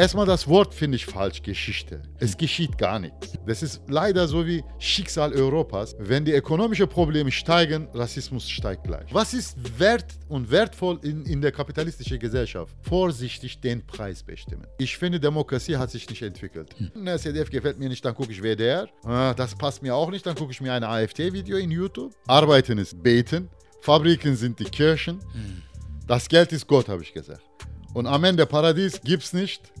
Erstmal das Wort finde ich falsch, Geschichte. Es geschieht gar nichts. Das ist leider so wie Schicksal Europas. Wenn die ökonomischen Probleme steigen, Rassismus steigt gleich. Was ist wert und wertvoll in, in der kapitalistischen Gesellschaft? Vorsichtig den Preis bestimmen. Ich finde, Demokratie hat sich nicht entwickelt. Hm. Der CDF gefällt mir nicht, dann gucke ich WDR. Ah, das passt mir auch nicht, dann gucke ich mir ein AfD-Video in YouTube. Arbeiten ist beten. Fabriken sind die Kirchen. Hm. Das Geld ist Gott, habe ich gesagt. Und am Ende Paradies gibt es nicht.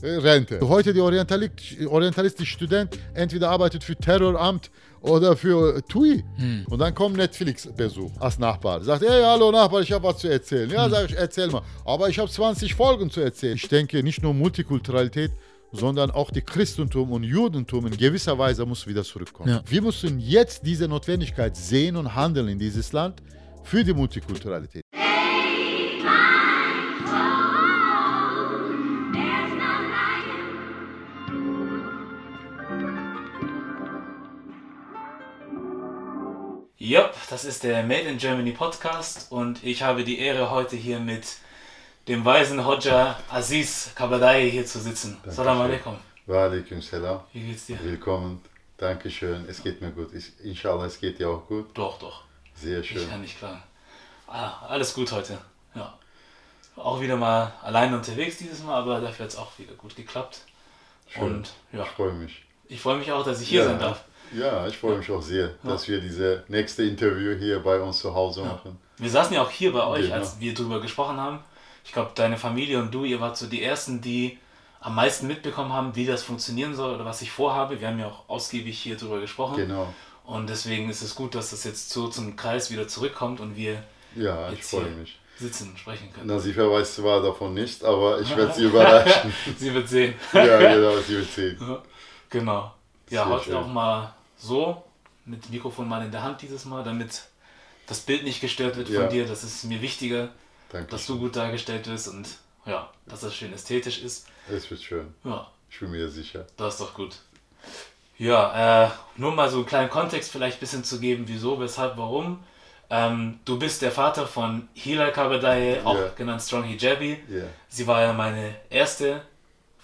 Äh, Rente. Heute die orientalistische Student entweder arbeitet für Terroramt oder für TUI. Hm. Und dann kommt Netflix-Besuch als Nachbar. Sagt, hey, hallo Nachbar, ich habe was zu erzählen. Ja, hm. sag ich, erzähl mal. Aber ich habe 20 Folgen zu erzählen. Ich denke, nicht nur Multikulturalität, sondern auch die Christentum und Judentum in gewisser Weise muss wieder zurückkommen. Ja. Wir müssen jetzt diese Notwendigkeit sehen und handeln in dieses Land für die Multikulturalität. Jupp, das ist der Made in Germany Podcast und ich habe die Ehre, heute hier mit dem weisen Hodja Aziz Kabadai hier zu sitzen. Dankeschön. Salam alaikum. Wa alaikum salam. Wie geht's dir? Willkommen. Dankeschön. Es geht mir gut. Ich, inshallah, es geht dir auch gut. Doch, doch. Sehr schön. Ich kann nicht klagen. Ah, alles gut heute. Ja. Auch wieder mal allein unterwegs dieses Mal, aber dafür hat es auch wieder gut geklappt. Schön. Und ja. Ich freue mich. Ich freue mich auch, dass ich hier ja. sein darf. Ja, ich freue mich auch sehr, dass wir diese nächste Interview hier bei uns zu Hause machen. Wir saßen ja auch hier bei euch, genau. als wir darüber gesprochen haben. Ich glaube, deine Familie und du, ihr wart so die Ersten, die am meisten mitbekommen haben, wie das funktionieren soll oder was ich vorhabe. Wir haben ja auch ausgiebig hier darüber gesprochen. Genau. Und deswegen ist es gut, dass das jetzt so zum Kreis wieder zurückkommt und wir ja, jetzt ich mich. sitzen und sprechen können. Na, sie weiß zwar davon nicht, aber ich werde sie überraschen. sie wird sehen. ja, genau, sie wird sehen. Genau. Ja, Sehr heute schön. auch mal so, mit Mikrofon mal in der Hand dieses Mal, damit das Bild nicht gestört wird ja. von dir. Das ist mir wichtiger, Danke. dass du gut dargestellt wirst und ja, dass das schön ästhetisch ist. Es wird schön. Ja. Ich bin mir sicher. Das ist doch gut. Ja, äh, nur mal so einen kleinen Kontext vielleicht ein bisschen zu geben, wieso, weshalb, warum. Ähm, du bist der Vater von Hilal Kabadai, auch yeah. genannt Strong Hijabi. Yeah. Sie war ja meine erste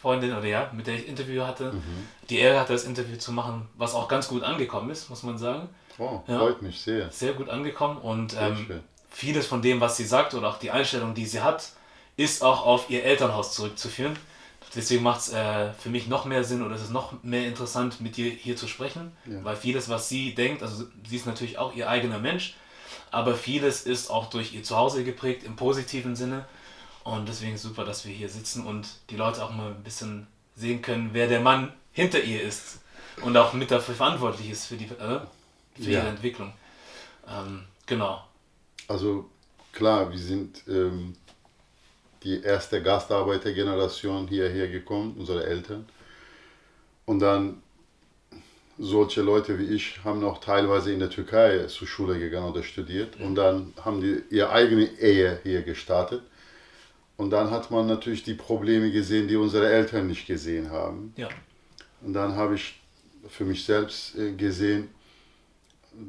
Freundin oder ja, mit der ich Interview hatte, mhm. die Ehre hatte, das Interview zu machen, was auch ganz gut angekommen ist, muss man sagen. Oh, ja, freut mich sehr. Sehr gut angekommen und ähm, vieles von dem, was sie sagt oder auch die Einstellung, die sie hat, ist auch auf ihr Elternhaus zurückzuführen. Deswegen macht es äh, für mich noch mehr Sinn oder es ist noch mehr interessant, mit dir hier zu sprechen, ja. weil vieles, was sie denkt, also sie ist natürlich auch ihr eigener Mensch, aber vieles ist auch durch ihr Zuhause geprägt im positiven Sinne und deswegen super, dass wir hier sitzen und die Leute auch mal ein bisschen sehen können, wer der Mann hinter ihr ist und auch mit dafür verantwortlich ist für, die, äh, für ja. ihre Entwicklung. Ähm, genau. Also klar, wir sind ähm, die erste Gastarbeitergeneration hierher gekommen, unsere Eltern. Und dann solche Leute wie ich haben auch teilweise in der Türkei zur Schule gegangen oder studiert. Und dann haben die ihre eigene Ehe hier gestartet. Und dann hat man natürlich die Probleme gesehen, die unsere Eltern nicht gesehen haben. Ja. Und dann habe ich für mich selbst äh, gesehen,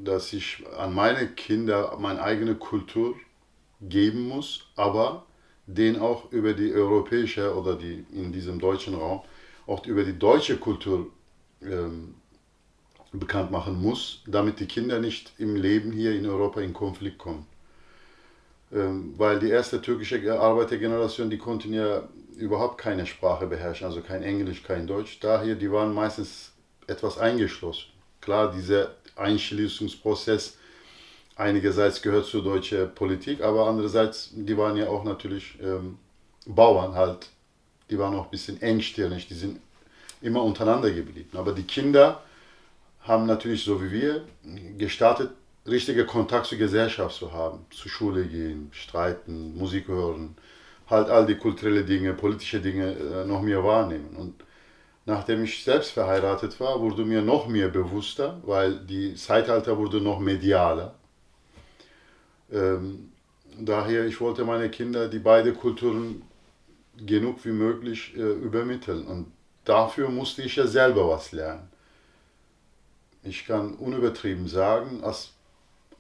dass ich an meine Kinder meine eigene Kultur geben muss, aber den auch über die europäische oder die in diesem deutschen Raum auch über die deutsche Kultur ähm, bekannt machen muss, damit die Kinder nicht im Leben hier in Europa in Konflikt kommen. Ähm, weil die erste türkische Arbeitergeneration, die konnten ja überhaupt keine Sprache beherrschen, also kein Englisch, kein Deutsch. Daher, die waren meistens etwas eingeschlossen. Klar, dieser Einschließungsprozess einigerseits gehört zur deutschen Politik, aber andererseits, die waren ja auch natürlich ähm, Bauern halt. Die waren auch ein bisschen engstirnig, die sind immer untereinander geblieben. Aber die Kinder haben natürlich, so wie wir, gestartet richtige Kontakt zur Gesellschaft zu haben, zur Schule gehen, streiten, Musik hören, halt all die kulturellen Dinge, politische Dinge äh, noch mehr wahrnehmen. Und nachdem ich selbst verheiratet war, wurde mir noch mehr bewusster, weil die Zeitalter wurde noch medialer. Ähm, daher, ich wollte meine Kinder die beiden Kulturen genug wie möglich äh, übermitteln. Und dafür musste ich ja selber was lernen. Ich kann unübertrieben sagen, als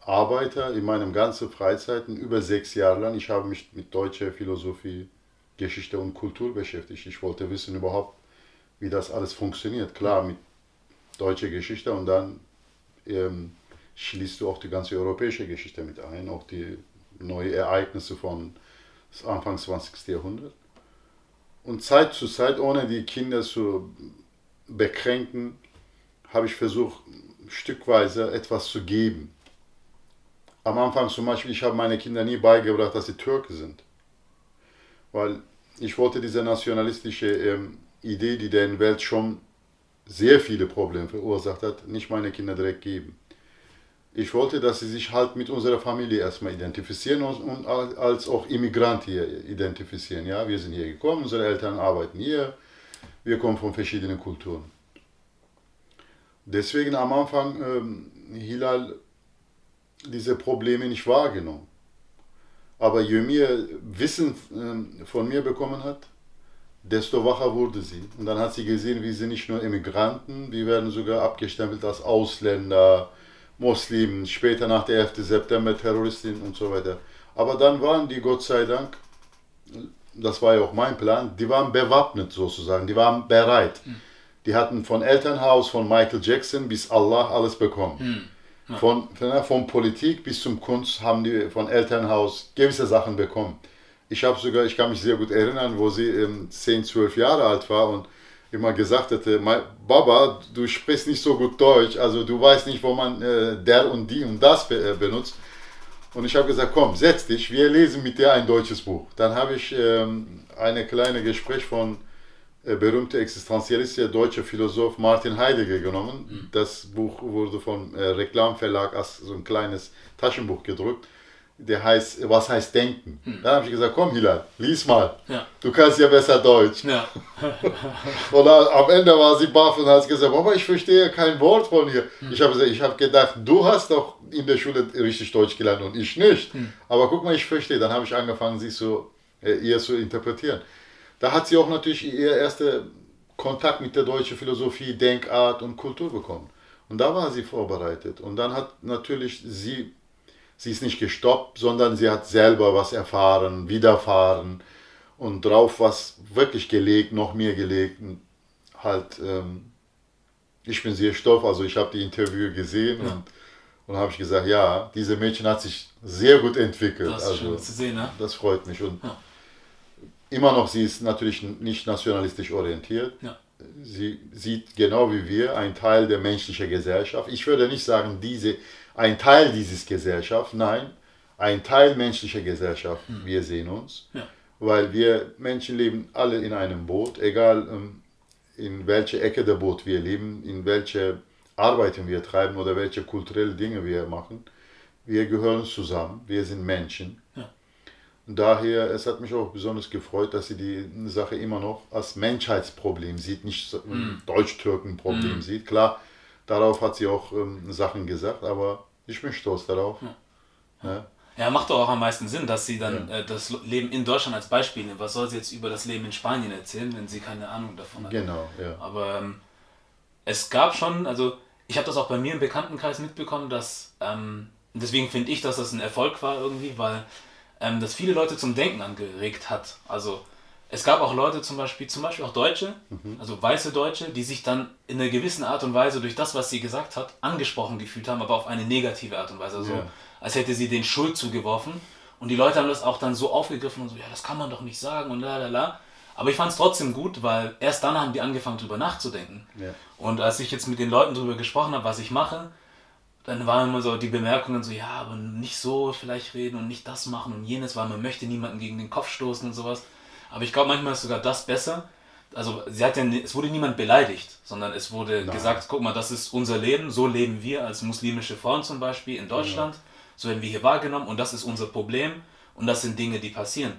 Arbeiter in meinem ganzen Freizeiten über sechs Jahre lang. Ich habe mich mit deutscher Philosophie Geschichte und Kultur beschäftigt. Ich wollte wissen überhaupt, wie das alles funktioniert. Klar, mit deutscher Geschichte und dann ähm, schließt du auch die ganze europäische Geschichte mit ein, auch die neuen Ereignisse von Anfang 20. Jahrhundert. Und Zeit zu Zeit, ohne die Kinder zu bekränken, habe ich versucht, stückweise etwas zu geben. Am Anfang zum Beispiel, ich habe meine Kinder nie beigebracht, dass sie Türke sind. Weil ich wollte diese nationalistische ähm, Idee, die der Welt schon sehr viele Probleme verursacht hat, nicht meine Kinder direkt geben. Ich wollte, dass sie sich halt mit unserer Familie erstmal identifizieren und, und als auch Immigrant hier identifizieren. Ja, wir sind hier gekommen, unsere Eltern arbeiten hier, wir kommen von verschiedenen Kulturen. Deswegen am Anfang ähm, Hilal diese Probleme nicht wahrgenommen. Aber je mehr Wissen ähm, von mir bekommen hat, desto wacher wurde sie. Und dann hat sie gesehen, wie sie nicht nur Immigranten, wir werden sogar abgestempelt als Ausländer, Muslimen, später nach der 11. September Terroristen und so weiter. Aber dann waren die, Gott sei Dank, das war ja auch mein Plan, die waren bewappnet sozusagen, die waren bereit. Mhm. Die hatten von Elternhaus, von Michael Jackson bis Allah alles bekommen. Mhm. Ja. Von, von, Politik bis zum Kunst haben die von Elternhaus gewisse Sachen bekommen. Ich habe sogar, ich kann mich sehr gut erinnern, wo sie ähm, 10, 12 Jahre alt war und immer gesagt hatte, Baba, du sprichst nicht so gut Deutsch, also du weißt nicht, wo man äh, der und die und das be äh, benutzt. Und ich habe gesagt, komm, setz dich, wir lesen mit dir ein deutsches Buch. Dann habe ich ähm, eine kleine Gespräch von äh, berühmter Existenzialist, der deutsche Philosoph Martin Heidegger genommen. Mhm. Das Buch wurde vom äh, Reklamverlag als so ein kleines Taschenbuch gedruckt der heißt, was heißt denken? Hm. Dann habe ich gesagt, komm Hilal, lies mal. Ja. Du kannst ja besser Deutsch. Ja. und am Ende war sie baff und hat gesagt, aber ich verstehe kein Wort von ihr. Hm. Ich habe ich hab gedacht, du hast doch in der Schule richtig Deutsch gelernt und ich nicht. Hm. Aber guck mal, ich verstehe. Dann habe ich angefangen, sie so, äh, ihr zu interpretieren. Da hat sie auch natürlich ihr erster Kontakt mit der deutschen Philosophie, Denkart und Kultur bekommen. Und da war sie vorbereitet. Und dann hat natürlich sie sie ist nicht gestoppt, sondern sie hat selber was erfahren, widerfahren und drauf was wirklich gelegt, noch mehr gelegt. Und halt, ähm, ich bin sehr stolz, also ich habe die Interview gesehen ja. und, und habe ich gesagt, ja, diese Mädchen hat sich sehr gut entwickelt. Das ist also, schön zu sehen, ne? Das freut mich. Und ja. Immer noch, sie ist natürlich nicht nationalistisch orientiert. Ja. Sie sieht genau wie wir einen Teil der menschlichen Gesellschaft. Ich würde nicht sagen, diese ein Teil dieses Gesellschaft, nein, ein Teil menschlicher Gesellschaft. Hm. Wir sehen uns, ja. weil wir Menschen leben alle in einem Boot, egal ähm, in welcher Ecke der Boot wir leben, in welche Arbeiten wir treiben oder welche kulturellen Dinge wir machen. Wir gehören zusammen, wir sind Menschen. Daher, es hat mich auch besonders gefreut, dass sie die Sache immer noch als Menschheitsproblem sieht, nicht mm. Deutsch-Türken-Problem mm. sieht. Klar, Darauf hat sie auch ähm, Sachen gesagt, aber ich bin stolz darauf. Ja. Ja. ja. macht doch auch am meisten Sinn, dass sie dann ja. äh, das Leben in Deutschland als Beispiel nimmt. Was soll sie jetzt über das Leben in Spanien erzählen, wenn sie keine Ahnung davon hat? Genau, ja. Aber ähm, es gab schon, also ich habe das auch bei mir im Bekanntenkreis mitbekommen, dass, ähm, deswegen finde ich, dass das ein Erfolg war irgendwie, weil ähm, das viele Leute zum Denken angeregt hat. Also es gab auch Leute zum Beispiel, zum Beispiel auch Deutsche, mhm. also weiße Deutsche, die sich dann in einer gewissen Art und Weise durch das, was sie gesagt hat, angesprochen gefühlt haben, aber auf eine negative Art und Weise. Also, ja. als hätte sie den Schuld zugeworfen. Und die Leute haben das auch dann so aufgegriffen und so, ja, das kann man doch nicht sagen und la la la. Aber ich fand es trotzdem gut, weil erst dann haben die angefangen, drüber nachzudenken. Ja. Und als ich jetzt mit den Leuten drüber gesprochen habe, was ich mache, dann waren immer so die Bemerkungen so, ja, aber nicht so vielleicht reden und nicht das machen und jenes, weil man möchte niemanden gegen den Kopf stoßen und sowas. Aber ich glaube, manchmal ist sogar das besser. Also sie hat ja, es wurde niemand beleidigt, sondern es wurde Nein. gesagt, guck mal, das ist unser Leben, so leben wir als muslimische Frauen zum Beispiel in Deutschland, ja. so werden wir hier wahrgenommen und das ist unser Problem und das sind Dinge, die passieren.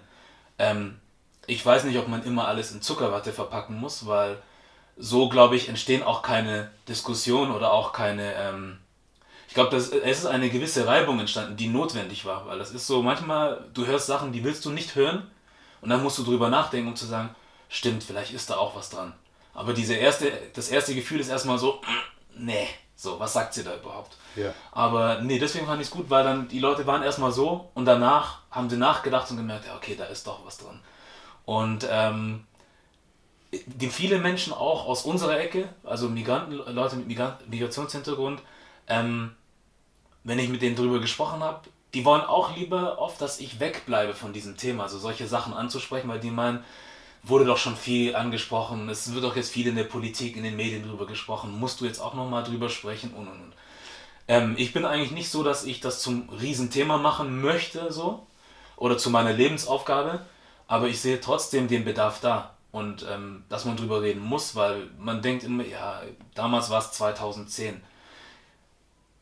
Ähm, ich weiß nicht, ob man immer alles in Zuckerwatte verpacken muss, weil so, glaube ich, entstehen auch keine Diskussionen oder auch keine... Ähm, glaube, es ist eine gewisse Reibung entstanden, die notwendig war, weil das ist so, manchmal, du hörst Sachen, die willst du nicht hören, und dann musst du drüber nachdenken, um zu sagen, stimmt, vielleicht ist da auch was dran. Aber diese erste, das erste Gefühl ist erstmal so, nee, so, was sagt sie da überhaupt? Ja. Aber nee, deswegen fand ich es gut, weil dann die Leute waren erstmal so und danach haben sie nachgedacht und gemerkt, ja, okay, da ist doch was dran. Und ähm, die viele Menschen auch aus unserer Ecke, also Migranten, Leute mit Migrationshintergrund, ähm, wenn ich mit denen drüber gesprochen habe, die wollen auch lieber oft, dass ich wegbleibe von diesem Thema, also solche Sachen anzusprechen, weil die meinen, wurde doch schon viel angesprochen, es wird doch jetzt viel in der Politik, in den Medien drüber gesprochen, musst du jetzt auch nochmal drüber sprechen und und und. Ähm, ich bin eigentlich nicht so, dass ich das zum Riesenthema machen möchte, so, oder zu meiner Lebensaufgabe, aber ich sehe trotzdem den Bedarf da und ähm, dass man drüber reden muss, weil man denkt immer, ja, damals war es 2010.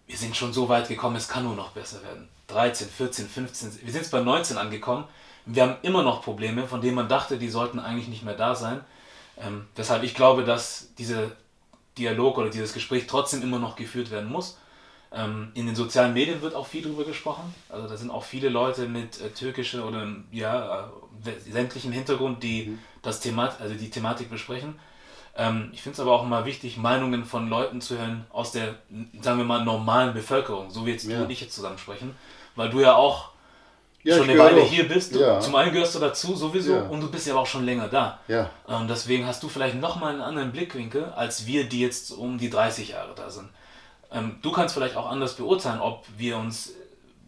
Wir sind schon so weit gekommen, es kann nur noch besser werden. 13, 14, 15, wir sind jetzt bei 19 angekommen. Wir haben immer noch Probleme, von denen man dachte, die sollten eigentlich nicht mehr da sein. Ähm, deshalb, ich glaube, dass dieser Dialog oder dieses Gespräch trotzdem immer noch geführt werden muss. Ähm, in den sozialen Medien wird auch viel darüber gesprochen. Also da sind auch viele Leute mit äh, türkischer oder ja, äh, sämtlichem Hintergrund, die mhm. das Thema, also die Thematik besprechen. Ähm, ich finde es aber auch immer wichtig, Meinungen von Leuten zu hören aus der, sagen wir mal, normalen Bevölkerung, so wie jetzt ja. du und ich jetzt zusammen sprechen, weil du ja auch ja, schon eine Weile auch. hier bist. Ja. Zum einen gehörst du dazu sowieso und du bist ja auch schon länger da. Ja. Ähm, deswegen hast du vielleicht nochmal einen anderen Blickwinkel, als wir, die jetzt um die 30 Jahre da sind. Ähm, du kannst vielleicht auch anders beurteilen, ob wir uns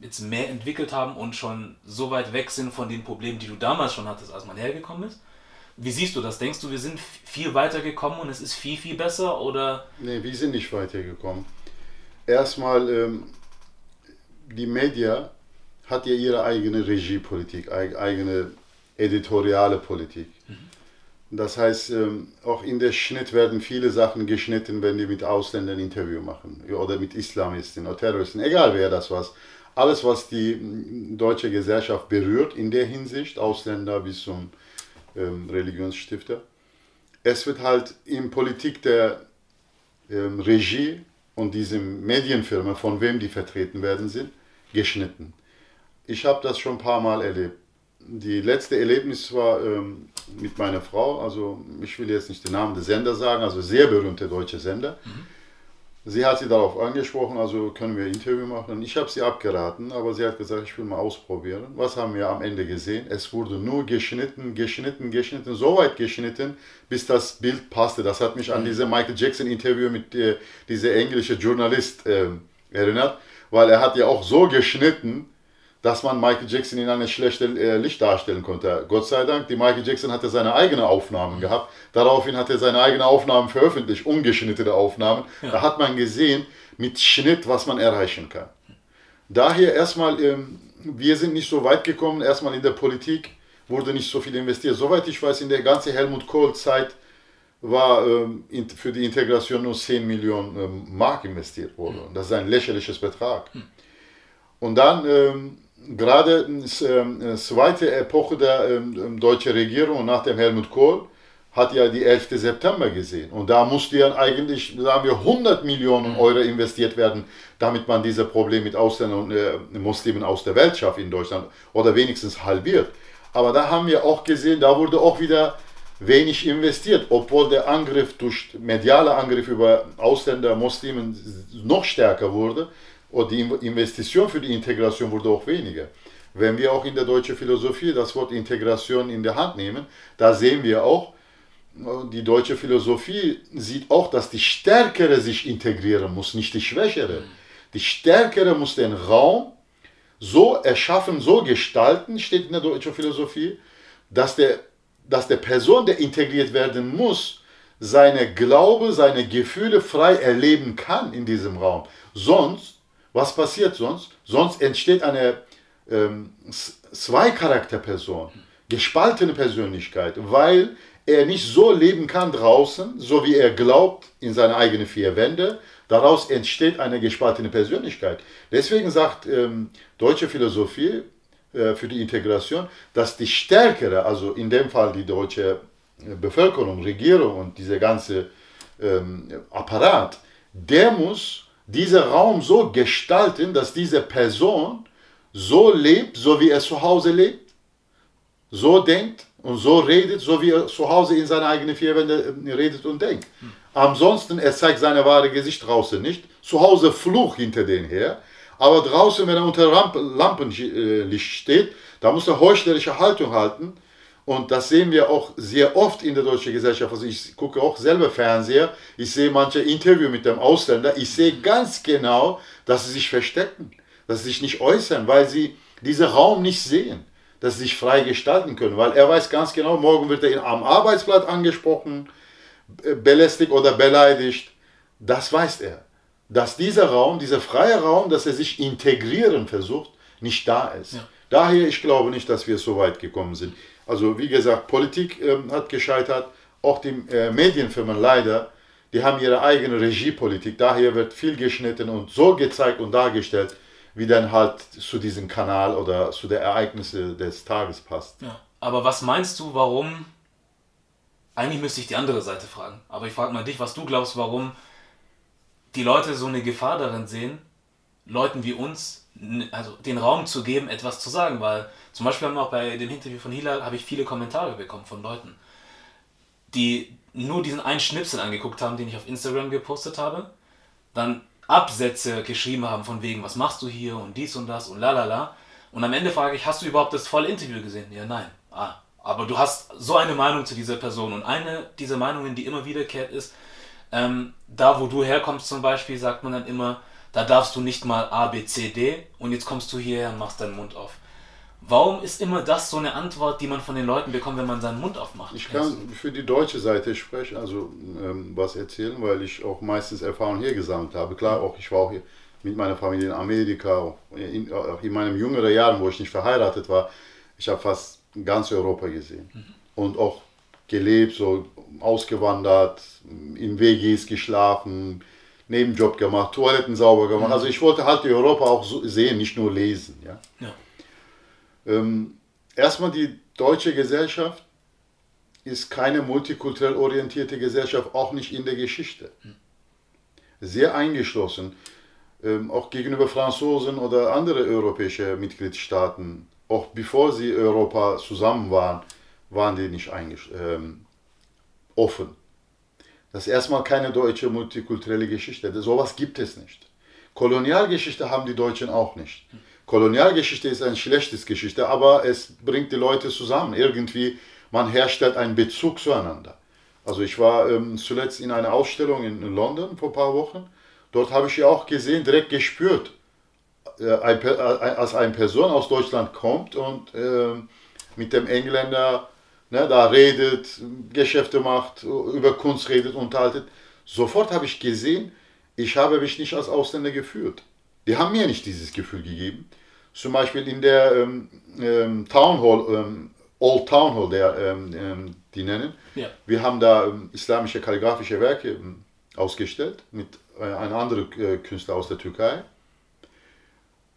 jetzt mehr entwickelt haben und schon so weit weg sind von den Problemen, die du damals schon hattest, als man hergekommen ist. Wie siehst du das? Denkst du, wir sind viel weiter gekommen und es ist viel, viel besser oder? Nee, wir sind nicht weitergekommen. Erstmal, ähm, die Media hat ja ihre eigene Regiepolitik, eigene editoriale Politik. Mhm. Das heißt, ähm, auch in der Schnitt werden viele Sachen geschnitten, wenn die mit Ausländern Interview machen oder mit Islamisten oder Terroristen, egal wer das was. Alles, was die deutsche Gesellschaft berührt, in der Hinsicht, Ausländer bis zum ähm, Religionsstifter. Es wird halt in Politik der ähm, Regie und diese Medienfirma, von wem die vertreten werden, sind, geschnitten. Ich habe das schon ein paar Mal erlebt die letzte Erlebnis war ähm, mit meiner Frau, also ich will jetzt nicht den Namen des Senders sagen, also sehr berühmte deutsche Sender. Mhm. Sie hat sie darauf angesprochen, also können wir ein Interview machen. Ich habe sie abgeraten, aber sie hat gesagt, ich will mal ausprobieren. Was haben wir am Ende gesehen? Es wurde nur geschnitten, geschnitten, geschnitten, so weit geschnitten, bis das Bild passte. Das hat mich an mhm. diese Michael Jackson Interview mit äh, dieser englische Journalist äh, erinnert, weil er hat ja auch so geschnitten, dass man Michael Jackson in einem schlechten äh, Licht darstellen konnte. Gott sei Dank, die Michael Jackson hatte seine eigenen Aufnahmen gehabt. Daraufhin hat er seine eigenen Aufnahmen veröffentlicht, ungeschnittene Aufnahmen. Ja. Da hat man gesehen, mit Schnitt, was man erreichen kann. Daher erstmal, ähm, wir sind nicht so weit gekommen, erstmal in der Politik wurde nicht so viel investiert. Soweit ich weiß, in der ganzen Helmut Kohl-Zeit war ähm, für die Integration nur 10 Millionen ähm, Mark investiert worden. Das ist ein lächerliches Betrag. Hm. Und dann ähm, gerade die ähm, zweite Epoche der ähm, ähm, deutschen Regierung nach dem Helmut Kohl hat ja die 11. September gesehen. Und da musste ja eigentlich, sagen wir, 100 Millionen mhm. Euro investiert werden, damit man diese Probleme mit Ausländern und äh, Muslimen aus der Welt schafft in Deutschland oder wenigstens halbiert. Aber da haben wir auch gesehen, da wurde auch wieder wenig investiert, obwohl der Angriff durch mediale Angriff über Ausländer, Muslimen noch stärker wurde und die Investition für die Integration wurde auch weniger. Wenn wir auch in der deutschen Philosophie das Wort Integration in der Hand nehmen, da sehen wir auch, die deutsche Philosophie sieht auch, dass die Stärkere sich integrieren muss, nicht die Schwächere. Die Stärkere muss den Raum so erschaffen, so gestalten, steht in der deutschen Philosophie, dass der, dass der Person, der integriert werden muss, seine Glaube, seine Gefühle frei erleben kann in diesem Raum. Sonst was passiert sonst? Sonst entsteht eine ähm, Zwei-Charakter-Person, gespaltene Persönlichkeit, weil er nicht so leben kann draußen, so wie er glaubt in seine eigenen vier Wände. Daraus entsteht eine gespaltene Persönlichkeit. Deswegen sagt ähm, deutsche Philosophie äh, für die Integration, dass die stärkere, also in dem Fall die deutsche äh, Bevölkerung, Regierung und dieser ganze ähm, Apparat, der muss diesen Raum so gestalten, dass diese Person so lebt, so wie er zu Hause lebt, so denkt und so redet, so wie er zu Hause in seine eigenen vier Wände äh, redet und denkt. Ansonsten, er zeigt seine wahre Gesicht draußen nicht. Zu Hause Fluch hinter den her. Aber draußen, wenn er unter Lampenlicht steht, da muss er heuchlerische Haltung halten Und das sehen wir auch sehr oft in der deutschen Gesellschaft. Also ich gucke auch selber Fernseher, ich sehe manche Interview mit dem Ausländer, ich sehe ganz genau, dass sie sich verstecken, dass sie sich nicht äußern, weil sie diesen Raum nicht sehen, dass sie sich frei gestalten können, weil er weiß ganz genau, morgen wird er am Arbeitsplatz angesprochen, belästigt oder beleidigt. Das weiß er. Dass dieser Raum, dieser freie Raum, dass er sich integrieren versucht, nicht da ist. Ja. Daher, ich glaube nicht, dass wir so weit gekommen sind. Also wie gesagt, Politik äh, hat gescheitert, auch die äh, Medienfirmen leider, die haben ihre eigene Regiepolitik. Daher wird viel geschnitten und so gezeigt und dargestellt, wie dann halt zu diesem Kanal oder zu den Ereignissen des Tages passt. Ja, aber was meinst du, warum? Eigentlich müsste ich die andere Seite fragen. Aber ich frage mal dich, was du glaubst, warum die Leute so eine Gefahr darin sehen, Leuten wie uns also den Raum zu geben, etwas zu sagen, weil zum Beispiel haben wir auch bei dem Interview von Hilal habe ich viele Kommentare bekommen von Leuten, die nur diesen einen Schnipsel angeguckt haben, den ich auf Instagram gepostet habe, dann Absätze geschrieben haben von wegen, was machst du hier und dies und das und la la la. Und am Ende frage ich, hast du überhaupt das volle Interview gesehen? Ja, nein. Ah, aber du hast so eine Meinung zu dieser Person und eine dieser Meinungen, die immer wiederkehrt ist, ähm, da wo du herkommst zum Beispiel, sagt man dann immer, da darfst du nicht mal A, B, C, D und jetzt kommst du hierher und machst deinen Mund auf. Warum ist immer das so eine Antwort, die man von den Leuten bekommt, wenn man seinen Mund aufmacht? Ich kann für die deutsche Seite sprechen, also ähm, was erzählen, weil ich auch meistens Erfahrungen hier gesammelt habe. Klar, auch ich war auch hier mit meiner Familie in Amerika, auch in, auch in meinen jüngeren Jahren, wo ich nicht verheiratet war. Ich habe fast ganz Europa gesehen mhm. und auch gelebt, so ausgewandert, in WGs geschlafen, Nebenjob gemacht, Toiletten sauber gemacht. Mhm. Also ich wollte halt Europa auch so sehen, nicht nur lesen. Ja? ja. Ähm, erstmal die deutsche Gesellschaft ist keine multikulturell orientierte Gesellschaft, auch nicht in der Geschichte. Sehr eingeschlossen, ähm, auch gegenüber Franzosen oder anderen europäischen Mitgliedstaaten. Auch bevor sie Europa zusammen waren, waren die nicht ähm, offen. Das ist erstmal keine deutsche multikulturelle Geschichte. Sowas gibt es nicht. Kolonialgeschichte haben die Deutschen auch nicht. Kolonialgeschichte ist eine Geschichte, aber es bringt die Leute zusammen. Irgendwie, man herstellt einen Bezug zueinander. Also ich war ähm, zuletzt in einer Ausstellung in, London vor ein paar Wochen. Dort habe ich ja auch gesehen, direkt gespürt, äh, äh, als eine Person aus Deutschland kommt und äh, mit dem Engländer ne, da redet, Geschäfte macht, über Kunst redet, unterhaltet. Sofort habe ich gesehen, ich habe mich nicht als Ausländer gefühlt. Die haben mir nicht dieses Gefühl gegeben. Zum Beispiel in der ähm, ähm, Town Hall, ähm, Old Town Hall, der, ähm, ähm, die nennen. Ja. Wir haben da ähm, islamische kalligraphische Werke ausgestellt mit äh, einem anderen äh, Künstler aus der Türkei.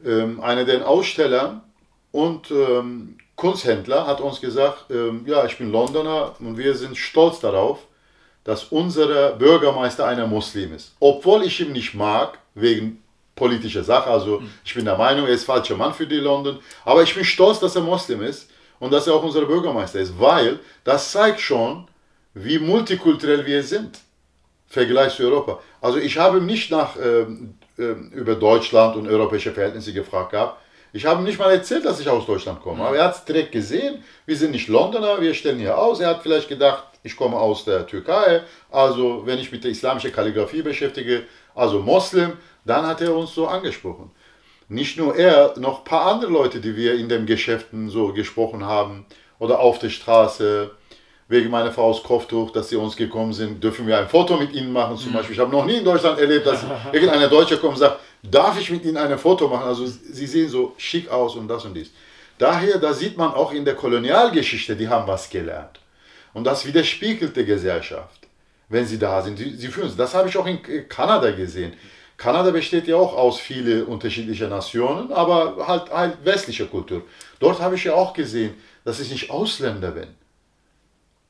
einer der Aussteller und Kunsthändler hat uns gesagt, ja, ich bin Londoner und wir sind stolz darauf, dass unser Bürgermeister einer Muslim ist. Obwohl ich ihn nicht mag, wegen politischer Sache. Also hm. ich bin der Meinung, er ist falscher Mann für die London. Aber ich bin stolz, dass er Muslim ist und dass er auch unser Bürgermeister ist, weil das zeigt schon, wie multikulturell wir sind. Vergleich zu Europa. Also ich habe nicht nach ähm, äh, über Deutschland und europäische Verhältnisse gefragt gehabt. Ich habe ihm nicht mal erzählt, dass ich aus Deutschland komme. Aber er hat es direkt gesehen. Wir sind nicht Londoner, wir stellen hier aus. Er hat vielleicht gedacht, ich komme aus der Türkei. Also, wenn ich mit der islamischen Kalligrafie beschäftige, also Moslem, dann hat er uns so angesprochen. Nicht nur er, noch ein paar andere Leute, die wir in den Geschäften so gesprochen haben oder auf der Straße wegen meiner Frau aus Kopftuch, dass sie uns gekommen sind, dürfen wir ein Foto mit ihnen machen zum mhm. Beispiel. Ich habe noch nie in Deutschland erlebt, dass irgendeiner Deutscher kommt und sagt, darf ich mit ihnen ein Foto machen? Also sie sehen so schick aus und das und dies. Daher, da sieht man auch in der Kolonialgeschichte, die haben was gelernt. Und das widerspiegelt die Gesellschaft, wenn sie da sind. Sie, sie fühlen Das habe ich auch in Kanada gesehen. Kanada besteht ja auch aus vielen unterschiedlichen Nationen, aber halt, halt westlicher Kultur. Dort habe ich ja auch gesehen, dass ich nicht Ausländer bin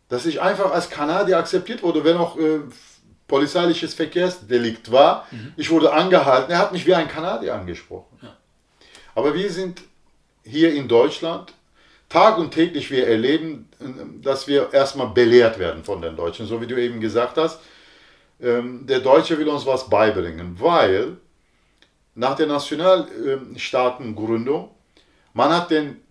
dass ich einfach als Kanadier akzeptiert wurde, wenn auch äh, polizeiliches Verkehrsdelikt war. Mhm. Ich wurde angehalten, er hat mich wie ein Kanadier angesprochen. Ja. Aber wir sind hier in Deutschland, Tag und täglich wir erleben, dass wir erstmal belehrt werden von den Deutschen, so wie du eben gesagt hast. Ähm, der Deutsche will uns was beibringen, weil nach der Nationalstaatengründung, man hat den,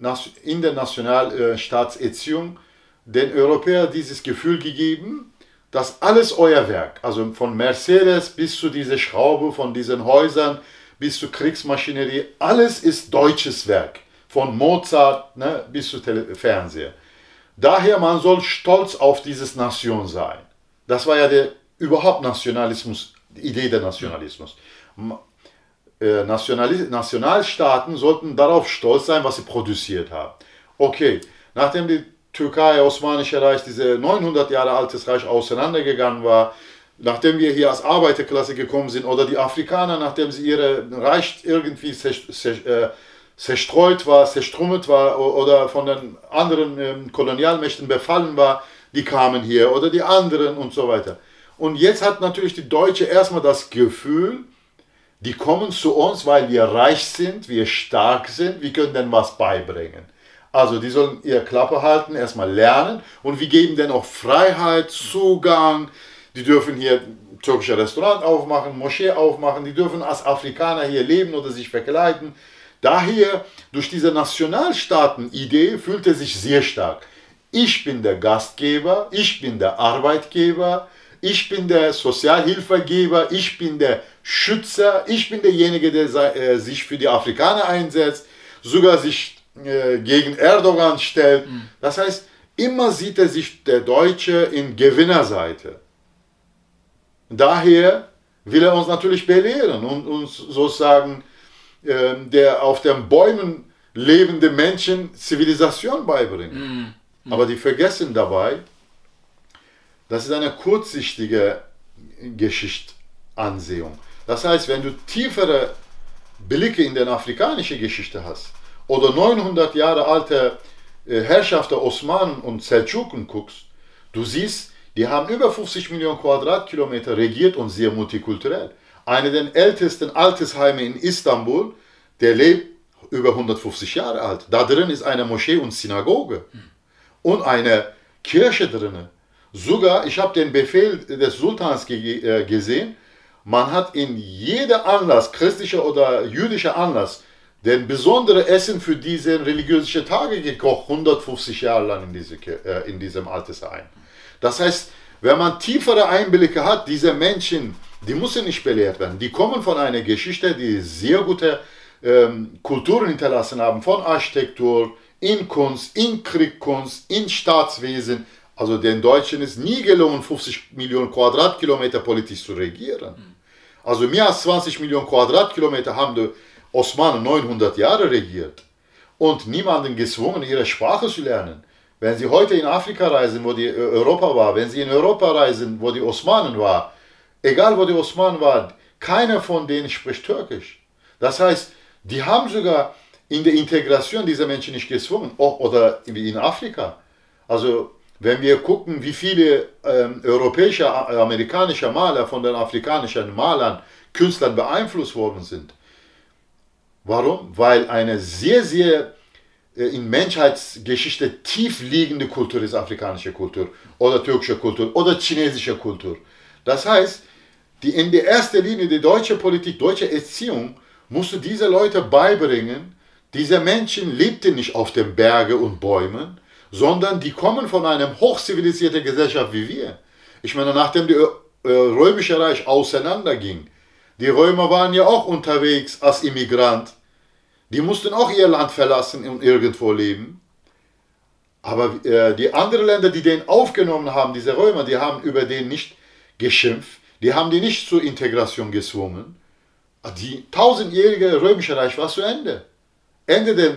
in der Nationalstaatserziehung den Europäern dieses Gefühl gegeben, dass alles euer Werk, also von Mercedes bis zu dieser Schraube, von diesen Häusern bis zur Kriegsmaschinerie, alles ist deutsches Werk. Von Mozart ne, bis zu Tele Fernseher. Daher, man soll stolz auf dieses Nation sein. Das war ja der überhaupt Nationalismus, die Idee der Nationalismus. Äh, Nationalstaaten sollten darauf stolz sein, was sie produziert haben. Okay, nachdem die Türkei, Osmanische Reich, diese 900 Jahre altes Reich auseinandergegangen war, nachdem wir hier als Arbeiterklasse gekommen sind, oder die Afrikaner, nachdem sie ihre Reich irgendwie äh, zerstreut war, zerstrummelt war oder von den anderen ähm, Kolonialmächten befallen war, die kamen hier oder die anderen und so weiter. Und jetzt hat natürlich die Deutsche erstmal das Gefühl, die kommen zu uns, weil wir reich sind, wir stark sind, wir können denen was beibringen. Also die sollen ihre Klappe halten, erstmal lernen und wir geben denen auch Freiheit, Zugang. Die dürfen hier türkische Restaurant aufmachen, Moschee aufmachen, die dürfen als Afrikaner hier leben oder sich verkleiden. Daher, durch diese Nationalstaaten-Idee fühlt er sich sehr stark. Ich bin der Gastgeber, ich bin der Arbeitgeber, ich bin der Sozialhilfegeber, ich bin der Schützer, ich bin derjenige, der äh, sich für die Afrikaner einsetzt, sogar sich äh, gegen Erdogan stellt. Mhm. Das heißt, immer sieht er sich der Deutsche in Gewinnerseite. Daher will er uns natürlich belehren und uns sozusagen äh, der auf den Bäumen lebende Menschen Zivilisation beibringen. Mhm. Aber die vergessen dabei, das ist eine kurzsichtige Geschichtsansehung. Das heißt, wenn du tiefere Blicke in die afrikanische Geschichte hast oder 900 Jahre alte äh, Herrschaft der Osmanen und Seldschuken guckst, du siehst, die haben über 50 Millionen Quadratkilometer regiert und sehr multikulturell. Einer der ältesten Altersheime in Istanbul, der lebt über 150 Jahre alt. Da drin ist eine Moschee und Synagoge und eine Kirche drin. Sogar, ich habe den Befehl des Sultans ge äh, gesehen, man hat in jedem Anlass, christlicher oder jüdischer Anlass, den besondere Essen für diese religiösen Tage gekocht, 150 Jahre lang in, diese, äh, in diesem Altersheim. Das heißt, wenn man tiefere Einblicke hat, diese Menschen, die müssen nicht belehrt werden. Die kommen von einer Geschichte, die sehr gute ähm, Kulturen hinterlassen haben, von Architektur, in Kunst, in Kriegkunst, in Staatswesen, also den Deutschen ist nie gelungen, 50 Millionen Quadratkilometer politisch zu regieren. Also mehr als 20 Millionen Quadratkilometer haben die Osmanen 900 Jahre regiert und niemanden gezwungen, ihre Sprache zu lernen. Wenn Sie heute in Afrika reisen, wo die äh, Europa war, wenn Sie in Europa reisen, wo die Osmanen war, egal wo die Osmanen waren, keiner von denen spricht Türkisch. Das heißt, die haben sogar in der Integration dieser Menschen nicht gezwungen, oder wie in Afrika. Also wenn wir gucken, wie viele ähm, europäische, äh, amerikanische Maler von den afrikanischen Malern, Künstlern beeinflusst worden sind. Warum? Weil eine sehr, sehr äh, in Menschheitsgeschichte tief liegende Kultur ist afrikanische Kultur oder türkische Kultur oder chinesische Kultur. Das heißt, die in der ersten Linie die deutsche Politik, deutsche Erziehung musste diese Leute beibringen, diese Menschen lebten nicht auf den Bergen und Bäumen, sondern die kommen von einer hochzivilisierten Gesellschaft wie wir. Ich meine, nachdem die äh, Römische Reich auseinanderging, die Römer waren ja auch unterwegs als Immigrant. Die mussten auch ihr Land verlassen und irgendwo leben. Aber äh, die anderen Länder, die den aufgenommen haben, diese Römer, die haben über den nicht geschimpft. Die haben die nicht zur Integration gezwungen. Die tausendjährige Römische Reich war zu Ende. Ende des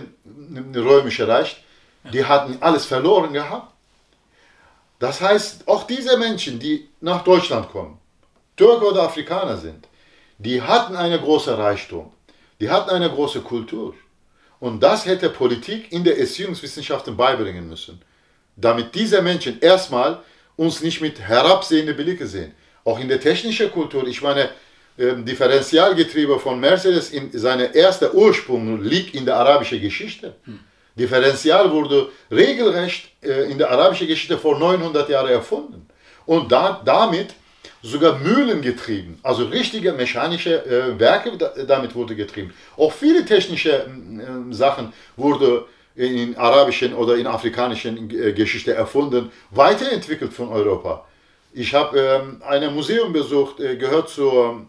Römischen Reich die hatten alles verloren gehabt. Das heißt, auch diese Menschen, die nach Deutschland kommen, Türke oder Afrikaner sind, die hatten eine große Reichtum, die hatten eine große Kultur. Und das hätte Politik in der Erziehungswissenschaften beibringen müssen, damit diese Menschen erstmal uns nicht mit herabsehenden Blicke sehen. Auch in der technischen Kultur, ich meine, ähm, Differentialgetriebe von Mercedes in seiner ersten Ursprung liegt in der arabischen Geschichte. Hm. Differential wurde regelrecht äh, in der arabischen Geschichte vor 900 Jahren erfunden. Und da, damit sogar Mühlen getrieben, also richtige mechanische äh, Werke damit wurde getrieben. Auch viele technische äh, Sachen wurde in arabischen oder in afrikanischen äh, Geschichte erfunden, weiterentwickelt von Europa. Ich habe ähm, ein Museum besucht, äh, gehört zur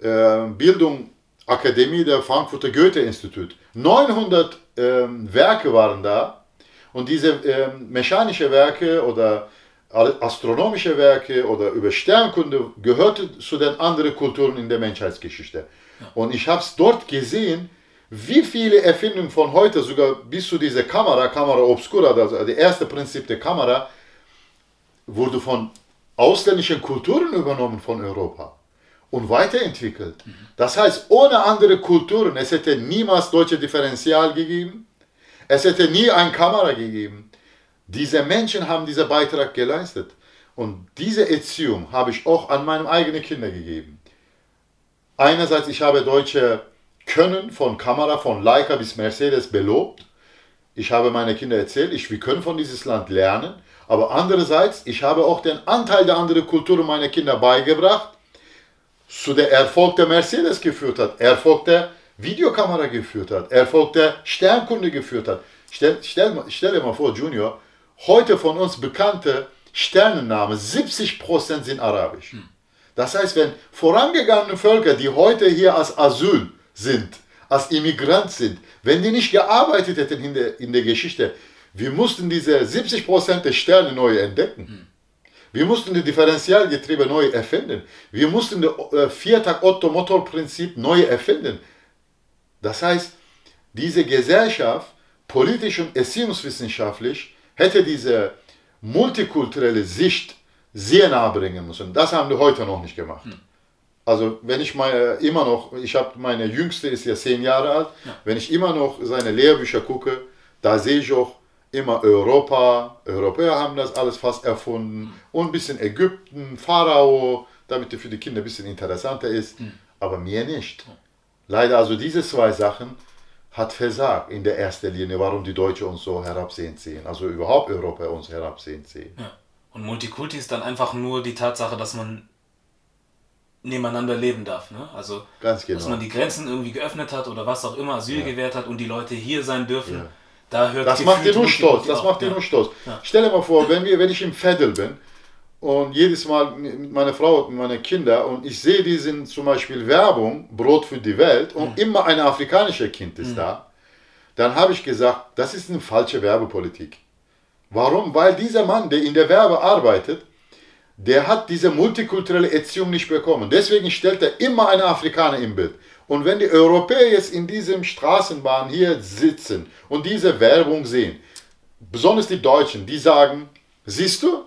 äh, Bildung Akademie der Frankfurter Goethe-Institut. 900 ähm, Werke waren da und diese ähm, mechanische Werke oder astronomische Werke oder über Sternkunde gehörte zu den anderen Kulturen in der Menschheitsgeschichte. Und ich habe es dort gesehen, wie viele Erfindungen von heute, sogar bis zu dieser Kamera, Kamera Obscura, also das erste Prinzip der Kamera, wurde von ausländischen Kulturen übernommen von Europa und weiterentwickelt. Das heißt, ohne andere Kulturen, es hätte niemals deutsche Differential gegeben, es hätte nie eine Kamera gegeben. Diese Menschen haben diesen Beitrag geleistet. Und diese Erziehung habe ich auch an meine eigenen Kinder gegeben. Einerseits, ich habe deutsche Können von Kamera, von Leica bis Mercedes belobt. Ich habe meine Kinder erzählt, ich, wir können von dieses Land lernen. Aber andererseits, ich habe auch den Anteil der anderen Kulturen meiner Kinder beigebracht, zu der Erfolg der Mercedes geführt hat, Erfolg der Videokamera geführt hat, Erfolg der Sternkunde geführt hat. Stell, stell, stell dir mal vor, Junior, heute von uns bekannte Sternennamen, 70% sind arabisch. Hm. Das heißt, wenn vorangegangene Völker, die heute hier als Asyl sind, als Immigrant sind, wenn die nicht gearbeitet hätten in der, in der Geschichte, wir mussten diese 70% der Sterne neu entdecken. Hm. Wir mussten die Differentialgetriebe neu erfinden. Wir mussten das äh, Viertag-Otto-Motor-Prinzip neu erfinden. Das heißt, diese Gesellschaft, politisch und erziehungswissenschaftlich, hätte diese multikulturelle Sicht sehr nahe bringen müssen. Das haben wir heute noch nicht gemacht. Hm. Also wenn ich mal immer noch, ich habe meine Jüngste ist ja zehn Jahre alt, ja. wenn ich immer noch seine Lehrbücher gucke, da sehe ich auch immer Europa, Europäer haben das alles fast erfunden und ein bisschen Ägypten, Pharao, damit es für die Kinder ein bisschen interessanter ist, hm. aber mir nicht. Leider also diese zwei Sachen hat versagt in der ersten Linie, warum die Deutschen uns so herabsehend sehen, also überhaupt Europa uns herabsehend sehen. Ja. Und Multikulti ist dann einfach nur die Tatsache, dass man nebeneinander leben darf. Ne? Also, Ganz genau. dass man die Grenzen irgendwie geöffnet hat oder was auch immer, Asyl ja. gewährt hat und die Leute hier sein dürfen. Ja. Da hört das macht dir nur stolz. Das macht dir nur stolz. Stell dir mal vor, wenn, wir, wenn ich im Veddel bin und jedes Mal mit meiner Frau und meine Kinder und ich sehe diesen zum Beispiel Werbung, Brot für die Welt und mhm. immer ein afrikanisches Kind ist mhm. da, dann habe ich gesagt, das ist eine falsche Werbepolitik. Warum? Weil dieser Mann, der in der Werbe arbeitet, der hat diese multikulturelle Erziehung nicht bekommen. Deswegen stellt er immer einen Afrikaner im Bild. Und wenn die Europäer jetzt in diesem Straßenbahn hier sitzen und diese Werbung sehen, besonders die Deutschen, die sagen, siehst du,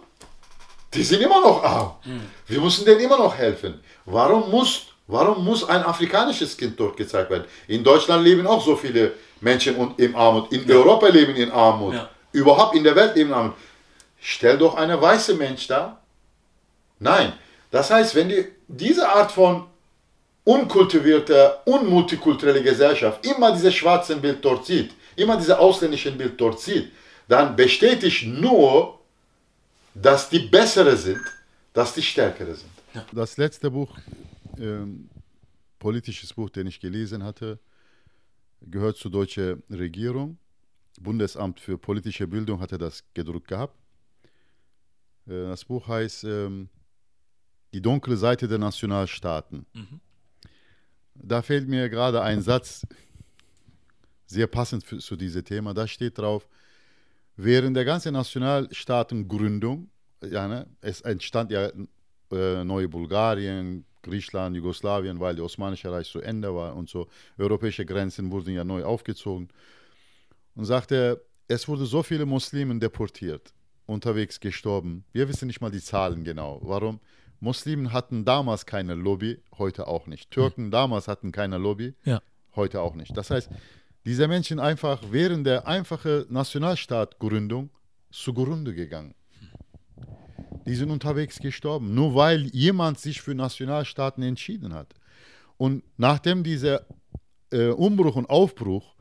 die sind immer noch arm. Hm. Wir müssen denen immer noch helfen. Warum muss, warum muss ein afrikanisches Kind dort gezeigt werden? In Deutschland leben auch so viele Menschen in Armut. In ja. Europa leben in Armut. Ja. Überhaupt in der Welt leben in Armut. Stell doch eine weiße Mensch da Nein. Das heißt, wenn die, diese Art von unkultivierter, unmultikulturelle Gesellschaft immer dieses schwarze Bild dort sieht, immer dieses ausländische Bild dort sieht, dann bestätigt nur, dass die bessere sind, dass die stärkere sind. Das letzte Buch, ähm, politisches Buch, den ich gelesen hatte, gehört zur deutschen Regierung. Bundesamt für politische Bildung hatte das gedruckt gehabt. Äh, das Buch heißt ähm, die dunkle Seite der Nationalstaaten. Mhm. Da fällt mir gerade ein Satz, sehr passend für, zu diesem Thema. Da steht drauf, während der ganzen Nationalstaatengründung, ja, ne, es entstand ja äh, neue Bulgarien, Griechenland, Jugoslawien, weil das Osmanische Reich zu Ende war und so. Europäische Grenzen wurden ja neu aufgezogen. Und sagte, es wurden so viele Muslime deportiert, unterwegs gestorben. Wir wissen nicht mal die Zahlen genau. Warum? Muslimen hatten damals keine Lobby, heute auch nicht. Türken damals hatten keine Lobby, ja. heute auch nicht. Das heißt, diese Menschen einfach während der einfachen Nationalstaatgründung zugrunde gegangen. Die sind unterwegs gestorben, nur weil jemand sich für Nationalstaaten entschieden hat. Und nachdem dieser äh, Umbruch und Aufbruch,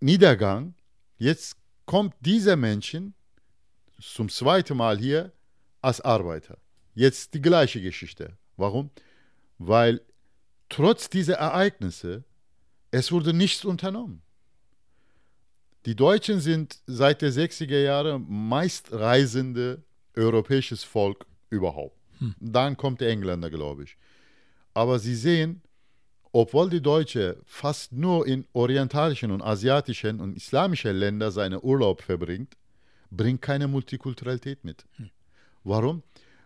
Niedergang, jetzt kommt dieser Menschen zum zweiten Mal hier als Arbeiter. Jetzt die gleiche Geschichte. Warum? Weil trotz dieser Ereignisse es wurde nichts unternommen. Die Deutschen sind seit der 60er Jahre meistreisende europäisches Volk überhaupt. Hm. Dann kommt der Engländer, glaube ich. Aber Sie sehen, obwohl die Deutsche fast nur in orientalischen und asiatischen und islamischen Ländern seinen Urlaub verbringt, bringt keine Multikulturalität mit. Hm. Warum?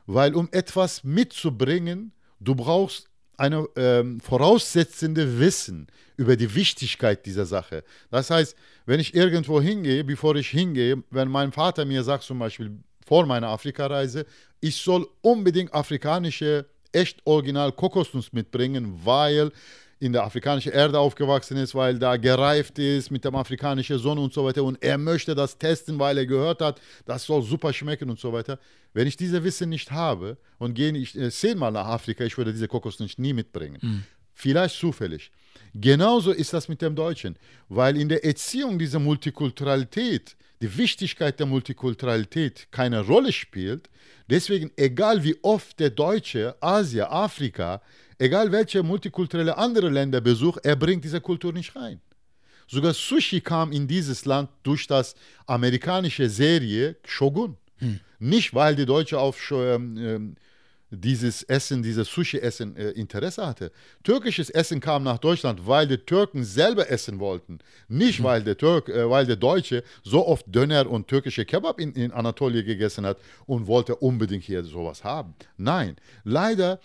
Weil um etwas mitzubringen, du brauchst eine ähm, voraussetzende Wissen über die Wichtigkeit dieser Sache. Das heißt, wenn ich irgendwo hingehe, bevor ich hingehe, wenn mein Vater mir sagt zum Beispiel vor meiner Afrikareise, ich soll unbedingt afrikanische, echt original Kokosnuss mitbringen, weil in der afrikanischen Erde aufgewachsen ist, weil da gereift ist mit der afrikanischen Sonne und so weiter. Und er möchte das testen, weil er gehört hat, das soll super schmecken und so weiter. Wenn ich diese Wissen nicht habe und gehe ich äh, zehnmal nach Afrika, ich würde diese Kokosnuss nie mitbringen. Mhm. Vielleicht zufällig. Genauso ist das mit dem Deutschen, weil in der Erziehung dieser Multikulturalität die Wichtigkeit der Multikulturalität keine Rolle spielt. Deswegen, egal wie oft der Deutsche Asien, Afrika egal welche multikulturelle andere Länder besucht, er bringt diese Kultur nicht rein. Sogar Sushi kam in dieses Land durch das amerikanische Serie Shogun. Hm. Nicht, weil die Deutsche auf ähm, dieses Essen, dieses Sushi-Essen äh, Interesse hatte. Türkisches Essen kam nach Deutschland, weil die Türken selber essen wollten. Nicht, hm. weil, der Türk, äh, weil der Deutsche so oft Döner und türkische Kebab in, in Anatolien gegessen hat und wollte unbedingt hier sowas haben. Nein, leider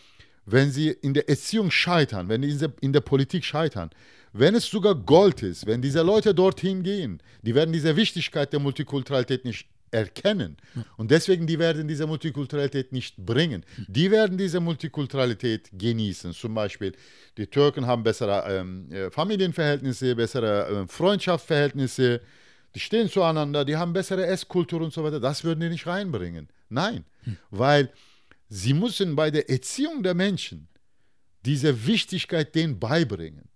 wenn sie in der Erziehung scheitern, wenn sie in der Politik scheitern, wenn es sogar Gold ist, wenn diese Leute dorthin gehen, die werden diese Wichtigkeit der Multikulturalität nicht erkennen. Und deswegen, die werden diese Multikulturalität nicht bringen. Die werden diese Multikulturalität genießen. Zum Beispiel, die Türken haben bessere ähm, äh, Familienverhältnisse, bessere äh, Freundschaftsverhältnisse, die stehen zueinander, die haben bessere Esskultur und so weiter. Das würden die nicht reinbringen. Nein, weil Sie müssen bei der Erziehung der Menschen diese Wichtigkeit denen beibringen.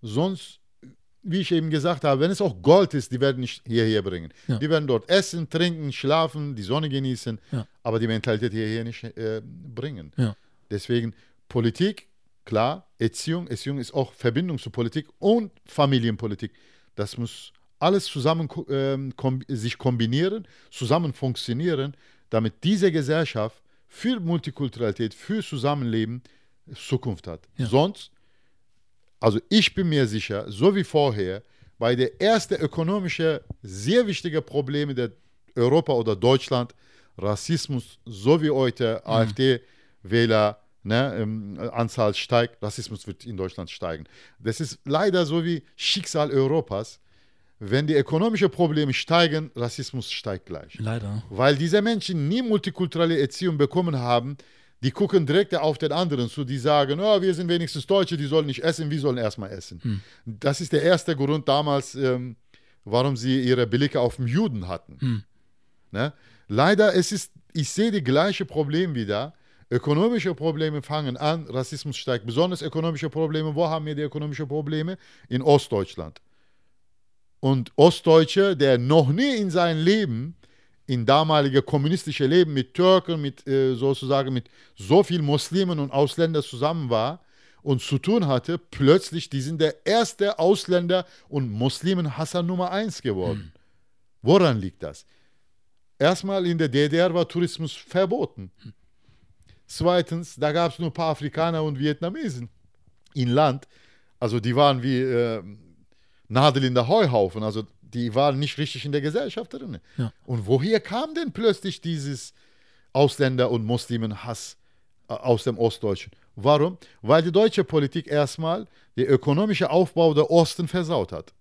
Sonst, wie ich eben gesagt habe, wenn es auch Gold ist, die werden nicht hierher bringen. Ja. Die werden dort essen, trinken, schlafen, die Sonne genießen, ja. aber die Mentalität hierher nicht äh, bringen. Ja. Deswegen Politik, klar, Erziehung, Erziehung ist auch Verbindung zu Politik und Familienpolitik. Das muss alles zusammen äh, kom sich kombinieren, zusammen funktionieren, damit diese Gesellschaft für Multikulturalität, für Zusammenleben Zukunft hat. Sonst, also ich bin mir sicher, so wie vorher, bei der ersten ökonomischen, sehr wichtigen Probleme der Europa oder Deutschland, Rassismus, so wie heute mhm. AfD-Wähler, ne, ähm, Anzahl steigt, Rassismus wird in Deutschland steigen. Das ist leider so wie Schicksal Europas. Wenn die ökonomischen Probleme steigen, Rassismus steigt gleich. Leider. Weil diese Menschen nie multikulturelle Erziehung bekommen haben, die gucken direkt auf den anderen zu, die sagen, oh, wir sind wenigstens Deutsche, die sollen nicht essen, wir sollen erstmal essen. Hm. Das ist der erste Grund damals, ähm, warum sie ihre Blicke auf den Juden hatten. Hm. Ne? Leider, es ist, ich sehe die gleiche Problem wieder. Ökonomische Probleme fangen an, Rassismus steigt. Besonders ökonomische Probleme, wo haben wir die ökonomischen Probleme? In Ostdeutschland. Und Ostdeutsche, der noch nie in seinem Leben, in damalige kommunistische Leben mit Türken, mit äh, sozusagen mit so vielen Muslimen und Ausländern zusammen war und zu tun hatte, plötzlich, die sind der erste Ausländer und Muslimenhasser Nummer eins geworden. Hm. Woran liegt das? Erstmal in der DDR war Tourismus verboten. Hm. Zweitens, da gab es nur ein paar Afrikaner und Vietnamesen im Land. Also die waren wie äh, Nadel in der Heuhaufen. Also die waren nicht richtig in der Gesellschaft drin. Ja. Und woher kam denn plötzlich dieses Ausländer- und Muslimenhass äh, aus dem Ostdeutschen? Warum? Weil die deutsche Politik erstmal den ökonomischen Aufbau der Osten versaut hat.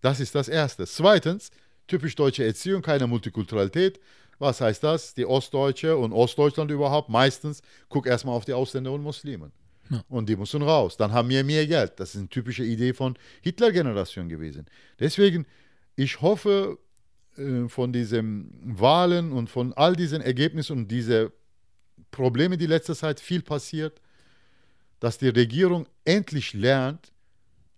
Das ist das Erste. Zweitens, typisch deutsche Erziehung, keine Multikulturalität. Was heißt das? Die Ostdeutsche und Ostdeutschland überhaupt meistens guck erstmal auf die Ausländer und Muslimen. Ja. Und die müssen raus. Dann haben wir mehr Geld. Das ist eine typische Idee von Hitler-Generation gewesen. Deswegen, ich hoffe, äh, von diesen Wahlen und von all diesen Ergebnissen und diese Probleme, die letzter Zeit viel passiert, dass die Regierung endlich lernt,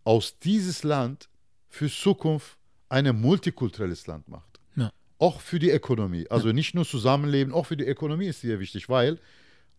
aus dieses Land für Zukunft ein multikulturelles Land macht. Ja. Auch für die Ökonomie. Also ja. nicht nur Zusammenleben, auch für die Ökonomie ist sehr wichtig, weil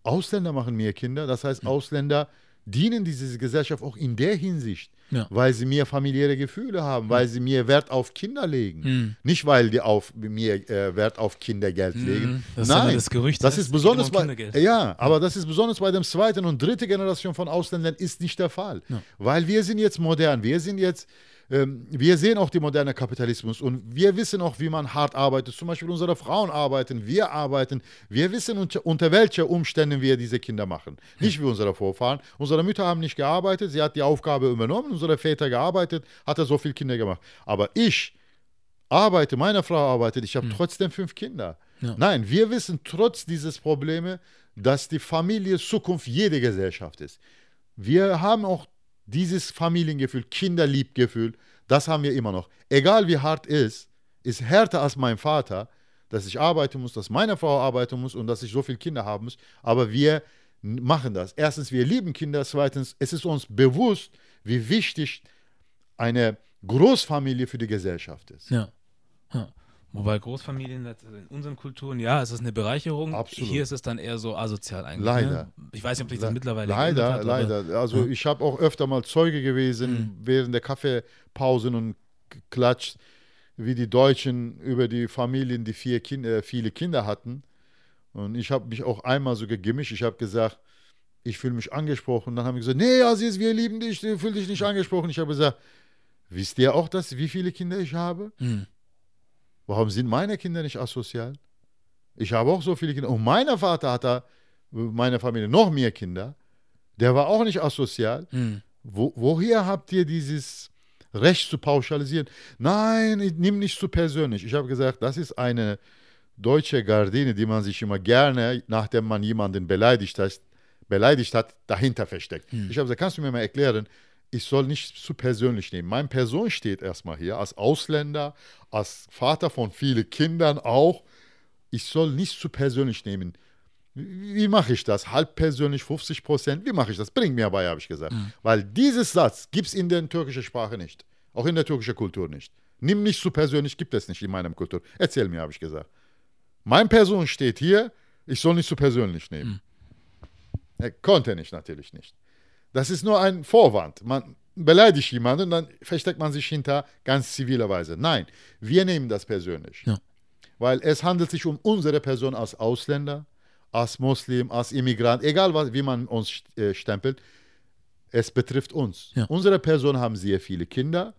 Ausländer machen mehr Kinder. Das heißt, Ausländer dienen diese Gesellschaft auch in der Hinsicht, ja. weil sie mehr familiäre Gefühle haben, weil sie mehr Wert auf Kinder legen. Mhm. Nicht, weil die auf mehr äh, Wert auf Kindergeld mhm. legen. Das Nein, ist das Gerücht. Das ist besonders bei, ja, aber das ist besonders bei der zweiten und dritten Generation von Ausländern ist nicht der Fall, ja. weil wir sind jetzt modern, wir sind jetzt wir sehen auch den modernen Kapitalismus und wir wissen auch, wie man hart arbeitet. Zum Beispiel unsere Frauen arbeiten, wir arbeiten. Wir wissen, unter, unter welchen Umständen wir diese Kinder machen. Nicht wie unsere Vorfahren. Unsere Mütter haben nicht gearbeitet, sie hat die Aufgabe übernommen. Unsere Väter gearbeitet, hat er so viele Kinder gemacht. Aber ich arbeite, meine Frau arbeitet, ich habe hm. trotzdem fünf Kinder. Ja. Nein, wir wissen trotz dieses Probleme, dass die Familie Zukunft jeder Gesellschaft ist. Wir haben auch dieses Familiengefühl, Kinderliebgefühl, das haben wir immer noch. Egal wie hart ist, ist härter als mein Vater, dass ich arbeiten muss, dass meine Frau arbeiten muss und dass ich so viele Kinder haben muss. Aber wir machen das. Erstens, wir lieben Kinder. Zweitens, es ist uns bewusst, wie wichtig eine Großfamilie für die Gesellschaft ist. Ja. ja. Wobei Großfamilien in unseren Kulturen, ja, es ist eine Bereicherung. Absolut. Hier ist es dann eher so asozial eigentlich. Ne? Leider. Ne? Ich weiß nicht, ob sich das Le mittlerweile Leider, hat, leider. Also ja. ich habe auch öfter mal Zeuge gewesen mhm. während der Kaffeepausen und klatscht, wie die Deutschen über die Familien, die vier Kinder, äh, viele Kinder hatten. Und ich habe mich auch einmal so gemischt. Ich habe gesagt, ich fühle mich angesprochen. Und dann haben wir gesagt, nee, Aziz, wir lieben dich, du fühlst dich nicht angesprochen. Ich habe gesagt, wisst ihr auch, dass, wie viele Kinder ich habe? Mhm. Warum sind meine Kinder nicht asozial? Ich habe auch so viele Kinder. Und mein Vater hatte, meine Familie, noch mehr Kinder. Der war auch nicht asozial. Mhm. Wo, woher habt ihr dieses Recht zu pauschalisieren? Nein, ich nehme nicht zu persönlich. Ich habe gesagt, das ist eine deutsche Gardine, die man sich immer gerne, nachdem man jemanden beleidigt hat, beleidigt hat dahinter versteckt. Mhm. Ich habe gesagt, kannst du mir mal erklären, ich soll nicht zu persönlich nehmen. Meine Person steht erstmal hier als Ausländer, als Vater von vielen Kindern auch. Ich soll nicht zu persönlich nehmen. Wie mache ich das? Halb persönlich, 50 Prozent? Wie mache ich das? Bring mir bei, habe ich gesagt. Mhm. Weil dieses Satz gibt es in der türkischen Sprache nicht. Auch in der türkischen Kultur nicht. Nimm nicht zu persönlich, gibt es nicht in meiner Kultur. Erzähl mir, habe ich gesagt. Meine Person steht hier, ich soll nicht zu persönlich nehmen. Mhm. Er konnte nicht, natürlich nicht. Das ist nur ein Vorwand. Man beleidigt jemanden, dann versteckt man sich hinter ganz ziviler Weise. Nein, wir nehmen das persönlich. Ja. Weil es handelt sich um unsere Person als Ausländer, als Muslim, als Immigrant, egal was, wie man uns äh, stempelt. Es betrifft uns. Ja. Unsere Person haben sehr viele Kinder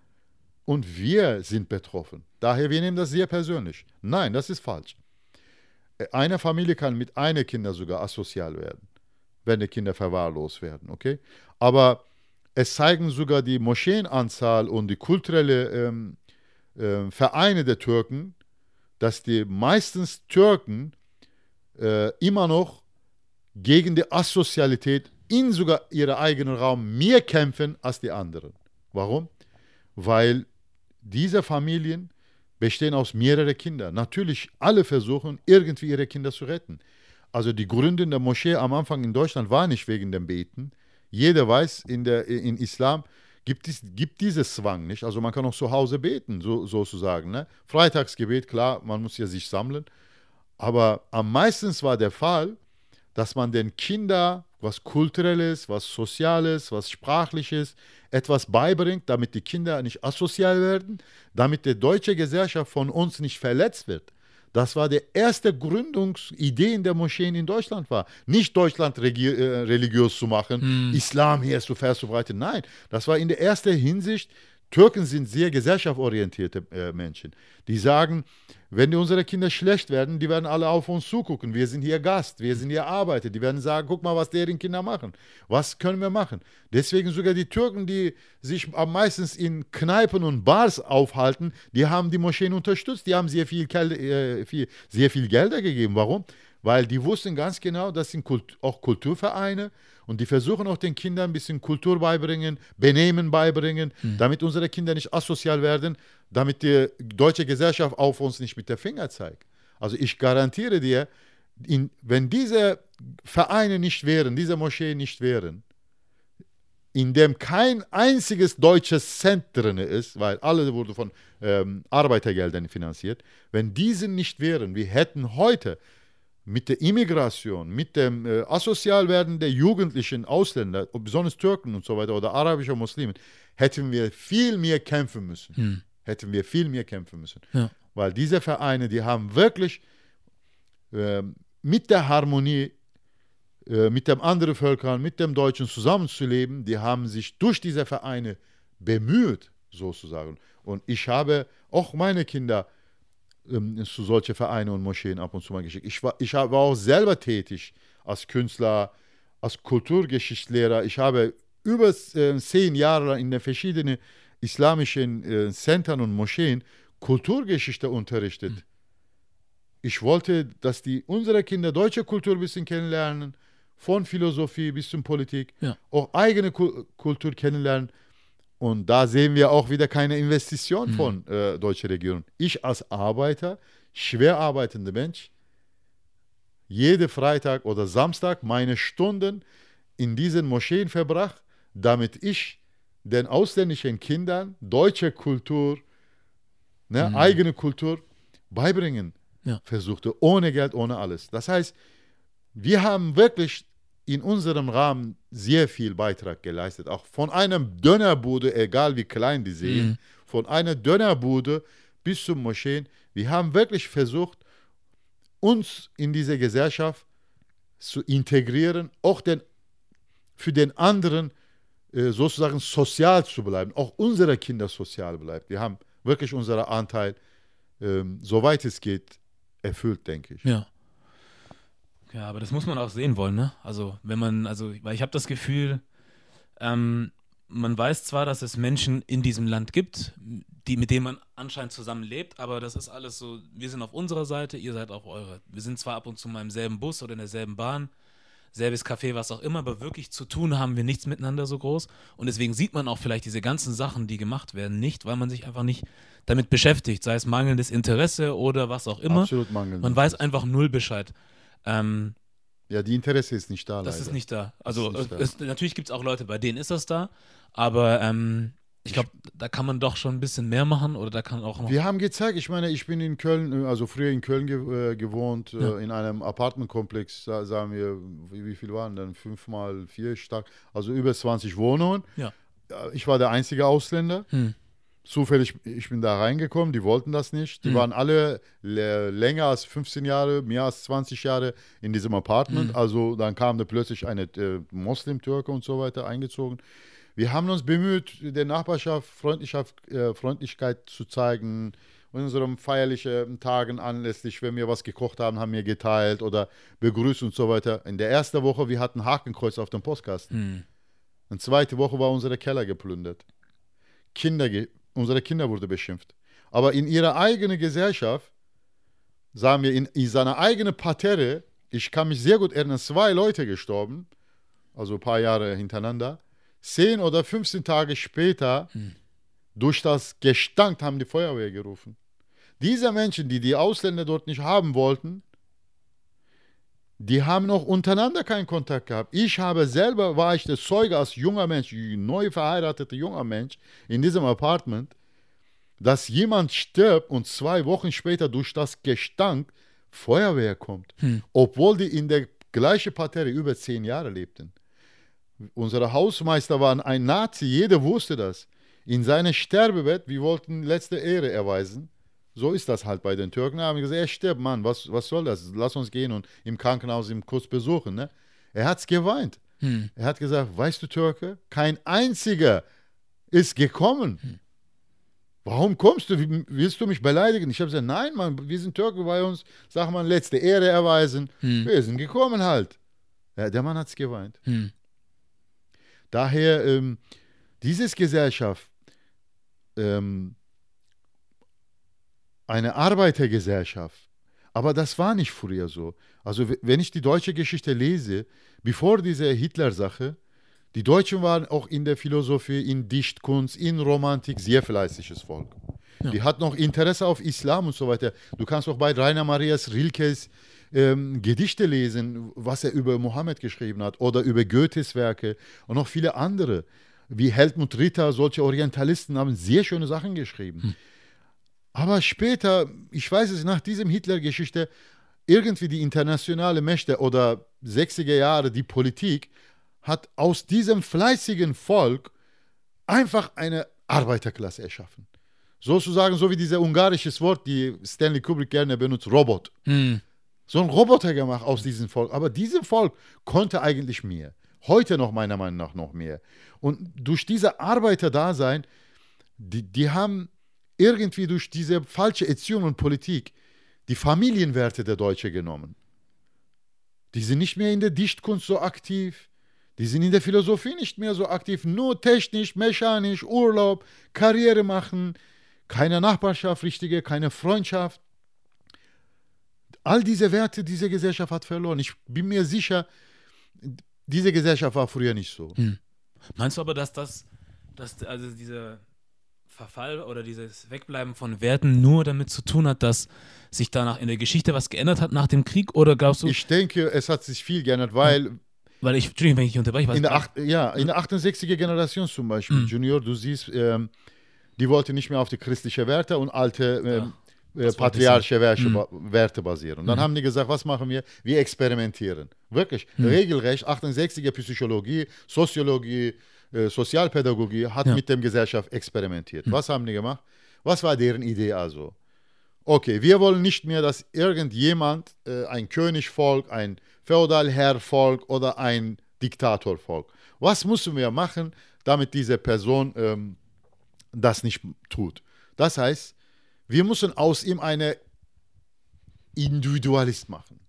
und wir sind betroffen. Daher, wir nehmen das sehr persönlich. Nein, das ist falsch. Eine Familie kann mit einem Kind sogar asozial werden wenn die Kinder verwahrlost werden. Okay? Aber es zeigen sogar die Moscheenanzahl und die kulturelle ähm, äh, Vereine der Türken, dass die meistens Türken äh, immer noch gegen die Asozialität in sogar ihrem eigenen Raum mehr kämpfen als die anderen. Warum? Weil diese Familien bestehen aus mehreren Kindern. Natürlich, alle versuchen, irgendwie ihre Kinder zu retten. Also die Gründung der Moschee am Anfang in Deutschland war nicht wegen dem Beten. Jeder weiß, in, der, in Islam gibt es gibt dieses Zwang nicht. Also man kann auch zu Hause beten, so, sozusagen. Ne? Freitagsgebet, klar, man muss ja sich sammeln. Aber am meisten war der Fall, dass man den Kindern was Kulturelles, was Soziales, was Sprachliches, etwas beibringt, damit die Kinder nicht asozial werden, damit die deutsche Gesellschaft von uns nicht verletzt wird. Das war die erste Gründungsidee in der Moscheen in Deutschland war. Nicht Deutschland äh, religiös zu machen, hm. Islam hier zu verbreiten. Nein, das war in der ersten Hinsicht Türken sind sehr gesellschaftsorientierte äh, Menschen. Die sagen, wenn unsere Kinder schlecht werden, die werden alle auf uns zugucken. Wir sind hier Gast, wir sind hier Arbeiter. Die werden sagen, guck mal, was deren Kinder machen. Was können wir machen? Deswegen sogar die Türken, die sich am meisten in Kneipen und Bars aufhalten, die haben die Moscheen unterstützt. Die haben sehr viel, äh, viel, sehr viel Gelder gegeben. Warum? Weil die wussten ganz genau, das sind Kult auch Kulturvereine und die versuchen auch den Kindern ein bisschen Kultur beibringen, Benehmen beibringen, mhm. damit unsere Kinder nicht asozial werden, damit die deutsche Gesellschaft auf uns nicht mit der Finger zeigt. Also ich garantiere dir, in, wenn diese Vereine nicht wären, diese Moscheen nicht wären, in dem kein einziges deutsches Cent drin ist, weil alle wurden von ähm, Arbeitergeldern finanziert, wenn diese nicht wären, wir hätten heute mit der Immigration, mit dem äh, Asozialwerden der jugendlichen Ausländer, besonders Türken und so weiter oder arabischer Muslimen, hätten wir viel mehr kämpfen müssen. Hm. Hätten wir viel mehr kämpfen müssen. Ja. Weil diese Vereine, die haben wirklich äh, mit der Harmonie äh, mit den anderen Völkern, mit dem Deutschen zusammenzuleben, die haben sich durch diese Vereine bemüht, sozusagen. Und ich habe auch meine Kinder ähm, zu solchen Vereinen und Moscheen ab und zu mal geschickt. Ich war, ich war auch selber tätig als Künstler, als Kulturgeschichtslehrer. Ich habe über äh, zehn Jahre in den verschiedenen islamischen äh, Centern und Moscheen Kulturgeschichte unterrichtet. Mhm. Ich wollte, dass die unsere Kinder deutsche Kultur ein bisschen kennenlernen, von Philosophie bis zum Politik, ja. auch eigene Kultur kennenlernen. Und da sehen wir auch wieder keine Investition mhm. von äh, deutscher Regierung. Ich als Arbeiter, schwer arbeitender Mensch, jede Freitag oder Samstag meine Stunden in diesen Moscheen verbracht, damit ich den ausländischen Kindern deutsche Kultur, ne, mhm. eigene Kultur beibringen ja. versuchte, ohne Geld, ohne alles. Das heißt, wir haben wirklich in unserem Rahmen sehr viel Beitrag geleistet. Auch von einem Dönerbude, egal wie klein die sehen, mhm. von einer Dönerbude bis zum Moscheen. Wir haben wirklich versucht, uns in diese Gesellschaft zu integrieren, auch den, für den anderen äh, sozusagen sozial zu bleiben, auch unsere Kinder sozial bleiben. Wir haben wirklich unseren Anteil, ähm, soweit es geht, erfüllt, denke ich. Ja. Ja, aber das muss man auch sehen wollen, ne? Also, wenn man, also, weil ich habe das Gefühl, ähm, man weiß zwar, dass es Menschen in diesem Land gibt, die, mit denen man anscheinend zusammenlebt, aber das ist alles so, wir sind auf unserer Seite, ihr seid auf eurer. Wir sind zwar ab und zu mal im selben Bus oder in derselben Bahn, selbes Café, was auch immer, aber wirklich zu tun haben wir nichts miteinander so groß. Und deswegen sieht man auch vielleicht diese ganzen Sachen, die gemacht werden, nicht, weil man sich einfach nicht damit beschäftigt, sei es mangelndes Interesse oder was auch immer. Absolut mangelnd. Man weiß einfach null Bescheid. Ähm, ja, die Interesse ist nicht da. Das leider. ist nicht da. Also nicht es, da. natürlich gibt es auch Leute, bei denen ist das da, aber ähm, ich glaube, da kann man doch schon ein bisschen mehr machen oder da kann auch noch. Wir haben gezeigt, ich meine, ich bin in Köln, also früher in Köln ge äh, gewohnt, äh, ja. äh, in einem Apartmentkomplex, sagen wir, wie, wie viel waren dann? Fünf mal vier stark, also über 20 Wohnungen. Ja. Ich war der einzige Ausländer. Hm zufällig, ich bin da reingekommen, die wollten das nicht. Die mhm. waren alle länger als 15 Jahre, mehr als 20 Jahre in diesem Apartment. Mhm. Also dann kam da plötzlich eine äh, Muslim-Türke und so weiter eingezogen. Wir haben uns bemüht, der Nachbarschaft Freundlichkeit, äh, Freundlichkeit zu zeigen. In unseren feierlichen Tagen anlässlich, wenn wir was gekocht haben, haben wir geteilt oder begrüßt und so weiter. In der ersten Woche, wir hatten Hakenkreuz auf dem Postkasten. Mhm. Und zweite Woche war unser Keller geplündert. Kinder Unsere Kinder wurden beschimpft. Aber in ihrer eigenen Gesellschaft, sagen wir, in, in seiner eigenen Parterre, ich kann mich sehr gut erinnern, zwei Leute gestorben, also ein paar Jahre hintereinander. Zehn oder 15 Tage später, hm. durch das Gestank, haben die Feuerwehr gerufen. Diese Menschen, die die Ausländer dort nicht haben wollten, die haben noch untereinander keinen Kontakt gehabt. Ich habe selber, war ich der Zeuge als junger Mensch, neu verheirateter junger Mensch in diesem Apartment, dass jemand stirbt und zwei Wochen später durch das Gestank Feuerwehr kommt, hm. obwohl die in der gleichen Parterre über zehn Jahre lebten. Unser Hausmeister war ein Nazi, jeder wusste das. In seinem Sterbebett, wir wollten letzte Ehre erweisen. So ist das halt bei den Türken. Da haben wir gesagt, er stirbt, Mann, was, was soll das? Lass uns gehen und im Krankenhaus ihn kurz besuchen. Ne? Er hat es geweint. Hm. Er hat gesagt, weißt du Türke, kein einziger ist gekommen. Hm. Warum kommst du? Willst du mich beleidigen? Ich habe gesagt, nein, Mann, wir sind Türke bei uns. Sag mal, letzte Ehre erweisen. Hm. Wir sind gekommen halt. Ja, der Mann hat es geweint. Hm. Daher, ähm, dieses Gesellschaft, ähm, eine Arbeitergesellschaft. Aber das war nicht früher so. Also wenn ich die deutsche Geschichte lese, bevor diese Hitler-Sache, die Deutschen waren auch in der Philosophie, in Dichtkunst, in Romantik sehr fleißiges Volk. Ja. Die hatten auch Interesse auf Islam und so weiter. Du kannst auch bei Rainer Marias Rilkes ähm, Gedichte lesen, was er über Mohammed geschrieben hat oder über Goethes Werke und noch viele andere. Wie Helmut Ritter, solche Orientalisten haben sehr schöne Sachen geschrieben. Hm. Aber später, ich weiß es, nach diesem Hitler-Geschichte, irgendwie die internationale Mächte oder 60er Jahre die Politik hat aus diesem fleißigen Volk einfach eine Arbeiterklasse erschaffen. Sozusagen so wie dieses ungarisches Wort, die Stanley Kubrick gerne benutzt, Robot. Mhm. So ein Roboter gemacht aus diesem Volk. Aber dieses Volk konnte eigentlich mehr. Heute noch meiner Meinung nach noch mehr. Und durch diese Arbeiterdasein, die, die haben irgendwie durch diese falsche Erziehung und Politik die Familienwerte der Deutschen genommen. Die sind nicht mehr in der Dichtkunst so aktiv. Die sind in der Philosophie nicht mehr so aktiv. Nur technisch, mechanisch, Urlaub, Karriere machen, keine Nachbarschaft, richtige, keine Freundschaft. All diese Werte, diese Gesellschaft hat verloren. Ich bin mir sicher, diese Gesellschaft war früher nicht so. Hm. Meinst du aber, dass das, dass also dieser Verfall oder dieses Wegbleiben von Werten nur damit zu tun hat, dass sich danach in der Geschichte was geändert hat nach dem Krieg? Oder glaubst du? Ich denke, es hat sich viel geändert, weil. Weil ich, Entschuldigung, wenn ich unterbreche. In der, acht, ja, in der 68er Generation zum Beispiel, mhm. Junior, du siehst, ähm, die wollte nicht mehr auf die christliche Werte und alte ähm, ja, äh, patriarchische Werte, mhm. Werte basieren. Und dann mhm. haben die gesagt, was machen wir? Wir experimentieren. Wirklich, mhm. regelrecht, 68er Psychologie, Soziologie, äh, Sozialpädagogie hat ja. mit der Gesellschaft experimentiert. Mhm. Was haben die gemacht? Was war deren Idee also? Okay, wir wollen nicht mehr, dass irgendjemand, äh, ein Königvolk, ein Feudalherrvolk oder ein Diktatorvolk. Was müssen wir machen, damit diese Person ähm, das nicht tut? Das heißt, wir müssen aus ihm eine Individualist machen,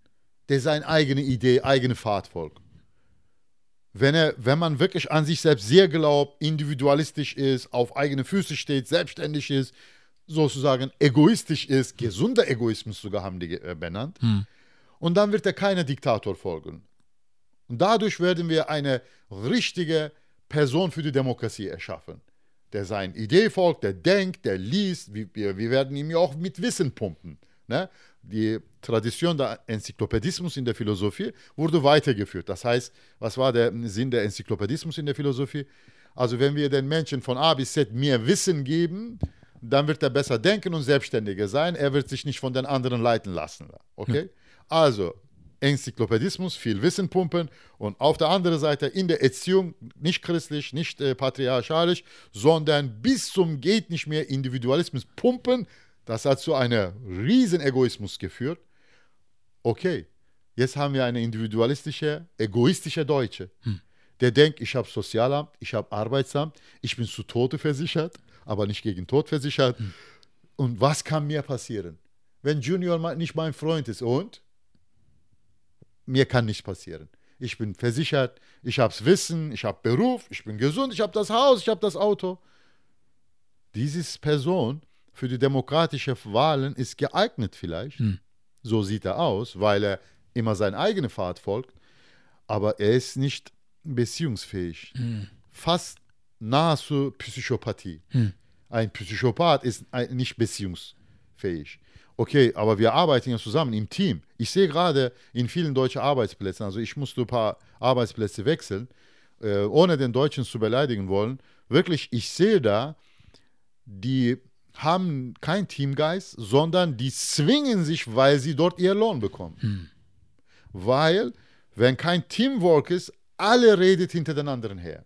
der seine eigene Idee, eigene Pfad folgt. Wenn, er, wenn man wirklich an sich selbst sehr glaubt, individualistisch ist, auf eigene Füße steht, selbstständig ist, sozusagen egoistisch ist, gesunder Egoismus sogar haben die äh, benannt. Hm. Und dann wird er keine Diktator folgen. Und dadurch werden wir eine richtige Person für die Demokratie erschaffen. Der seine Idee folgt, der denkt, der liest. Wir, wir werden ihm ja auch mit Wissen pumpen. Ne? Die Tradition der Enzyklopädismus in der Philosophie wurde weitergeführt. Das heißt, was war der Sinn der Enzyklopädismus in der Philosophie? Also wenn wir den Menschen von A bis Z mehr Wissen geben, dann wird er besser denken und selbstständiger sein. Er wird sich nicht von den anderen leiten lassen. Okay? Hm. Also, Enzyklopädismus, viel Wissen pumpen und auf der anderen Seite in der Erziehung nicht christlich, nicht äh, patriarchalisch, sondern bis zum geht nicht mehr Individualismus pumpen. Das hat zu einem riesen Egoismus geführt. Okay, jetzt haben wir eine individualistische, egoistische Deutsche. Hm. Der denkt, ich habe Sozialamt, ich habe Arbeitsamt, ich bin zu Tode versichert aber nicht gegen Tod versichert. Mhm. Und was kann mir passieren? Wenn Junior nicht mein Freund ist und mir kann nichts passieren. Ich bin versichert, ich habe Wissen, ich habe Beruf, ich bin gesund, ich habe das Haus, ich habe das Auto. Diese Person für die demokratischen Wahlen ist geeignet vielleicht. Hm. So sieht er aus, weil er immer seinen eigenen Pfad folgt. Aber er ist nicht beziehungsfähig. Hm. Fast nahezu Psychopathie. Hm. Ein Psychopath ist nicht beziehungsfähig. Okay, aber wir arbeiten ja zusammen im Team. Ich sehe gerade in vielen deutschen Arbeitsplätzen, also ich musste ein paar Arbeitsplätze wechseln, äh, ohne den Deutschen zu beleidigen wollen. Wirklich, ich sehe da, die haben keinen Teamgeist, sondern die zwingen sich, weil sie dort ihren Lohn bekommen. Hm. Weil, wenn kein Teamwork ist, alle redet hinter den anderen her.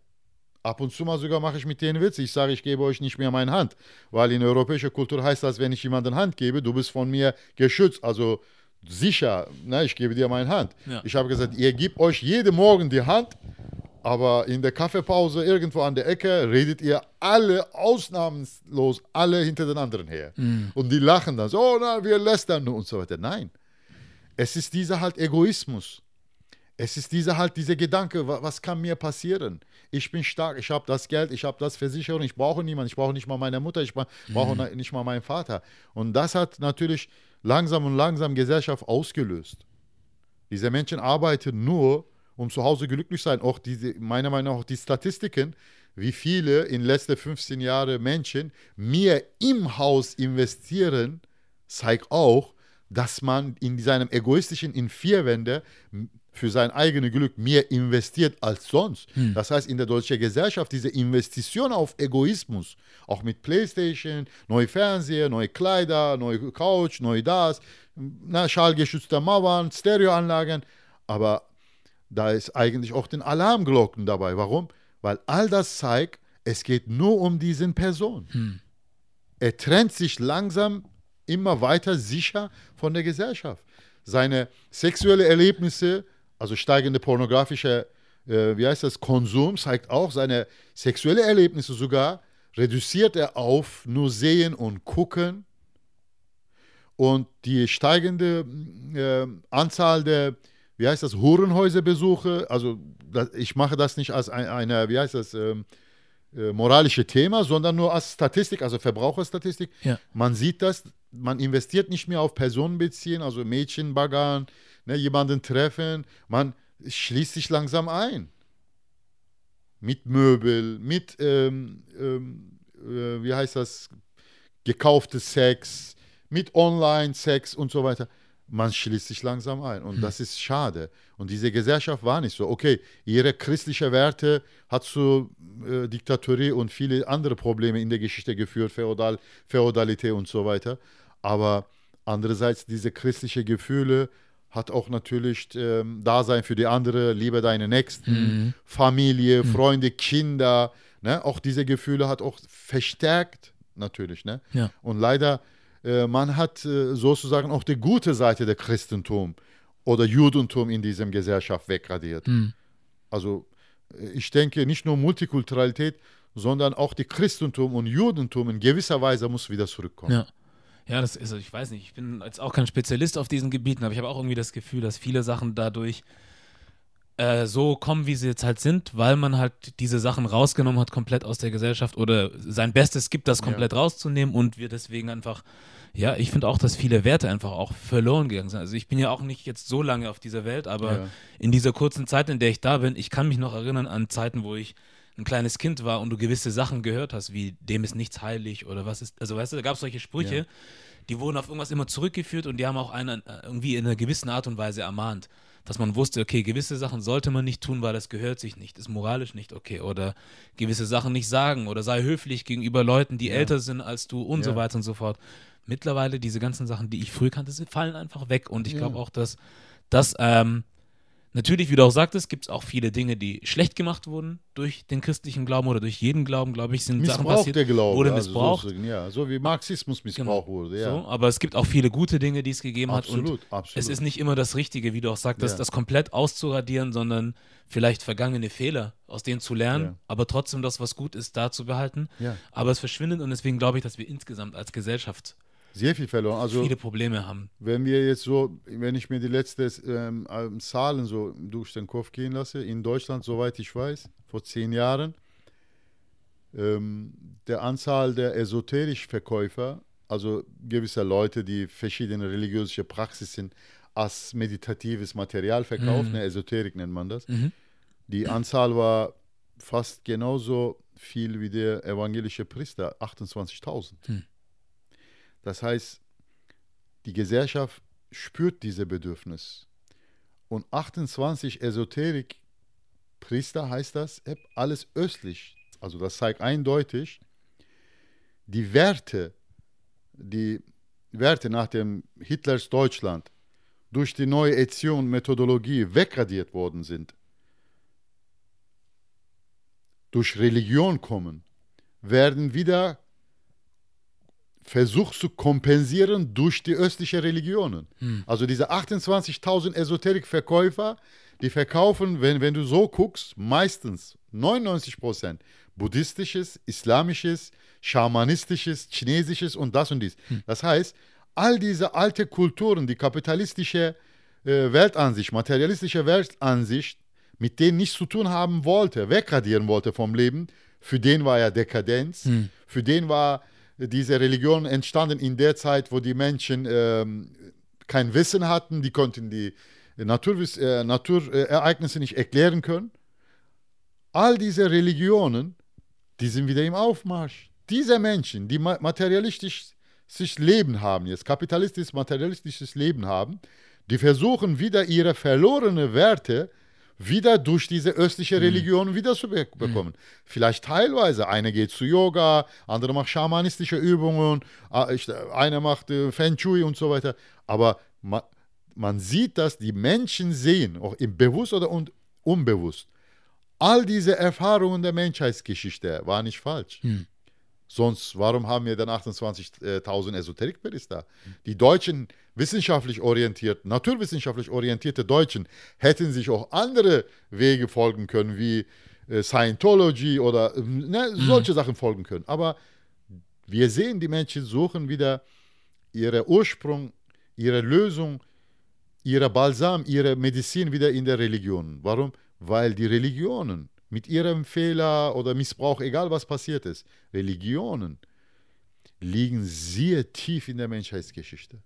Ab und zu mal sogar mache ich mit denen Witze. Ich sage, ich gebe euch nicht mehr meine Hand. Weil in europäischer Kultur heißt das, wenn ich jemandem Hand gebe, du bist von mir geschützt. Also sicher, ne, ich gebe dir meine Hand. Ja. Ich habe gesagt, ihr gebt euch jeden Morgen die Hand, aber in der Kaffeepause irgendwo an der Ecke redet ihr alle ausnahmslos alle hinter den anderen her. Mhm. Und die lachen dann so, oh nein, wir lästern und so weiter. Nein, es ist dieser halt Egoismus. Es ist dieser halt dieser Gedanke, was kann mir passieren? Ich bin stark, ich habe das Geld, ich habe das Versicherung, ich brauche niemanden, ich brauche nicht mal meine Mutter, ich brauche mhm. nicht mal meinen Vater. Und das hat natürlich langsam und langsam Gesellschaft ausgelöst. Diese Menschen arbeiten nur, um zu Hause glücklich sein. Auch diese, meiner Meinung nach die Statistiken, wie viele in den letzten 15 Jahren Menschen mehr im Haus investieren, zeigt auch, dass man in seinem egoistischen in vier Wände für sein eigenes Glück mehr investiert als sonst. Hm. Das heißt, in der deutschen Gesellschaft diese Investition auf Egoismus, auch mit Playstation, neue Fernseher, neue Kleider, neue Couch, neu das, na, schallgeschützte Mauern, Stereoanlagen, aber da ist eigentlich auch den Alarmglocken dabei. Warum? Weil all das zeigt, es geht nur um diesen Person. Hm. Er trennt sich langsam immer weiter sicher von der Gesellschaft. Seine sexuellen Erlebnisse, also steigende pornografische, äh, wie heißt das, Konsum, zeigt auch seine sexuellen Erlebnisse sogar, reduziert er auf nur sehen und gucken. Und die steigende äh, Anzahl der, wie heißt das, Hurenhäuserbesuche, also das, ich mache das nicht als ein, eine, wie heißt das, ähm, äh, moralische Thema, sondern nur als Statistik, also Verbraucherstatistik. Ja. Man sieht das, man investiert nicht mehr auf Personenbeziehen, also Mädchen baggern, ne, jemanden treffen, man schließt sich langsam ein. Mit Möbel, mit, ähm, ähm, äh, wie heißt das, gekauftes Sex, mit Online-Sex und so weiter man schließt sich langsam ein. Und hm. das ist schade. Und diese Gesellschaft war nicht so. Okay, ihre christlichen Werte hat zu äh, Diktatorie und viele andere Probleme in der Geschichte geführt, Feudal, Feudalität und so weiter. Aber andererseits, diese christlichen Gefühle hat auch natürlich ähm, Dasein für die andere, liebe deine Nächsten, mhm. Familie, mhm. Freunde, Kinder. Ne? Auch diese Gefühle hat auch verstärkt natürlich. Ne? Ja. Und leider man hat äh, sozusagen auch die gute Seite der Christentum oder Judentum in dieser Gesellschaft wegradiert. Mhm. Also äh, ich denke, nicht nur Multikulturalität, sondern auch die Christentum und Judentum in gewisser Weise muss wieder zurückkommen. Ja. Ja, das ist, ich weiß nicht, ich bin jetzt auch kein Spezialist auf diesen Gebieten, aber ich habe auch irgendwie das Gefühl, dass viele Sachen dadurch äh, so kommen, wie sie jetzt halt sind, weil man halt diese Sachen rausgenommen hat, komplett aus der Gesellschaft oder sein Bestes gibt, das komplett ja. rauszunehmen und wir deswegen einfach, ja, ich finde auch, dass viele Werte einfach auch verloren gegangen sind. Also ich bin ja auch nicht jetzt so lange auf dieser Welt, aber ja. in dieser kurzen Zeit, in der ich da bin, ich kann mich noch erinnern an Zeiten, wo ich ein kleines Kind war und du gewisse Sachen gehört hast, wie dem ist nichts heilig oder was ist, also weißt du, da gab es solche Sprüche, ja. die wurden auf irgendwas immer zurückgeführt und die haben auch einen äh, irgendwie in einer gewissen Art und Weise ermahnt dass man wusste, okay, gewisse Sachen sollte man nicht tun, weil das gehört sich nicht, ist moralisch nicht okay. Oder gewisse Sachen nicht sagen oder sei höflich gegenüber Leuten, die ja. älter sind als du und ja. so weiter und so fort. Mittlerweile diese ganzen Sachen, die ich früher kannte, fallen einfach weg. Und ich glaube auch, dass das ähm, Natürlich, wie du auch sagtest, gibt es auch viele Dinge, die schlecht gemacht wurden durch den christlichen Glauben oder durch jeden Glauben, glaube ich, sind Missbrauch Sachen passiert, der Glaube, wurde missbraucht. Also so, ja, so wie Marxismus missbraucht genau. wurde. Ja. So, aber es gibt auch viele gute Dinge, die es gegeben absolut, hat. Und absolut. es ist nicht immer das Richtige, wie du auch sagtest, ja. das komplett auszuradieren, sondern vielleicht vergangene Fehler, aus denen zu lernen, ja. aber trotzdem das, was gut ist, da zu behalten. Aber es verschwindet und deswegen glaube ich, dass wir insgesamt als Gesellschaft sehr viel verloren. Also, viele Probleme haben. Wenn wir jetzt so, wenn ich mir die letzten ähm, ähm, Zahlen so durch den Kopf gehen lasse, in Deutschland, soweit ich weiß, vor zehn Jahren, ähm, der Anzahl der esoterisch Verkäufer, also gewisser Leute, die verschiedene religiöse Praxisen als meditatives Material verkaufen, mhm. Esoterik nennt man das, mhm. die Anzahl war fast genauso viel wie der evangelische Priester, 28.000. Mhm. Das heißt, die Gesellschaft spürt dieses Bedürfnis. Und 28 Esoterik-Priester heißt das, alles östlich. Also das zeigt eindeutig, die Werte, die Werte nach dem Hitlers Deutschland durch die neue Erziehung-Methodologie wegradiert worden sind, durch Religion kommen, werden wieder versucht zu kompensieren durch die östlichen Religionen. Hm. Also diese 28.000 Esoterik-Verkäufer, die verkaufen, wenn, wenn du so guckst, meistens 99 Prozent buddhistisches, islamisches, schamanistisches, chinesisches und das und dies. Hm. Das heißt, all diese alte Kulturen, die kapitalistische äh, Weltansicht, materialistische Weltansicht, mit denen nichts zu tun haben wollte, wegradieren wollte vom Leben, für den war ja Dekadenz, hm. für den war diese Religion entstanden in der Zeit, wo die Menschen ähm, kein Wissen hatten, die konnten die Naturwiss äh, Naturereignisse nicht erklären können. All diese Religionen, die sind wieder im Aufmarsch. Diese Menschen, die materialistisches Leben haben, jetzt kapitalistisches, materialistisches Leben haben, die versuchen wieder ihre verlorenen Werte wieder durch diese östliche mhm. Religion mhm. wieder zu be bekommen. Mhm. Vielleicht teilweise. Einer geht zu Yoga, andere macht schamanistische Übungen, einer macht äh, Feng Shui und so weiter. Aber man, man sieht, dass die Menschen sehen, auch im Bewusst oder unbewusst, all diese Erfahrungen der Menschheitsgeschichte waren nicht falsch. Mhm. Sonst, warum haben wir dann 28.000 Esoterikberis da? Die Deutschen, wissenschaftlich orientiert, naturwissenschaftlich orientierte Deutschen, hätten sich auch andere Wege folgen können, wie äh, Scientology oder ne, solche mhm. Sachen folgen können. Aber wir sehen, die Menschen suchen wieder ihren Ursprung, ihre Lösung, ihre Balsam, ihre Medizin wieder in der Religion. Warum? Weil die Religionen mit ihrem Fehler oder Missbrauch, egal was passiert ist, Religionen liegen sehr tief in der Menschheitsgeschichte.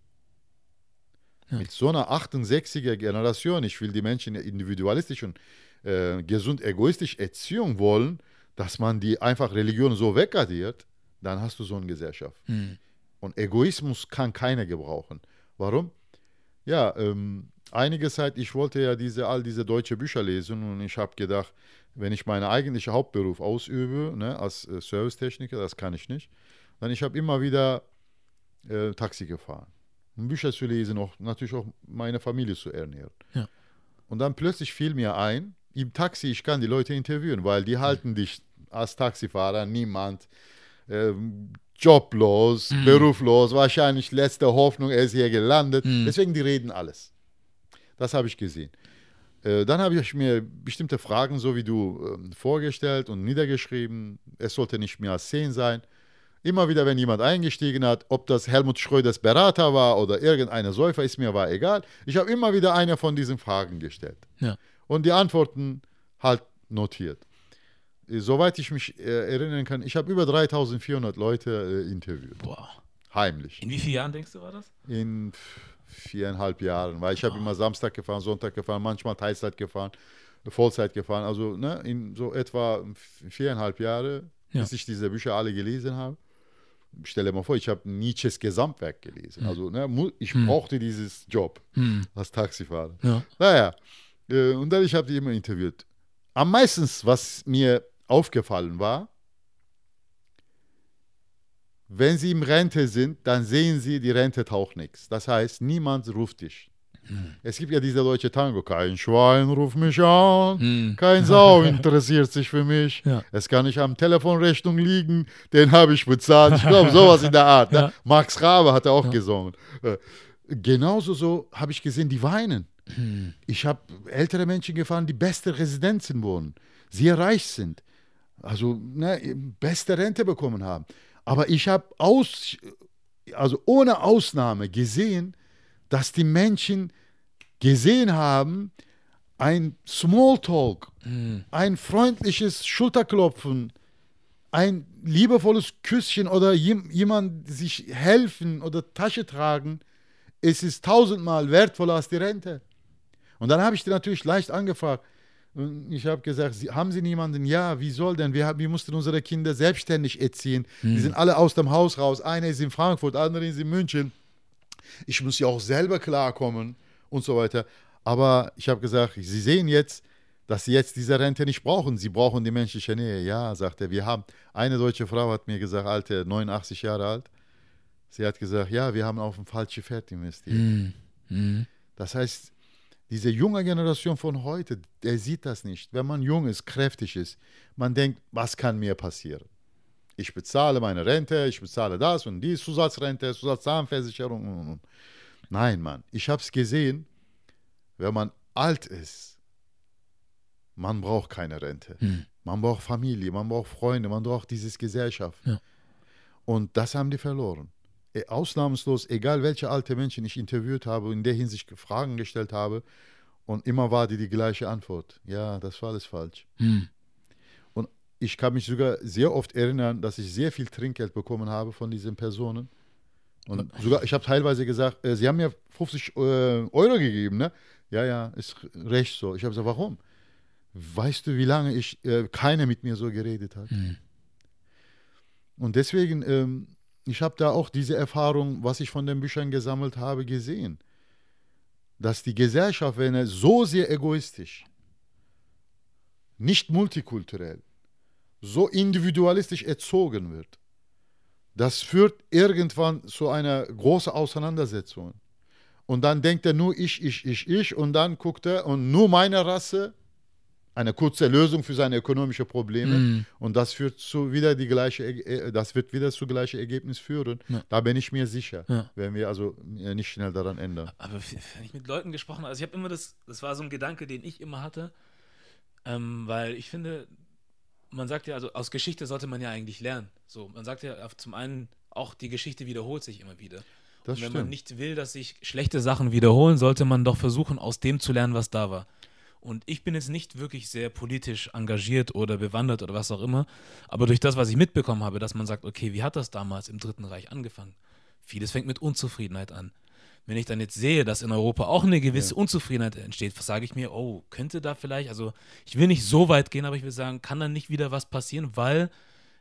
Ja. Mit so einer 68er Generation, ich will die Menschen individualistisch und äh, gesund egoistisch Erziehung wollen, dass man die einfach Religion so wegradiert, dann hast du so eine Gesellschaft. Mhm. Und Egoismus kann keiner gebrauchen. Warum? Ja, ähm, einige Zeit, ich wollte ja diese, all diese deutsche Bücher lesen und ich habe gedacht, wenn ich meinen eigentlichen Hauptberuf ausübe, ne, als äh, Servicetechniker, das kann ich nicht, dann ich habe immer wieder äh, Taxi gefahren. Um Bücher zu lesen, auch natürlich auch meine Familie zu ernähren. Ja. Und dann plötzlich fiel mir ein, im Taxi, ich kann die Leute interviewen, weil die halten dich als Taxifahrer niemand ähm, joblos, mhm. beruflos, wahrscheinlich letzte Hoffnung, er ist hier gelandet. Mhm. Deswegen, die reden alles. Das habe ich gesehen. Äh, dann habe ich mir bestimmte Fragen, so wie du, äh, vorgestellt und niedergeschrieben. Es sollte nicht mehr als zehn sein. Immer wieder, wenn jemand eingestiegen hat, ob das Helmut Schröders Berater war oder irgendeine Säufer, ist mir war egal. Ich habe immer wieder eine von diesen Fragen gestellt. Ja. Und die Antworten halt notiert. Äh, soweit ich mich äh, erinnern kann, ich habe über 3400 Leute interviewt. Boah. Heimlich. In wie vielen Jahren denkst du, war das? In viereinhalb Jahren, weil ich habe oh. immer Samstag gefahren, Sonntag gefahren, manchmal Teilzeit gefahren, Vollzeit gefahren. Also ne, in so etwa viereinhalb Jahre, ja. bis ich diese Bücher alle gelesen habe. Stell dir mal vor, ich habe Nietzsches Gesamtwerk gelesen. Mhm. Also ne, ich mhm. brauchte dieses Job mhm. als Taxifahrer. Ja. Naja, äh, und dann ich habe die immer interviewt. Am meisten, was mir aufgefallen war, wenn Sie im Rente sind, dann sehen Sie, die Rente taucht nichts. Das heißt, niemand ruft dich. Hm. Es gibt ja diese deutsche Tango, kein Schwein ruft mich an, hm. kein Sau interessiert sich für mich. Ja. Es kann nicht am Telefonrechnung liegen, den habe ich bezahlt. Ich glaube, sowas in der Art. Ne? Ja. Max Rabe hat auch ja. gesungen. Äh, genauso so habe ich gesehen, die weinen. Hm. Ich habe ältere Menschen gefahren, die beste Residenzen wohnen, sehr reich sind, also ne, beste Rente bekommen haben. Aber ich habe aus, also ohne Ausnahme gesehen, dass die Menschen gesehen haben, ein Smalltalk, mhm. ein freundliches Schulterklopfen, ein liebevolles Küsschen oder jemand sich helfen oder Tasche tragen, es ist tausendmal wertvoller als die Rente. Und dann habe ich dir natürlich leicht angefragt, ich habe gesagt, haben Sie niemanden? Ja, wie soll denn? Wir, wir mussten unsere Kinder selbstständig erziehen. Mhm. Die sind alle aus dem Haus raus. Einer ist in Frankfurt, andere ist in München. Ich muss ja auch selber klarkommen und so weiter. Aber ich habe gesagt, Sie sehen jetzt, dass Sie jetzt diese Rente nicht brauchen. Sie brauchen die menschliche Nähe. Ja, sagt er. Wir haben, eine deutsche Frau hat mir gesagt, alte, 89 Jahre alt. Sie hat gesagt, ja, wir haben auf ein falsches Pferd investiert. Mhm. Mhm. Das heißt, diese junge Generation von heute, der sieht das nicht. Wenn man jung ist, kräftig ist, man denkt, was kann mir passieren? Ich bezahle meine Rente, ich bezahle das und die Zusatzrente, Zusatzzahnversicherung. Nein, Mann, ich habe es gesehen, wenn man alt ist, man braucht keine Rente. Hm. Man braucht Familie, man braucht Freunde, man braucht diese Gesellschaft. Ja. Und das haben die verloren. Äh, ausnahmslos, egal welche alte Menschen ich interviewt habe, in der Hinsicht Fragen gestellt habe, und immer war die die gleiche Antwort. Ja, das war alles falsch. Hm. Und ich kann mich sogar sehr oft erinnern, dass ich sehr viel Trinkgeld bekommen habe von diesen Personen. Und sogar, ich habe teilweise gesagt, äh, sie haben mir 50 äh, Euro gegeben, ne? Ja, ja, ist recht so. Ich habe gesagt, warum? Weißt du, wie lange ich äh, keiner mit mir so geredet hat? Hm. Und deswegen ähm, ich habe da auch diese Erfahrung, was ich von den Büchern gesammelt habe, gesehen. Dass die Gesellschaft, wenn er so sehr egoistisch, nicht multikulturell, so individualistisch erzogen wird, das führt irgendwann zu einer großen Auseinandersetzung. Und dann denkt er nur ich, ich, ich, ich und dann guckt er und nur meine Rasse, eine kurze Lösung für seine ökonomischen Probleme mm. und das führt zu wieder die gleiche, äh, das wird wieder zu gleichen Ergebnis führen. Ja. Da bin ich mir sicher, ja. wenn wir also nicht schnell daran ändern. Aber wenn ich mit Leuten gesprochen habe, also ich habe immer das, das war so ein Gedanke, den ich immer hatte, ähm, weil ich finde, man sagt ja, also aus Geschichte sollte man ja eigentlich lernen. So, man sagt ja zum einen, auch die Geschichte wiederholt sich immer wieder. Das und wenn stimmt. man nicht will, dass sich schlechte Sachen wiederholen, sollte man doch versuchen, aus dem zu lernen, was da war. Und ich bin jetzt nicht wirklich sehr politisch engagiert oder bewandert oder was auch immer, aber durch das, was ich mitbekommen habe, dass man sagt, okay, wie hat das damals im Dritten Reich angefangen? Vieles fängt mit Unzufriedenheit an. Wenn ich dann jetzt sehe, dass in Europa auch eine gewisse ja. Unzufriedenheit entsteht, sage ich mir, oh, könnte da vielleicht, also ich will nicht so weit gehen, aber ich will sagen, kann da nicht wieder was passieren, weil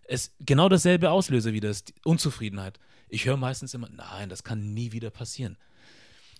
es genau dasselbe auslöse wie das, Unzufriedenheit. Ich höre meistens immer, nein, das kann nie wieder passieren.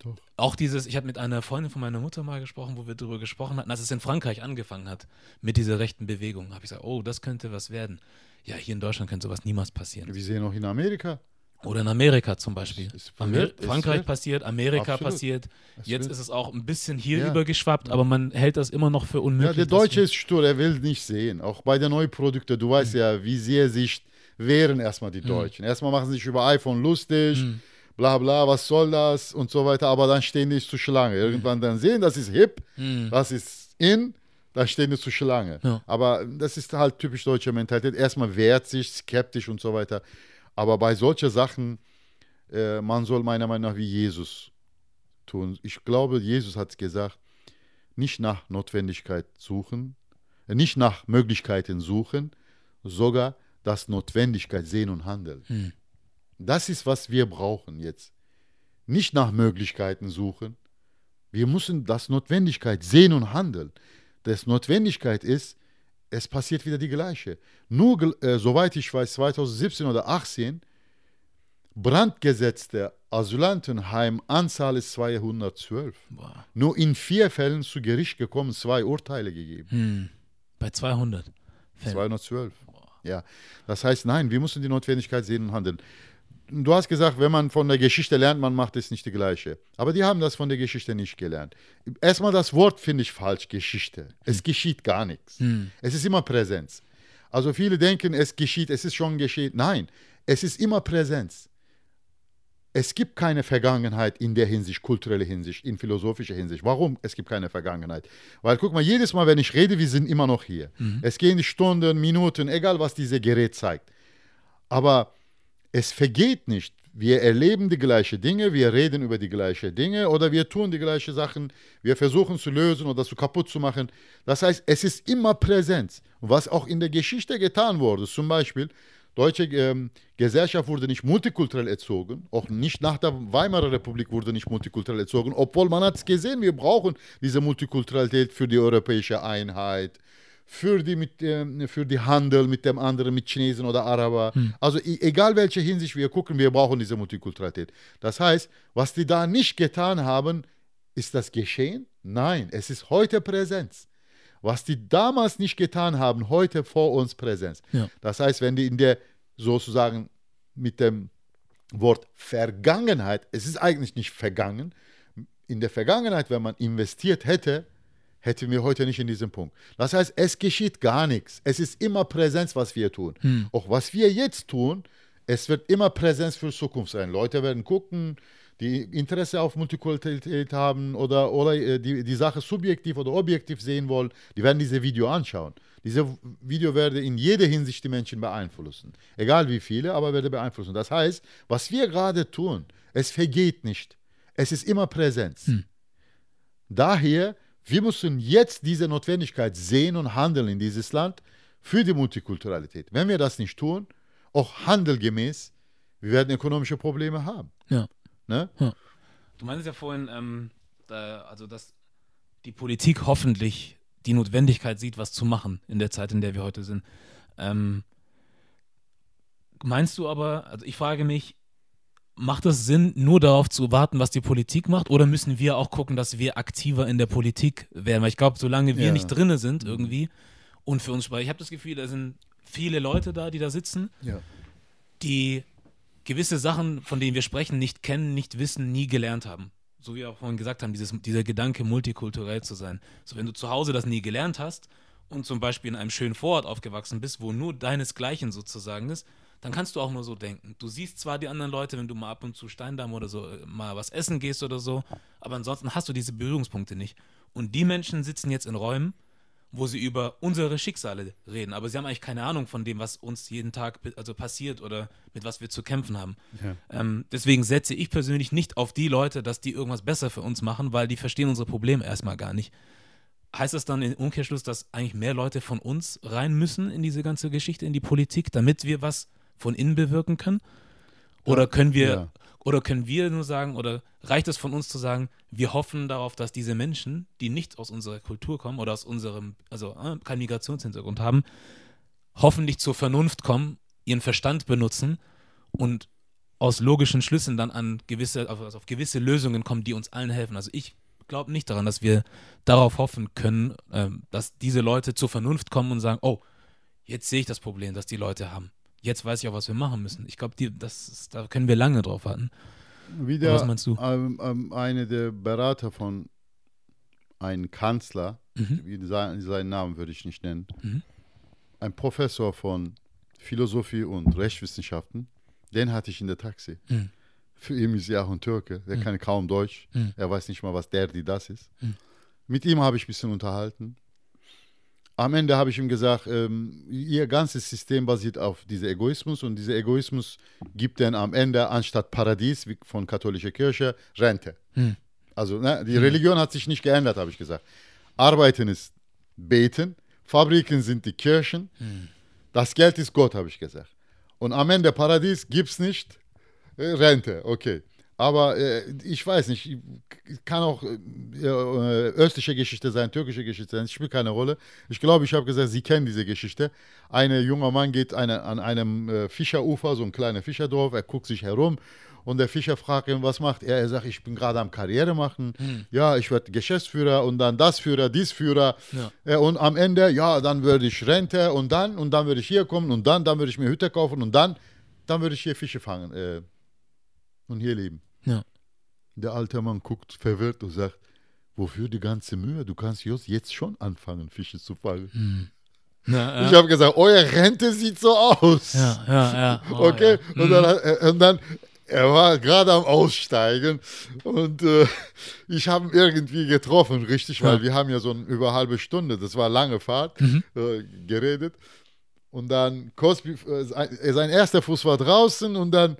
Doch. Auch dieses, ich habe mit einer Freundin von meiner Mutter mal gesprochen, wo wir darüber gesprochen hatten, als es in Frankreich angefangen hat, mit dieser rechten Bewegung, habe ich gesagt, oh, das könnte was werden. Ja, hier in Deutschland könnte sowas niemals passieren. Wir sehen auch in Amerika. Oder in Amerika zum Beispiel. Es Amer Frankreich passiert, Amerika Absolut. passiert. Es Jetzt ist es auch ein bisschen hier ja. übergeschwappt, aber man hält das immer noch für unmöglich. Ja, der Deutsche ist stur, er will nicht sehen. Auch bei den neuen Produkten, du weißt mhm. ja, wie sehr sich wehren erstmal die hm. Deutschen. Mhm. Erstmal machen sie sich über iPhone lustig, mhm. Bla bla, was soll das und so weiter, aber dann stehen die zur Schlange. Irgendwann dann sehen, das ist hip, mhm. das ist in, dann stehen die zur Schlange. Ja. Aber das ist halt typisch deutsche Mentalität. Erstmal wehrt sich, skeptisch und so weiter. Aber bei solchen Sachen, äh, man soll meiner Meinung nach wie Jesus tun. Ich glaube, Jesus hat gesagt, nicht nach Notwendigkeit suchen, äh, nicht nach Möglichkeiten suchen, sogar das Notwendigkeit sehen und handeln. Hm. Das ist, was wir brauchen jetzt. Nicht nach Möglichkeiten suchen. Wir müssen das Notwendigkeit sehen und handeln. Das Notwendigkeit ist, es passiert wieder die gleiche. Nur, äh, soweit ich weiß, 2017 oder 2018, brandgesetzte Asylantenheim, Anzahl ist 212. Boah. Nur in vier Fällen zu Gericht gekommen, zwei Urteile gegeben. Hm. Bei 200 Fällen. 212. Ja, das heißt, nein, wir müssen die Notwendigkeit sehen und handeln. Du hast gesagt, wenn man von der Geschichte lernt, man macht es nicht die gleiche. Aber die haben das von der Geschichte nicht gelernt. Erstmal das Wort finde ich falsch, Geschichte. Es hm. geschieht gar nichts. Hm. Es ist immer Präsenz. Also viele denken, es geschieht, es ist schon geschehen. Nein, es ist immer Präsenz es gibt keine Vergangenheit in der Hinsicht, kulturelle Hinsicht, in philosophischer Hinsicht. Warum? Es gibt keine Vergangenheit. Weil guck mal, jedes Mal, wenn ich rede, wir sind immer noch hier. Mhm. Es gehen die Stunden, Minuten, egal was dieses Gerät zeigt. Aber es vergeht nicht. Wir erleben die gleichen Dinge, wir reden über die gleichen Dinge oder wir tun die gleichen Sachen, wir versuchen zu lösen oder zu kaputt zu machen. Das heißt, es ist immer Präsenz. Was auch in der Geschichte getan wurde, zum Beispiel, deutsche ähm, Gesellschaft wurde nicht multikulturell erzogen, auch nicht nach der Weimarer Republik wurde nicht multikulturell erzogen, obwohl man hat es gesehen, wir brauchen diese Multikulturalität für die europäische Einheit, für die, mit, äh, für die Handel mit dem anderen, mit Chinesen oder Araber. Hm. Also egal welche Hinsicht wir gucken, wir brauchen diese Multikulturalität. Das heißt, was die da nicht getan haben, ist das geschehen? Nein, es ist heute Präsenz was die damals nicht getan haben, heute vor uns Präsenz. Ja. Das heißt, wenn die in der sozusagen mit dem Wort Vergangenheit, es ist eigentlich nicht vergangen, in der Vergangenheit, wenn man investiert hätte, hätten wir heute nicht in diesem Punkt. Das heißt, es geschieht gar nichts. Es ist immer Präsenz, was wir tun. Hm. Auch was wir jetzt tun, es wird immer Präsenz für Zukunft sein. Leute werden gucken, die Interesse auf Multikulturalität haben oder, oder äh, die, die Sache subjektiv oder objektiv sehen wollen, die werden diese Video anschauen. Dieses Video werde in jeder Hinsicht die Menschen beeinflussen. Egal wie viele, aber werde beeinflussen. Das heißt, was wir gerade tun, es vergeht nicht. Es ist immer Präsenz. Hm. Daher, wir müssen jetzt diese Notwendigkeit sehen und handeln in dieses Land für die Multikulturalität. Wenn wir das nicht tun, auch handelgemäß, wir werden ökonomische Probleme haben. Ja. Ne? Hm. Du meinst ja vorhin, ähm, da, also dass die Politik hoffentlich die Notwendigkeit sieht, was zu machen in der Zeit, in der wir heute sind. Ähm, meinst du aber, also ich frage mich, macht es Sinn, nur darauf zu warten, was die Politik macht, oder müssen wir auch gucken, dass wir aktiver in der Politik werden? Weil ich glaube, solange wir ja. nicht drinne sind irgendwie und für uns spreche. Ich habe das Gefühl, da sind viele Leute da, die da sitzen, ja. die gewisse Sachen, von denen wir sprechen, nicht kennen, nicht wissen, nie gelernt haben. So wie wir auch vorhin gesagt haben, dieses, dieser Gedanke, multikulturell zu sein. So, wenn du zu Hause das nie gelernt hast und zum Beispiel in einem schönen Vorort aufgewachsen bist, wo nur deinesgleichen sozusagen ist, dann kannst du auch nur so denken. Du siehst zwar die anderen Leute, wenn du mal ab und zu Steindamm oder so äh, mal was essen gehst oder so, aber ansonsten hast du diese Berührungspunkte nicht. Und die Menschen sitzen jetzt in Räumen, wo sie über unsere Schicksale reden, aber sie haben eigentlich keine Ahnung von dem, was uns jeden Tag also passiert oder mit was wir zu kämpfen haben. Ja. Ähm, deswegen setze ich persönlich nicht auf die Leute, dass die irgendwas besser für uns machen, weil die verstehen unsere Probleme erstmal gar nicht. Heißt das dann im Umkehrschluss, dass eigentlich mehr Leute von uns rein müssen in diese ganze Geschichte, in die Politik, damit wir was von innen bewirken können? Oder können wir, ja. oder können wir nur sagen, oder reicht es von uns zu sagen, wir hoffen darauf, dass diese Menschen, die nicht aus unserer Kultur kommen oder aus unserem, also äh, keinen Migrationshintergrund haben, hoffentlich zur Vernunft kommen, ihren Verstand benutzen und aus logischen Schlüssen dann an gewisse, also auf gewisse Lösungen kommen, die uns allen helfen. Also ich glaube nicht daran, dass wir darauf hoffen können, ähm, dass diese Leute zur Vernunft kommen und sagen, oh, jetzt sehe ich das Problem, das die Leute haben jetzt weiß ich auch, was wir machen müssen. Ich glaube, da können wir lange drauf warten. Wieder was meinst du? Ähm, ähm, eine der Berater von einem Kanzler, mhm. sein, seinen Namen würde ich nicht nennen, mhm. ein Professor von Philosophie und Rechtswissenschaften, den hatte ich in der Taxi. Mhm. Für ihn ist er auch ein Türke, der mhm. kann kaum Deutsch, mhm. er weiß nicht mal, was der, die das ist. Mhm. Mit ihm habe ich ein bisschen unterhalten am Ende habe ich ihm gesagt, ähm, ihr ganzes System basiert auf diesem Egoismus und dieser Egoismus gibt dann am Ende anstatt Paradies von katholischer Kirche Rente. Hm. Also ne, die hm. Religion hat sich nicht geändert, habe ich gesagt. Arbeiten ist Beten, Fabriken sind die Kirchen, hm. das Geld ist Gott, habe ich gesagt. Und am Ende Paradies gibt es nicht, äh, Rente, okay. Aber äh, ich weiß nicht, kann auch äh, östliche Geschichte sein, türkische Geschichte sein, spielt keine Rolle. Ich glaube, ich habe gesagt, Sie kennen diese Geschichte. Ein junger Mann geht eine, an einem äh, Fischerufer, so ein kleiner Fischerdorf, er guckt sich herum und der Fischer fragt ihn, was macht er? Er sagt, ich bin gerade am Karriere machen. Hm. Ja, ich werde Geschäftsführer und dann das Führer, dies Führer. Ja. Äh, und am Ende, ja, dann würde ich Rente und dann, und dann würde ich hier kommen und dann, dann würde ich mir Hütte kaufen und dann, dann würde ich hier Fische fangen äh, und hier leben. Ja. Der alte Mann guckt verwirrt und sagt, wofür die ganze Mühe? Du kannst jetzt schon anfangen, Fische zu fangen. Hm. Na, ja. Ich habe gesagt, eure Rente sieht so aus. Ja, ja, ja. Oh, okay. Und, dann, hm. und dann, er war gerade am Aussteigen und äh, ich habe ihn irgendwie getroffen, richtig, weil wir haben ja so eine über halbe Stunde, das war lange Fahrt, mhm. äh, geredet. Und dann Cosby, äh, sein erster Fuß war draußen und dann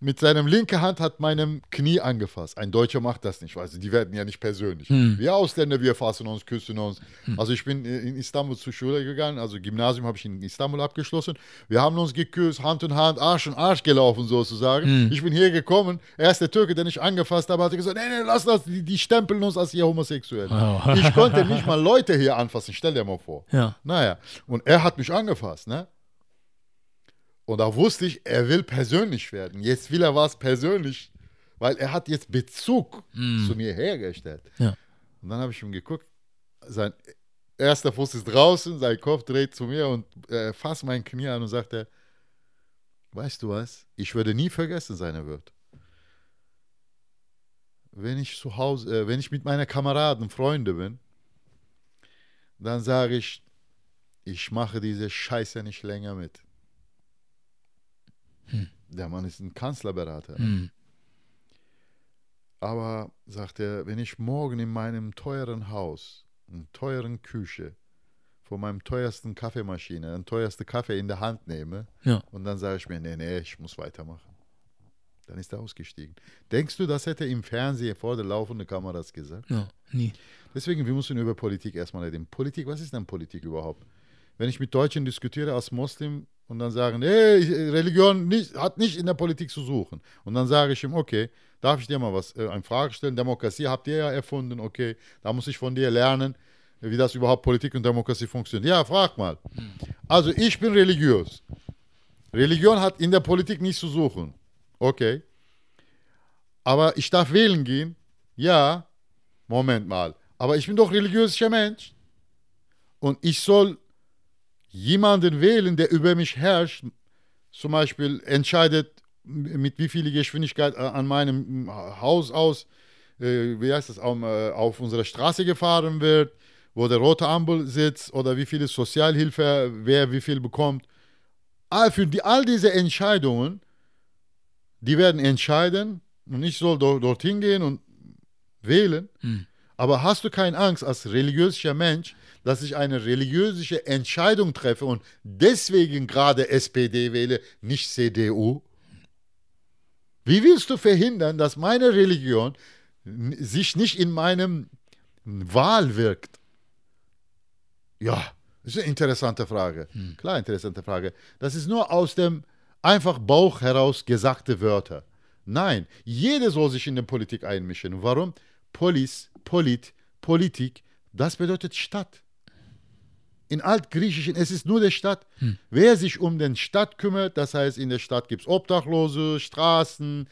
mit seinem linken Hand hat meinem Knie angefasst. Ein Deutscher macht das nicht, also die werden ja nicht persönlich. Hm. Wir Ausländer, wir fassen uns, küssen uns. Hm. Also ich bin in Istanbul zur Schule gegangen, also Gymnasium habe ich in Istanbul abgeschlossen. Wir haben uns geküsst, Hand in Hand, Arsch in Arsch gelaufen sozusagen. Hm. Ich bin hier gekommen, er ist der Türke, der ich angefasst habe, hat gesagt, nee, nee, lass das, die, die stempeln uns als hier homosexuell. Oh. Ich konnte nicht mal Leute hier anfassen, stell dir mal vor. Ja. Naja, und er hat mich angefasst, ne? Und da wusste ich, er will persönlich werden. Jetzt will er was persönlich, weil er hat jetzt Bezug mm. zu mir hergestellt. Ja. Und dann habe ich ihm geguckt, sein erster Fuß ist draußen, sein Kopf dreht zu mir und äh, fasst mein Knie an und sagt er, weißt du was, ich würde nie vergessen sein, er wird. Wenn ich zu Hause, äh, wenn ich mit meinen Kameraden, Freunde bin, dann sage ich, ich mache diese Scheiße nicht länger mit. Hm. Der Mann ist ein Kanzlerberater. Hm. Aber, sagt er, wenn ich morgen in meinem teuren Haus, in teuren Küche, von meinem teuersten Kaffeemaschine, einen teuersten Kaffee in der Hand nehme ja. und dann sage ich mir, nee, nee, ich muss weitermachen. Dann ist er ausgestiegen. Denkst du, das hätte im Fernsehen vor der laufenden Kameras gesagt? Ja, nie. Deswegen, wir müssen über Politik erstmal reden. Politik, was ist denn Politik überhaupt? Wenn ich mit Deutschen diskutiere als Muslim, und dann sagen, hey, Religion nicht, hat nicht in der Politik zu suchen. Und dann sage ich ihm, okay, darf ich dir mal was, äh, eine Frage stellen? Demokratie habt ihr ja erfunden, okay, da muss ich von dir lernen, wie das überhaupt Politik und Demokratie funktioniert. Ja, frag mal. Also ich bin religiös. Religion hat in der Politik nichts zu suchen. Okay. Aber ich darf wählen gehen. Ja. Moment mal. Aber ich bin doch religiöser Mensch. Und ich soll jemanden wählen, der über mich herrscht, zum Beispiel entscheidet, mit wie viel Geschwindigkeit an meinem Haus aus, äh, wie heißt das, auf, äh, auf unserer Straße gefahren wird, wo der rote Ampel sitzt oder wie viel Sozialhilfe, wer wie viel bekommt. All, für die, all diese Entscheidungen, die werden entscheiden und ich soll do, dorthin gehen und wählen. Hm. Aber hast du keine Angst als religiöser Mensch, dass ich eine religiöse Entscheidung treffe und deswegen gerade SPD wähle, nicht CDU? Wie willst du verhindern, dass meine Religion sich nicht in meinem Wahl wirkt? Ja, das ist eine interessante Frage. Hm. Klar, interessante Frage. Das ist nur aus dem einfach Bauch heraus gesagte Wörter. Nein, jeder soll sich in die Politik einmischen. Warum? Polis, Polit, Politik, das bedeutet Stadt. In Altgriechischen, es ist nur der Stadt. Hm. Wer sich um den Stadt kümmert, das heißt, in der Stadt gibt es Obdachlose, Straßen,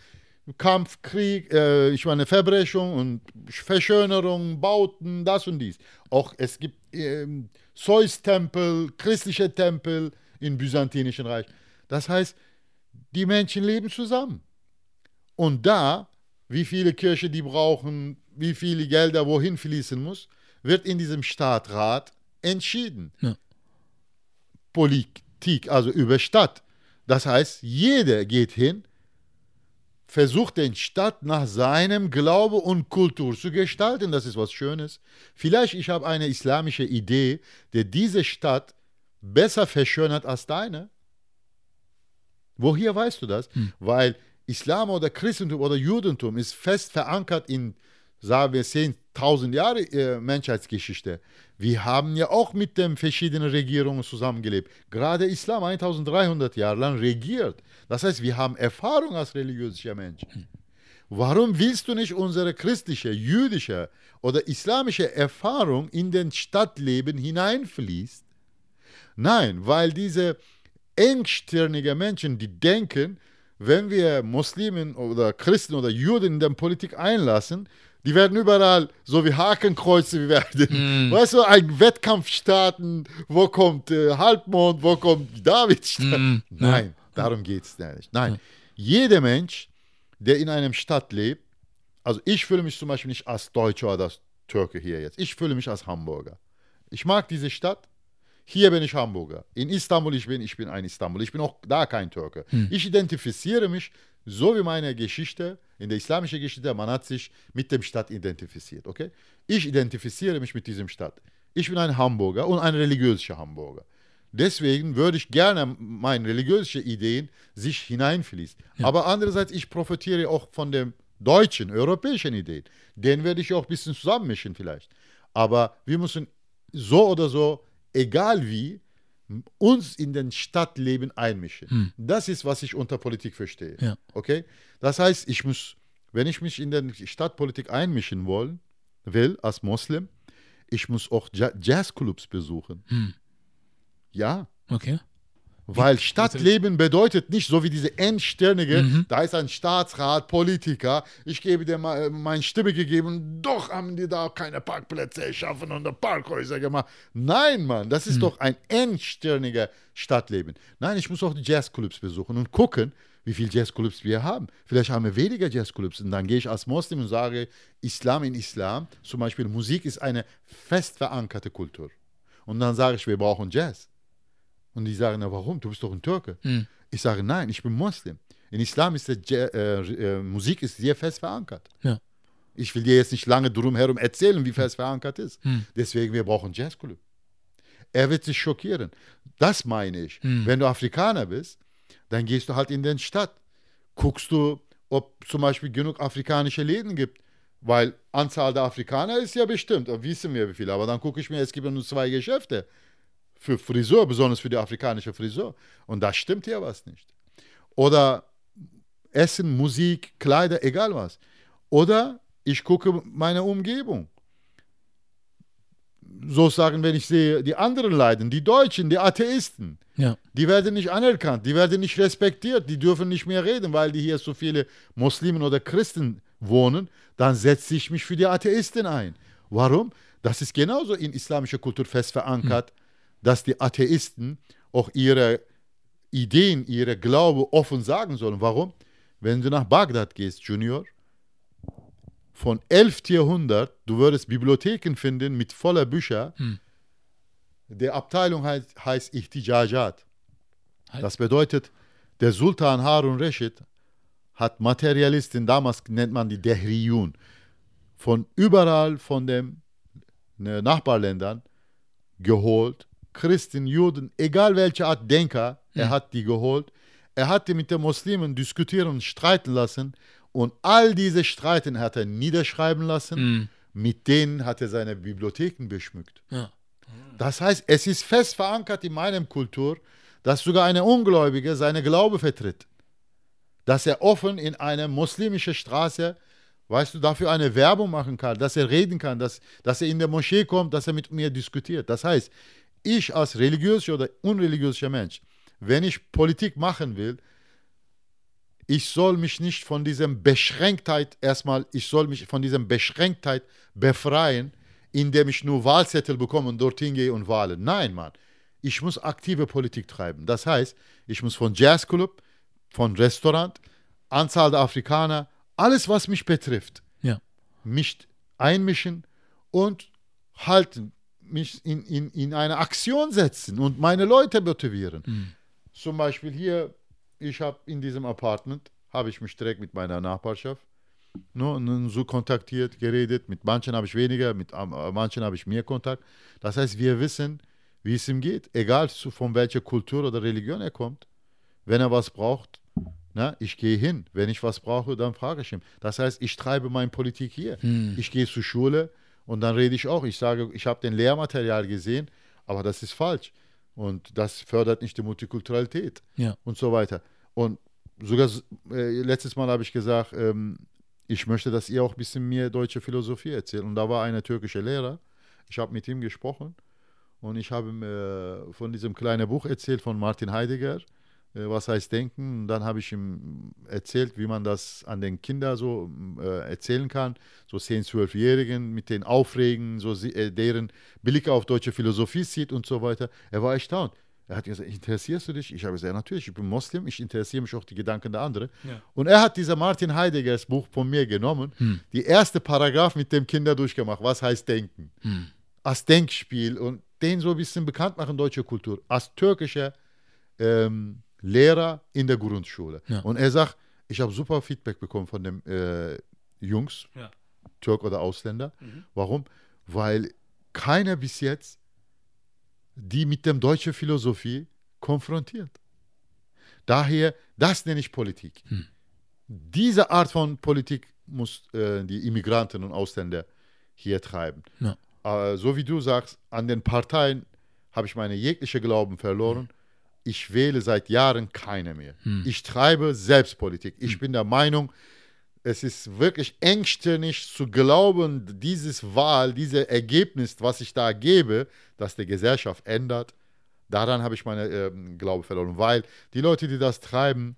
Kampf, Krieg, äh, ich meine Verbrechung und Verschönerung, Bauten, das und dies. Auch es gibt äh, Zeus-Tempel, christliche Tempel im Byzantinischen Reich. Das heißt, die Menschen leben zusammen. Und da, wie viele Kirchen die brauchen, wie viele Gelder wohin fließen muss, wird in diesem Stadtrat entschieden. Ja. Politik, also über Stadt. Das heißt, jeder geht hin, versucht den Stadt nach seinem Glaube und Kultur zu gestalten. Das ist was Schönes. Vielleicht ich habe eine islamische Idee, die diese Stadt besser verschönert als deine. Woher weißt du das? Hm. Weil Islam oder Christentum oder Judentum ist fest verankert in, sagen wir, 10.000 Jahre äh, Menschheitsgeschichte. Wir haben ja auch mit den verschiedenen Regierungen zusammengelebt. Gerade Islam 1300 Jahre lang regiert. Das heißt, wir haben Erfahrung als religiöser Mensch. Warum willst du nicht unsere christliche, jüdische oder islamische Erfahrung in den Stadtleben hineinfließt? Nein, weil diese engstirnigen Menschen, die denken, wenn wir Muslimen oder Christen oder Juden in der Politik einlassen, die werden überall so wie Hakenkreuze werden. Mm. Weißt du, ein Wettkampf starten, wo kommt äh, Halbmond, wo kommt David? Mm. Nein, ja. darum geht es nicht. Nein, ja. jeder Mensch, der in einem Stadt lebt, also ich fühle mich zum Beispiel nicht als Deutscher oder als Türke hier jetzt. Ich fühle mich als Hamburger. Ich mag diese Stadt. Hier bin ich Hamburger. In Istanbul ich bin ich bin ein Istanbul. Ich bin auch da kein Türke. Hm. Ich identifiziere mich so wie meine Geschichte in der islamischen Geschichte. Man hat sich mit dem Stadt identifiziert. Okay? Ich identifiziere mich mit diesem Stadt. Ich bin ein Hamburger und ein religiöser Hamburger. Deswegen würde ich gerne meine religiösen Ideen sich hineinfließen. Ja. Aber andererseits, ich profitiere auch von den deutschen, europäischen Ideen. Den werde ich auch ein bisschen zusammenmischen vielleicht. Aber wir müssen so oder so egal wie, uns in den Stadtleben einmischen. Hm. Das ist, was ich unter Politik verstehe. Ja. Okay? Das heißt, ich muss, wenn ich mich in die Stadtpolitik einmischen wollen, will, als Moslem, ich muss auch Jazzclubs besuchen. Hm. Ja. Okay. Weil Stadtleben bedeutet nicht so wie diese Endstirnige, mhm. da ist ein Staatsrat, Politiker, ich gebe dir mal meine Stimme gegeben, doch haben die da keine Parkplätze erschaffen und Parkhäuser gemacht. Nein, Mann, das ist mhm. doch ein endstirniger Stadtleben. Nein, ich muss auch die Jazzclubs besuchen und gucken, wie viele Jazzclubs wir haben. Vielleicht haben wir weniger Jazzclubs. Und dann gehe ich als Muslim und sage, Islam in Islam, zum Beispiel Musik ist eine fest verankerte Kultur. Und dann sage ich, wir brauchen Jazz. Und die sagen, na warum? Du bist doch ein Türke. Mhm. Ich sage, nein, ich bin Muslim. In Islam ist der, äh, äh, Musik ist sehr fest verankert. Ja. Ich will dir jetzt nicht lange drum herum erzählen, wie fest verankert ist. Mhm. Deswegen, wir brauchen Jazzclub. Er wird sich schockieren. Das meine ich. Mhm. Wenn du Afrikaner bist, dann gehst du halt in den Stadt. Guckst du, ob zum Beispiel genug afrikanische Läden gibt. Weil Anzahl der Afrikaner ist ja bestimmt, wissen wir wie viele. Aber dann gucke ich mir, es gibt nur zwei Geschäfte für Friseur, besonders für die afrikanische Friseur. Und da stimmt ja was nicht. Oder Essen, Musik, Kleider, egal was. Oder ich gucke meine Umgebung. So sagen, wenn ich sehe, die anderen leiden, die Deutschen, die Atheisten, ja. die werden nicht anerkannt, die werden nicht respektiert, die dürfen nicht mehr reden, weil die hier so viele Muslimen oder Christen wohnen. Dann setze ich mich für die Atheisten ein. Warum? Das ist genauso in islamischer Kultur fest verankert. Hm dass die Atheisten auch ihre Ideen, ihre Glaube offen sagen sollen. Warum? Wenn du nach Bagdad gehst, Junior, von 11. Jahrhundert, du würdest Bibliotheken finden mit voller Bücher. Hm. Der Abteilung heißt, heißt Ihtijajat. Halt. Das bedeutet, der Sultan Harun Rashid hat Materialisten, damals nennt man die Dehriyun, von überall von den ne, Nachbarländern geholt. Christen, Juden, egal welche Art Denker, mhm. er hat die geholt. Er hat die mit den Muslimen diskutieren und streiten lassen. Und all diese Streiten hat er niederschreiben lassen. Mhm. Mit denen hat er seine Bibliotheken beschmückt. Ja. Das heißt, es ist fest verankert in meinem Kultur, dass sogar eine Ungläubige seine Glaube vertritt. Dass er offen in eine muslimische Straße, weißt du, dafür eine Werbung machen kann, dass er reden kann, dass, dass er in der Moschee kommt, dass er mit mir diskutiert. Das heißt, ich als religiöser oder unreligiöser Mensch, wenn ich Politik machen will, ich soll mich nicht von diesem Beschränktheit erstmal, ich soll mich von diesem Beschränktheit befreien, indem ich nur Wahlzettel bekomme und dorthin gehe und wähle. Nein, Mann ich muss aktive Politik treiben. Das heißt, ich muss von Jazzclub, von Restaurant, Anzahl der Afrikaner, alles, was mich betrifft, ja. mich einmischen und halt mich in, in, in eine Aktion setzen und meine Leute motivieren. Mhm. Zum Beispiel hier, ich habe in diesem Apartment, habe ich mich direkt mit meiner Nachbarschaft ne, so kontaktiert, geredet. Mit manchen habe ich weniger, mit manchen habe ich mehr Kontakt. Das heißt, wir wissen, wie es ihm geht, egal von welcher Kultur oder Religion er kommt. Wenn er was braucht, na, ich gehe hin. Wenn ich was brauche, dann frage ich ihn. Das heißt, ich treibe meine Politik hier. Hm. Ich gehe zur Schule und dann rede ich auch. Ich sage, ich habe den Lehrmaterial gesehen, aber das ist falsch. Und das fördert nicht die Multikulturalität ja. und so weiter. Und sogar äh, letztes Mal habe ich gesagt, ähm, ich möchte, dass ihr auch ein bisschen mehr deutsche Philosophie erzählt. Und da war eine türkische Lehrer. Ich habe mit ihm gesprochen und ich habe ihm von diesem kleinen Buch erzählt von Martin Heidegger, äh, was heißt Denken. Und dann habe ich ihm erzählt, wie man das an den Kindern so äh, erzählen kann, so 10-, 12-Jährigen, mit den Aufregen, so äh, deren Blick auf deutsche Philosophie sieht und so weiter. Er war erstaunt. Er hat gesagt, interessierst du dich? Ich habe gesagt, natürlich, ich bin Moslem, ich interessiere mich auch die Gedanken der anderen. Ja. Und er hat dieser Martin Heideggers Buch von mir genommen, hm. die erste Paragraph mit dem Kinder durchgemacht, was heißt Denken. Hm. Als Denkspiel und den so ein bisschen bekannt machen, deutsche Kultur, als türkischer ähm, Lehrer in der Grundschule. Ja. Und er sagt, ich habe super Feedback bekommen von den äh, Jungs, ja. Türk oder Ausländer. Mhm. Warum? Weil keiner bis jetzt die mit der deutschen Philosophie konfrontiert. Daher, das nenne ich Politik. Hm. Diese Art von Politik muss äh, die Immigranten und Ausländer hier treiben. Ja äh, so wie du sagst, an den Parteien habe ich meine jegliche Glauben verloren. Ich wähle seit Jahren keine mehr. Hm. Ich treibe Selbstpolitik. Ich hm. bin der Meinung, es ist wirklich engstirnig zu glauben, dieses Wahl, dieses Ergebnis, was ich da gebe, dass die Gesellschaft ändert. Daran habe ich meine äh, Glaube verloren, weil die Leute, die das treiben,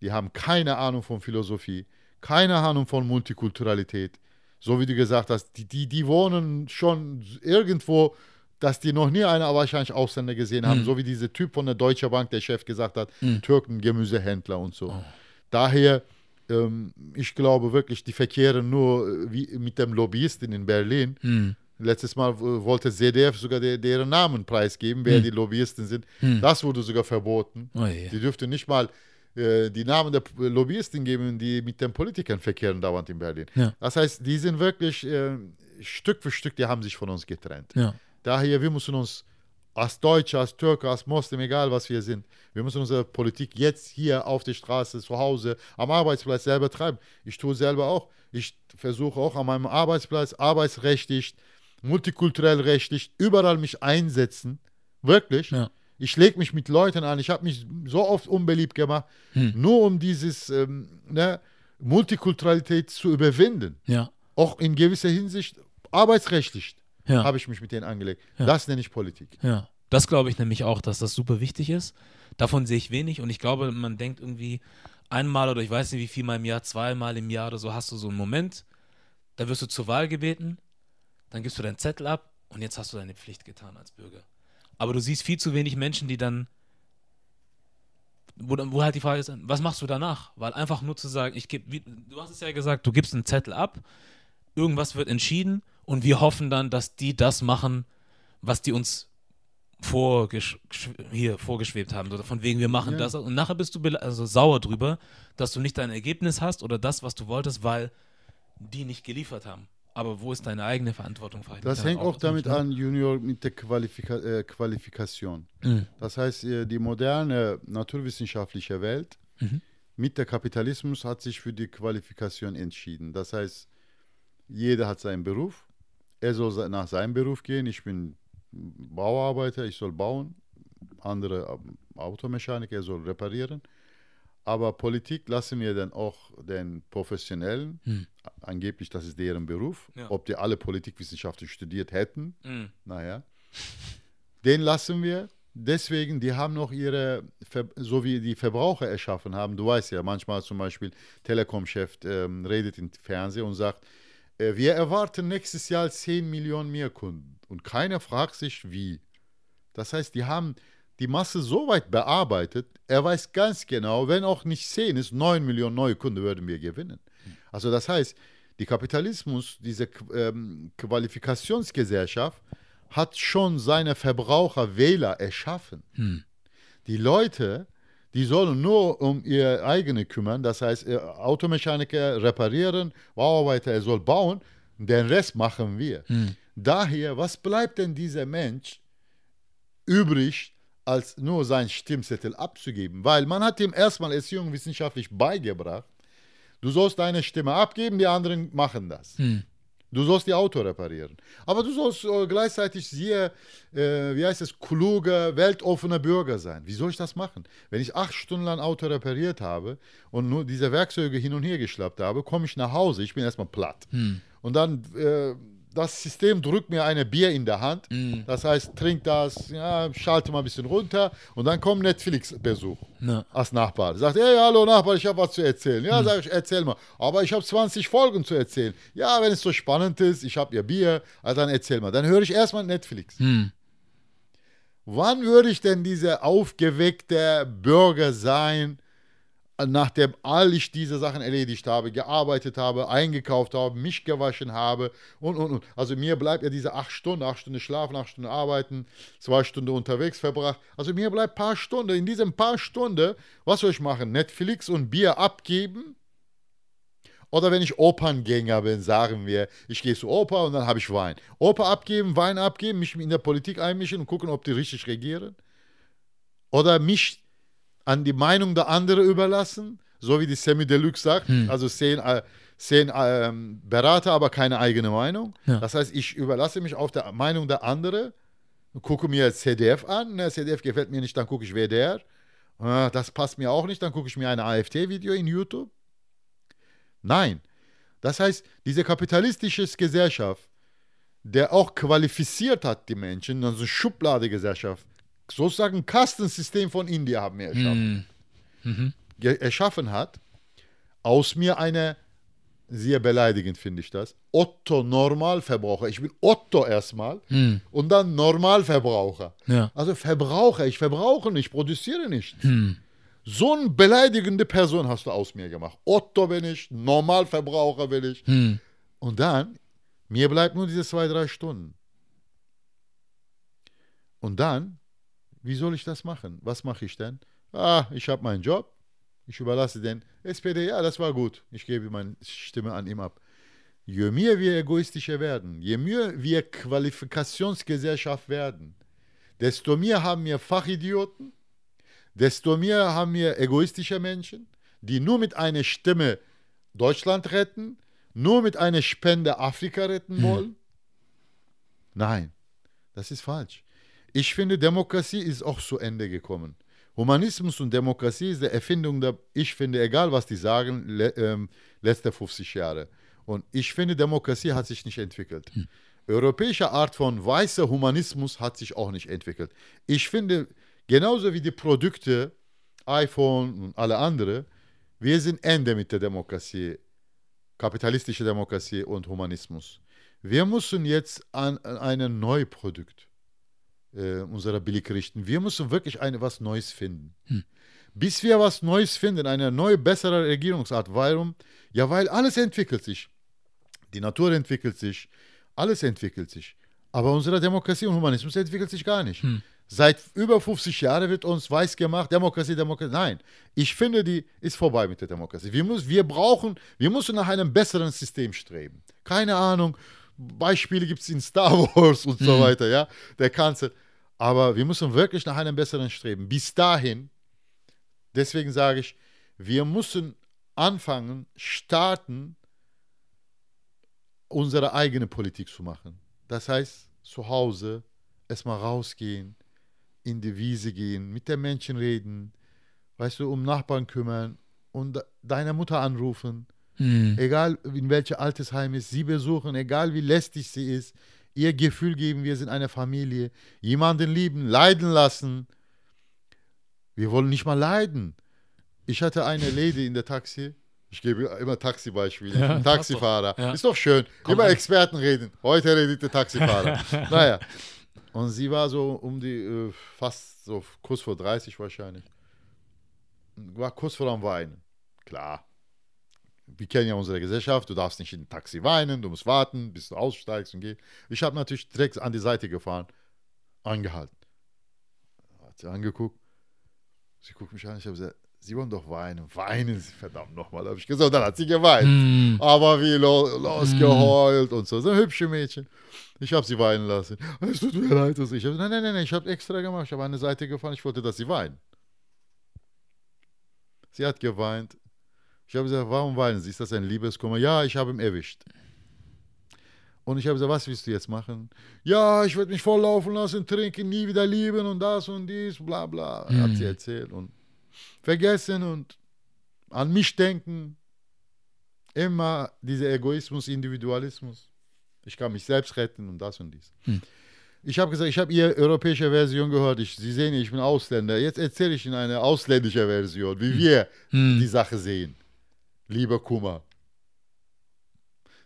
die haben keine Ahnung von Philosophie, keine Ahnung von Multikulturalität, so wie du gesagt hast, die, die, die wohnen schon irgendwo, dass die noch nie einer wahrscheinlich Ausländer gesehen haben, mhm. so wie dieser Typ von der Deutsche Bank, der Chef gesagt hat, mhm. Türken, Gemüsehändler und so. Oh. Daher, ähm, ich glaube wirklich, die verkehren nur äh, wie mit dem Lobbyisten in Berlin. Mhm. Letztes Mal wollte CDF sogar de, deren Namen preisgeben, wer mhm. die Lobbyisten sind. Mhm. Das wurde sogar verboten. Oh, yeah. Die dürften nicht mal äh, die Namen der Lobbyisten geben, die mit den Politikern verkehren dauernd in Berlin. Ja. Das heißt, die sind wirklich äh, Stück für Stück, die haben sich von uns getrennt. Ja. Daher, wir müssen uns als Deutsche, als Türke, als Moslem, egal was wir sind, wir müssen unsere Politik jetzt hier auf der Straße, zu Hause, am Arbeitsplatz selber treiben. Ich tue selber auch. Ich versuche auch an meinem Arbeitsplatz arbeitsrechtlich, multikulturell rechtlich, überall mich einsetzen. Wirklich. Ja. Ich lege mich mit Leuten an. Ich habe mich so oft unbeliebt gemacht, hm. nur um dieses ähm, ne, Multikulturalität zu überwinden. Ja. Auch in gewisser Hinsicht arbeitsrechtlich ja. habe ich mich mit denen angelegt. Ja. Das nenne ich Politik. Ja. Das glaube ich nämlich auch, dass das super wichtig ist. Davon sehe ich wenig und ich glaube, man denkt irgendwie einmal oder ich weiß nicht wie viel mal im Jahr, zweimal im Jahr oder so hast du so einen Moment, da wirst du zur Wahl gebeten, dann gibst du deinen Zettel ab und jetzt hast du deine Pflicht getan als Bürger. aber du siehst viel zu wenig Menschen, die dann wo, wo halt die Frage ist, was machst du danach? Weil einfach nur zu sagen, ich gebe, du hast es ja gesagt, du gibst einen Zettel ab, irgendwas wird entschieden und wir hoffen dann, dass die das machen, was die uns vorgesch hier vorgeschwebt haben. Oder von wegen, wir machen ja. das. Und nachher bist du also sauer drüber, dass du nicht dein Ergebnis hast oder das, was du wolltest, weil die nicht geliefert haben. Aber wo ist deine eigene Verantwortung? Das hängt auch damit an, Junior, mit der Qualifika äh, Qualifikation. Mhm. Das heißt, äh, die moderne naturwissenschaftliche Welt mhm. mit der Kapitalismus hat sich für die Qualifikation entschieden. Das heißt, jeder hat seinen Beruf. Er soll nach seinem Beruf gehen. Ich bin Bauarbeiter, ich soll bauen. Andere Automechaniker, er soll reparieren. Aber Politik lassen wir dann auch den Professionellen, hm. angeblich das ist deren Beruf, ja. ob die alle Politikwissenschaften studiert hätten, hm. naja, den lassen wir. Deswegen, die haben noch ihre, so wie die Verbraucher erschaffen haben, du weißt ja, manchmal zum Beispiel Telekom-Chef ähm, redet im Fernsehen und sagt, äh, wir erwarten nächstes Jahr 10 Millionen mehr Kunden. Und keiner fragt sich, wie. Das heißt, die haben die Masse so weit bearbeitet, er weiß ganz genau, wenn auch nicht 10 ist, 9 Millionen neue Kunden würden wir gewinnen. Also das heißt, die Kapitalismus, diese ähm, Qualifikationsgesellschaft, hat schon seine Verbraucher Wähler erschaffen. Hm. Die Leute, die sollen nur um ihr eigene kümmern, das heißt, äh, Automechaniker reparieren, Bauarbeiter, er soll bauen, den Rest machen wir. Hm. Daher, was bleibt denn dieser Mensch übrig, als nur sein Stimmzettel abzugeben, weil man hat ihm erstmal Erziehung wissenschaftlich beigebracht, du sollst deine Stimme abgeben, die anderen machen das. Hm. Du sollst die Auto reparieren. Aber du sollst äh, gleichzeitig sehr, äh, wie heißt es, kluger, weltoffener Bürger sein. Wie soll ich das machen? Wenn ich acht Stunden lang Auto repariert habe und nur diese Werkzeuge hin und her geschlappt habe, komme ich nach Hause, ich bin erstmal platt. Hm. Und dann äh, das System drückt mir eine Bier in der Hand. Mm. Das heißt, trink das, ja, schalte mal ein bisschen runter und dann kommt Netflix-Besuch no. als Nachbar. Sagt, hey, hallo Nachbar, ich habe was zu erzählen. Ja, mm. sage ich, erzähl mal. Aber ich habe 20 Folgen zu erzählen. Ja, wenn es so spannend ist, ich habe ja Bier, also dann erzähl mal. Dann höre ich erstmal Netflix. Mm. Wann würde ich denn dieser aufgeweckte Bürger sein, nachdem all ich diese Sachen erledigt habe, gearbeitet habe, eingekauft habe, mich gewaschen habe und, und, und. Also mir bleibt ja diese acht Stunden, acht Stunden schlafen, acht Stunden arbeiten, zwei Stunden unterwegs verbracht. Also mir bleibt ein paar Stunden. In diesen paar Stunden, was soll ich machen? Netflix und Bier abgeben? Oder wenn ich Operngänger bin, sagen wir, ich gehe zu Oper und dann habe ich Wein. Oper abgeben, Wein abgeben, mich in der Politik einmischen und gucken, ob die richtig regieren. Oder mich an die Meinung der anderen überlassen, so wie die Semi Deluxe sagt. Hm. Also zehn, äh, zehn äh, Berater, aber keine eigene Meinung. Ja. Das heißt, ich überlasse mich auf der Meinung der anderen, gucke mir CDF an. Ne, CDF gefällt mir nicht, dann gucke ich WDR. Äh, das passt mir auch nicht, dann gucke ich mir ein AfD-Video in YouTube. Nein. Das heißt, diese kapitalistische Gesellschaft, der auch qualifiziert hat, die Menschen, also Schubladegesellschaft, sozusagen Kastensystem von India haben wir erschaffen. Mm. Mhm. Erschaffen hat, aus mir eine, sehr beleidigend finde ich das, Otto-Normalverbraucher. Ich bin Otto erstmal mm. und dann Normalverbraucher. Ja. Also Verbraucher, ich verbrauche nicht, produziere nicht. Mm. So eine beleidigende Person hast du aus mir gemacht. Otto bin ich, Normalverbraucher bin ich. Und dann, mir bleibt nur diese zwei, drei Stunden. Und dann wie soll ich das machen? Was mache ich denn? Ah, ich habe meinen Job. Ich überlasse den SPD. Ja, das war gut. Ich gebe meine Stimme an ihm ab. Je mehr wir egoistischer werden, je mehr wir Qualifikationsgesellschaft werden, desto mehr haben wir Fachidioten, desto mehr haben wir egoistische Menschen, die nur mit einer Stimme Deutschland retten, nur mit einer Spende Afrika retten hm. wollen. Hm. Nein, das ist falsch. Ich finde, Demokratie ist auch zu Ende gekommen. Humanismus und Demokratie ist die Erfindung der, ich finde, egal was die sagen, le, ähm, letzte 50 Jahre. Und ich finde, Demokratie hat sich nicht entwickelt. Hm. Europäische Art von weißer Humanismus hat sich auch nicht entwickelt. Ich finde, genauso wie die Produkte, iPhone und alle anderen, wir sind Ende mit der Demokratie, kapitalistische Demokratie und Humanismus. Wir müssen jetzt an, an ein neues Produkt äh, unserer Blick richten. Wir müssen wirklich eine, was Neues finden. Hm. Bis wir was Neues finden, eine neue, bessere Regierungsart. Warum? Ja, weil alles entwickelt sich. Die Natur entwickelt sich, alles entwickelt sich. Aber unsere Demokratie und Humanismus entwickelt sich gar nicht. Hm. Seit über 50 Jahren wird uns weiß gemacht, Demokratie, Demokratie. Nein, ich finde, die ist vorbei mit der Demokratie. Wir, muss, wir brauchen, wir müssen nach einem besseren System streben. Keine Ahnung, Beispiele gibt es in Star Wars und so hm. weiter, ja, der Kanzler. Aber wir müssen wirklich nach einem besseren streben. Bis dahin, deswegen sage ich, wir müssen anfangen, starten, unsere eigene Politik zu machen. Das heißt, zu Hause erstmal rausgehen, in die Wiese gehen, mit den Menschen reden, weißt du, um Nachbarn kümmern und deine Mutter anrufen, hm. egal in welcher Altersheim ist, sie besuchen, egal wie lästig sie ist, ihr Gefühl geben, wir sind eine Familie, jemanden lieben, leiden lassen. Wir wollen nicht mal leiden. Ich hatte eine Lady in der Taxi, ich gebe immer Taxibeispiele. Ja, Taxifahrer. Ja. Ist doch schön. Komm immer an. Experten reden. Heute redet der Taxifahrer. naja. Und sie war so um die, äh, fast so kurz vor 30 wahrscheinlich. War kurz vor dem Weinen. Klar. Wir kennen ja unsere Gesellschaft. Du darfst nicht in ein Taxi weinen. Du musst warten, bis du aussteigst und gehst. Ich habe natürlich direkt an die Seite gefahren. Angehalten. Hat sie angeguckt. Sie guckt mich an. Ich habe gesagt, Sie wollen doch weinen. Weinen Sie, verdammt nochmal, habe ich gesagt. Dann hat sie geweint. Mm. Aber wie lo losgeheult mm. und so. So ein hübsche Mädchen. Ich habe sie weinen lassen. Es tut mir leid. Also ich habe nein, nein, nein, nein, ich habe extra gemacht. Ich habe eine Seite gefahren. Ich wollte, dass sie weinen. Sie hat geweint. Ich habe gesagt, warum weinen Sie? Ist das ein Liebeskummer? Ja, ich habe ihn erwischt. Und ich habe gesagt, was willst du jetzt machen? Ja, ich werde mich volllaufen lassen, trinken, nie wieder lieben und das und dies, bla bla. Mm. Hat sie erzählt. Und vergessen und an mich denken. Immer dieser Egoismus, Individualismus. Ich kann mich selbst retten und das und dies. Hm. Ich habe gesagt, ich habe Ihre europäische Version gehört. Ich, Sie sehen, ich bin Ausländer. Jetzt erzähle ich Ihnen eine ausländische Version, wie hm. wir hm. die Sache sehen. Lieber Kummer.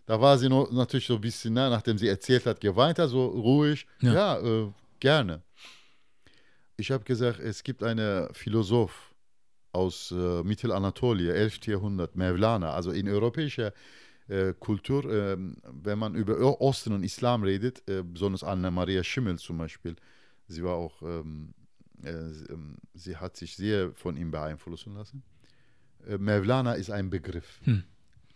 Da war sie noch, natürlich so ein bisschen, na, nachdem sie erzählt hat, geweint hat, so ruhig. Ja, ja äh, gerne. Ich habe gesagt, es gibt einen Philosoph, aus äh, Mittelanatolien, 11. Jahrhundert, Mevlana, also in europäischer äh, Kultur, äh, wenn man über Osten und Islam redet, äh, besonders Anna-Maria Schimmel zum Beispiel, sie war auch, ähm, äh, ähm, sie hat sich sehr von ihm beeinflussen lassen. Mevlana ist ein Begriff. Hm.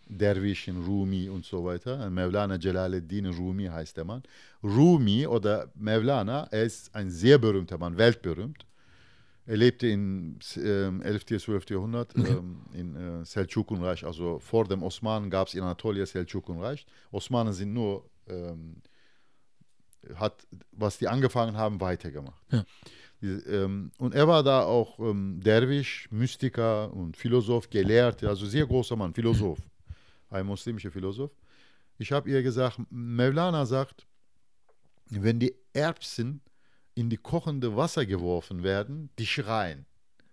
Derwischen, Rumi und so weiter. Mevlana Jalaluddin Rumi heißt der Mann. Rumi oder Mevlana, er ist ein sehr berühmter Mann, weltberühmt. Er lebte im ähm, 11. 12. Jahrhundert okay. ähm, in äh, Seldschukenreich, also vor dem Osmanen gab es in Anatolien Seldschukenreich. Osmanen sind nur, ähm, hat, was die angefangen haben, weitergemacht. Ja. Ähm, und er war da auch ähm, Derwisch, Mystiker und Philosoph, Gelehrter, also sehr großer Mann, Philosoph, ein muslimischer Philosoph. Ich habe ihr gesagt, Mevlana sagt, wenn die Erbsen in die kochende Wasser geworfen werden, die schreien.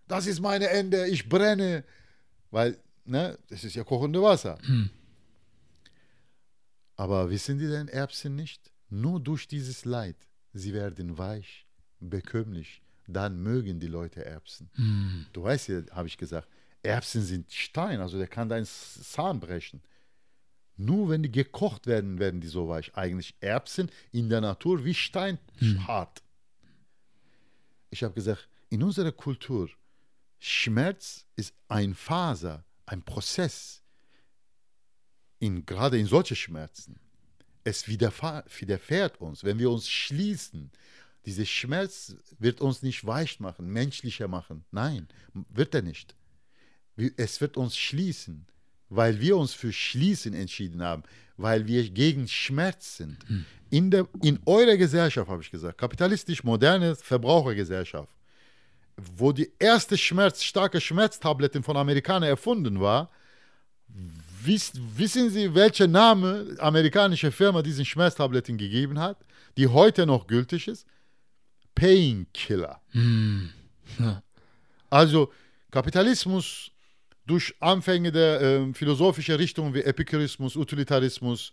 Das ist meine Ende, ich brenne. Weil, ne, das ist ja kochende Wasser. Hm. Aber wissen die denn Erbsen nicht? Nur durch dieses Leid, sie werden weich, bekömmlich, dann mögen die Leute Erbsen. Hm. Du weißt ja, habe ich gesagt, Erbsen sind Stein, also der kann deinen Zahn brechen. Nur wenn die gekocht werden, werden die so weich. Eigentlich Erbsen in der Natur wie Stein hm. hart ich habe gesagt, in unserer Kultur, Schmerz ist ein Faser, ein Prozess, in, gerade in solche Schmerzen. Es widerfährt uns, wenn wir uns schließen. Dieser Schmerz wird uns nicht weich machen, menschlicher machen. Nein, wird er nicht. Es wird uns schließen, weil wir uns für Schließen entschieden haben, weil wir gegen Schmerz sind. Hm in, der, in eurer Gesellschaft, habe ich gesagt, kapitalistisch moderne Verbrauchergesellschaft, wo die erste Schmerz, starke Schmerztabletten von Amerikanern erfunden war, wiss, wissen Sie, welcher Name amerikanische Firma diesen Schmerztabletten gegeben hat, die heute noch gültig ist? Painkiller. Hm. Ja. Also Kapitalismus durch Anfänge der äh, philosophischen Richtungen wie Epikurismus, Utilitarismus,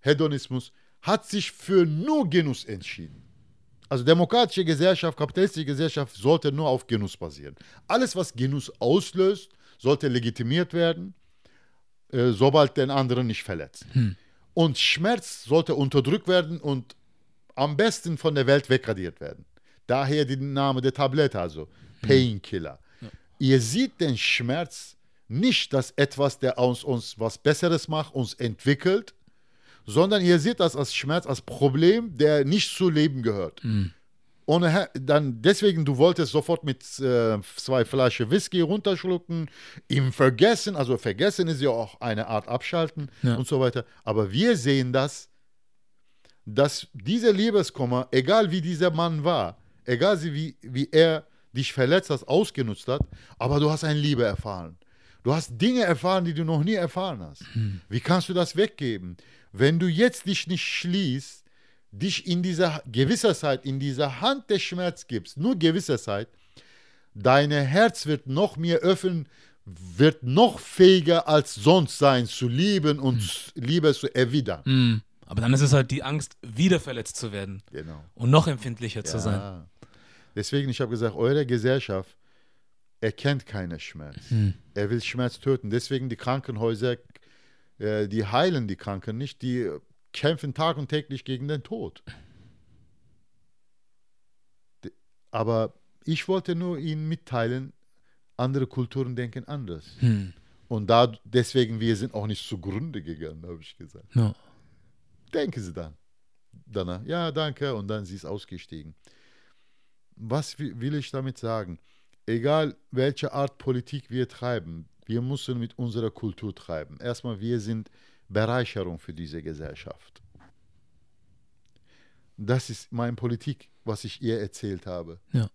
Hedonismus hat sich für nur Genuss entschieden. Also demokratische Gesellschaft, kapitalistische Gesellschaft sollte nur auf Genuss basieren. Alles, was Genuss auslöst, sollte legitimiert werden, äh, sobald den anderen nicht verletzt. Hm. Und Schmerz sollte unterdrückt werden und am besten von der Welt wegradiert werden. Daher der Name der Tablette, also. Painkiller. Ja. Ihr seht den Schmerz nicht als etwas, der aus uns was Besseres macht, uns entwickelt, sondern ihr seht das als Schmerz, als Problem, der nicht zu Leben gehört. Mhm. Ohne, dann deswegen, du wolltest sofort mit äh, zwei Flaschen Whisky runterschlucken, im Vergessen, also Vergessen ist ja auch eine Art Abschalten ja. und so weiter. Aber wir sehen das, dass dieser Liebeskummer, egal wie dieser Mann war, egal wie, wie er dich verletzt hat, ausgenutzt hat, aber du hast eine Liebe erfahren. Du hast Dinge erfahren, die du noch nie erfahren hast. Hm. Wie kannst du das weggeben? Wenn du jetzt dich nicht schließt, dich in dieser gewisser Zeit, in dieser Hand des Schmerz gibst, nur gewisser Zeit, dein Herz wird noch mehr öffnen, wird noch fähiger als sonst sein, zu lieben und mhm. Liebe zu erwidern. Mhm. Aber dann ist es halt die Angst, wieder verletzt zu werden. Genau. Und noch empfindlicher ja. zu sein. Deswegen, ich habe gesagt, eure Gesellschaft erkennt keinen Schmerz. Mhm. Er will Schmerz töten. Deswegen die Krankenhäuser äh, die heilen die Kranken nicht, die kämpfen tag und täglich gegen den Tod. Aber ich wollte nur Ihnen mitteilen, andere Kulturen denken anders. Hm. Und da, deswegen, wir sind auch nicht zugrunde gegangen, habe ich gesagt. No. Denken Sie dann. Danach, ja, danke, und dann sie ist ausgestiegen. Was will ich damit sagen? Egal, welche Art Politik wir treiben, wir müssen mit unserer Kultur treiben. Erstmal, wir sind Bereicherung für diese Gesellschaft. Das ist meine Politik, was ich ihr erzählt habe. Ja.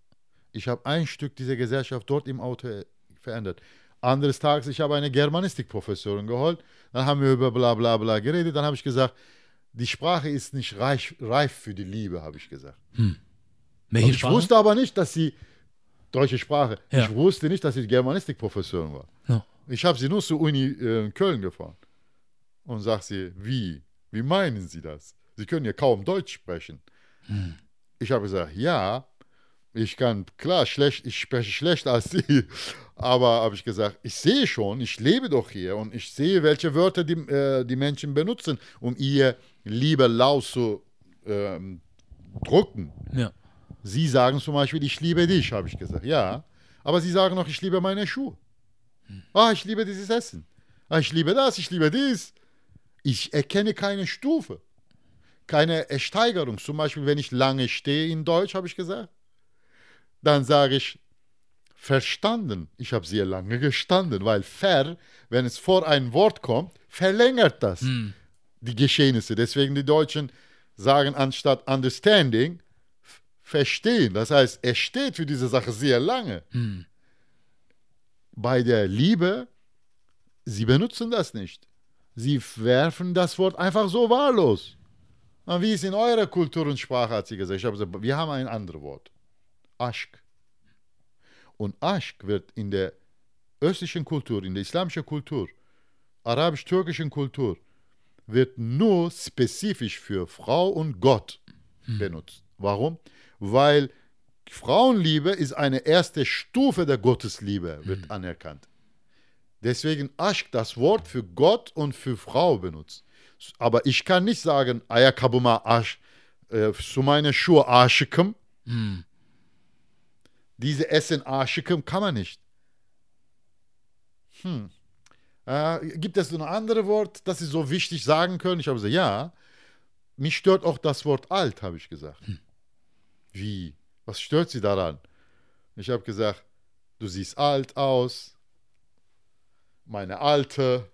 Ich habe ein Stück dieser Gesellschaft dort im Auto verändert. Anderes Tages, ich habe eine Germanistikprofessorin geholt. Dann haben wir über bla bla bla geredet. Dann habe ich gesagt, die Sprache ist nicht reif, reif für die Liebe, habe ich gesagt. Hm. Welche ich Sprache? wusste aber nicht, dass sie deutsche Sprache. Ja. Ich wusste nicht, dass sie Germanistikprofessorin war. Ja. Ich habe sie nur zur Uni äh, in Köln gefahren. Und sagt sie, wie? Wie meinen Sie das? Sie können ja kaum Deutsch sprechen. Hm. Ich habe gesagt, ja, ich kann, klar, schlecht, ich spreche schlechter als Sie. Aber habe ich gesagt, ich sehe schon, ich lebe doch hier und ich sehe, welche Wörter die, äh, die Menschen benutzen, um ihr Liebe laut zu ähm, drucken. Ja. Sie sagen zum Beispiel, ich liebe dich, habe ich gesagt. Ja, aber Sie sagen noch, ich liebe meine Schuhe. Ah, ich liebe dieses Essen. Ah, ich liebe das, ich liebe dies. Ich erkenne keine Stufe, keine Steigerung. Zum Beispiel, wenn ich lange stehe in Deutsch, habe ich gesagt, dann sage ich verstanden. Ich habe sehr lange gestanden, weil ver, wenn es vor ein Wort kommt, verlängert das hm. die Geschehnisse. Deswegen die Deutschen sagen anstatt understanding, verstehen. Das heißt, er steht für diese Sache sehr lange. Hm. Bei der Liebe, sie benutzen das nicht. Sie werfen das Wort einfach so wahllos. Und wie es in eurer Kultur und Sprache hat sie gesagt. Ich habe gesagt, wir haben ein anderes Wort. Aschk. Und Aschk wird in der östlichen Kultur, in der islamischen Kultur, arabisch-türkischen Kultur, wird nur spezifisch für Frau und Gott hm. benutzt. Warum? weil Frauenliebe ist eine erste Stufe der Gottesliebe, wird mhm. anerkannt. Deswegen Aschk das Wort für Gott und für Frau benutzt. Aber ich kann nicht sagen, Ayakabuma Asch, äh, zu meinen Schuhe Aschikem. Mhm. Diese Essen Aschikem kann man nicht. Hm. Äh, gibt es ein anderes Wort, das Sie so wichtig sagen können? Ich habe gesagt, ja. Mich stört auch das Wort alt, habe ich gesagt. Hm. Wie? Was stört Sie daran? Ich habe gesagt, du siehst alt aus. Meine alte,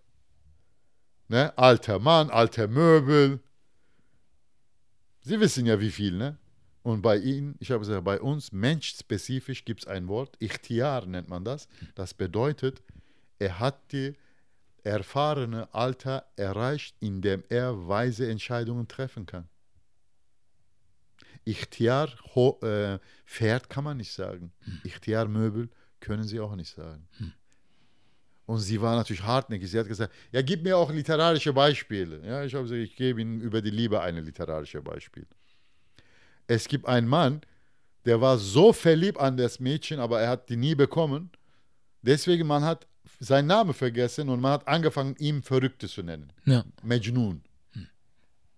ne? Alter Mann, alter Möbel. Sie wissen ja wie viel, ne? Und bei Ihnen, ich habe gesagt, bei uns menschspezifisch gibt es ein Wort, Ichtiar nennt man das. Das bedeutet, er hat die erfahrene Alter erreicht, in dem er weise Entscheidungen treffen kann. Ichtiar äh, Pferd kann man nicht sagen. Hm. Ichtiar Möbel können sie auch nicht sagen. Hm. Und sie war natürlich hartnäckig. Sie hat gesagt, ja, gib mir auch literarische Beispiele. Ja, ich habe gesagt, ich gebe Ihnen über die Liebe ein literarisches Beispiel. Es gibt einen Mann, der war so verliebt an das Mädchen, aber er hat die nie bekommen. Deswegen man hat seinen Namen vergessen und man hat angefangen, ihn Verrückte zu nennen. Ja. Mejnun.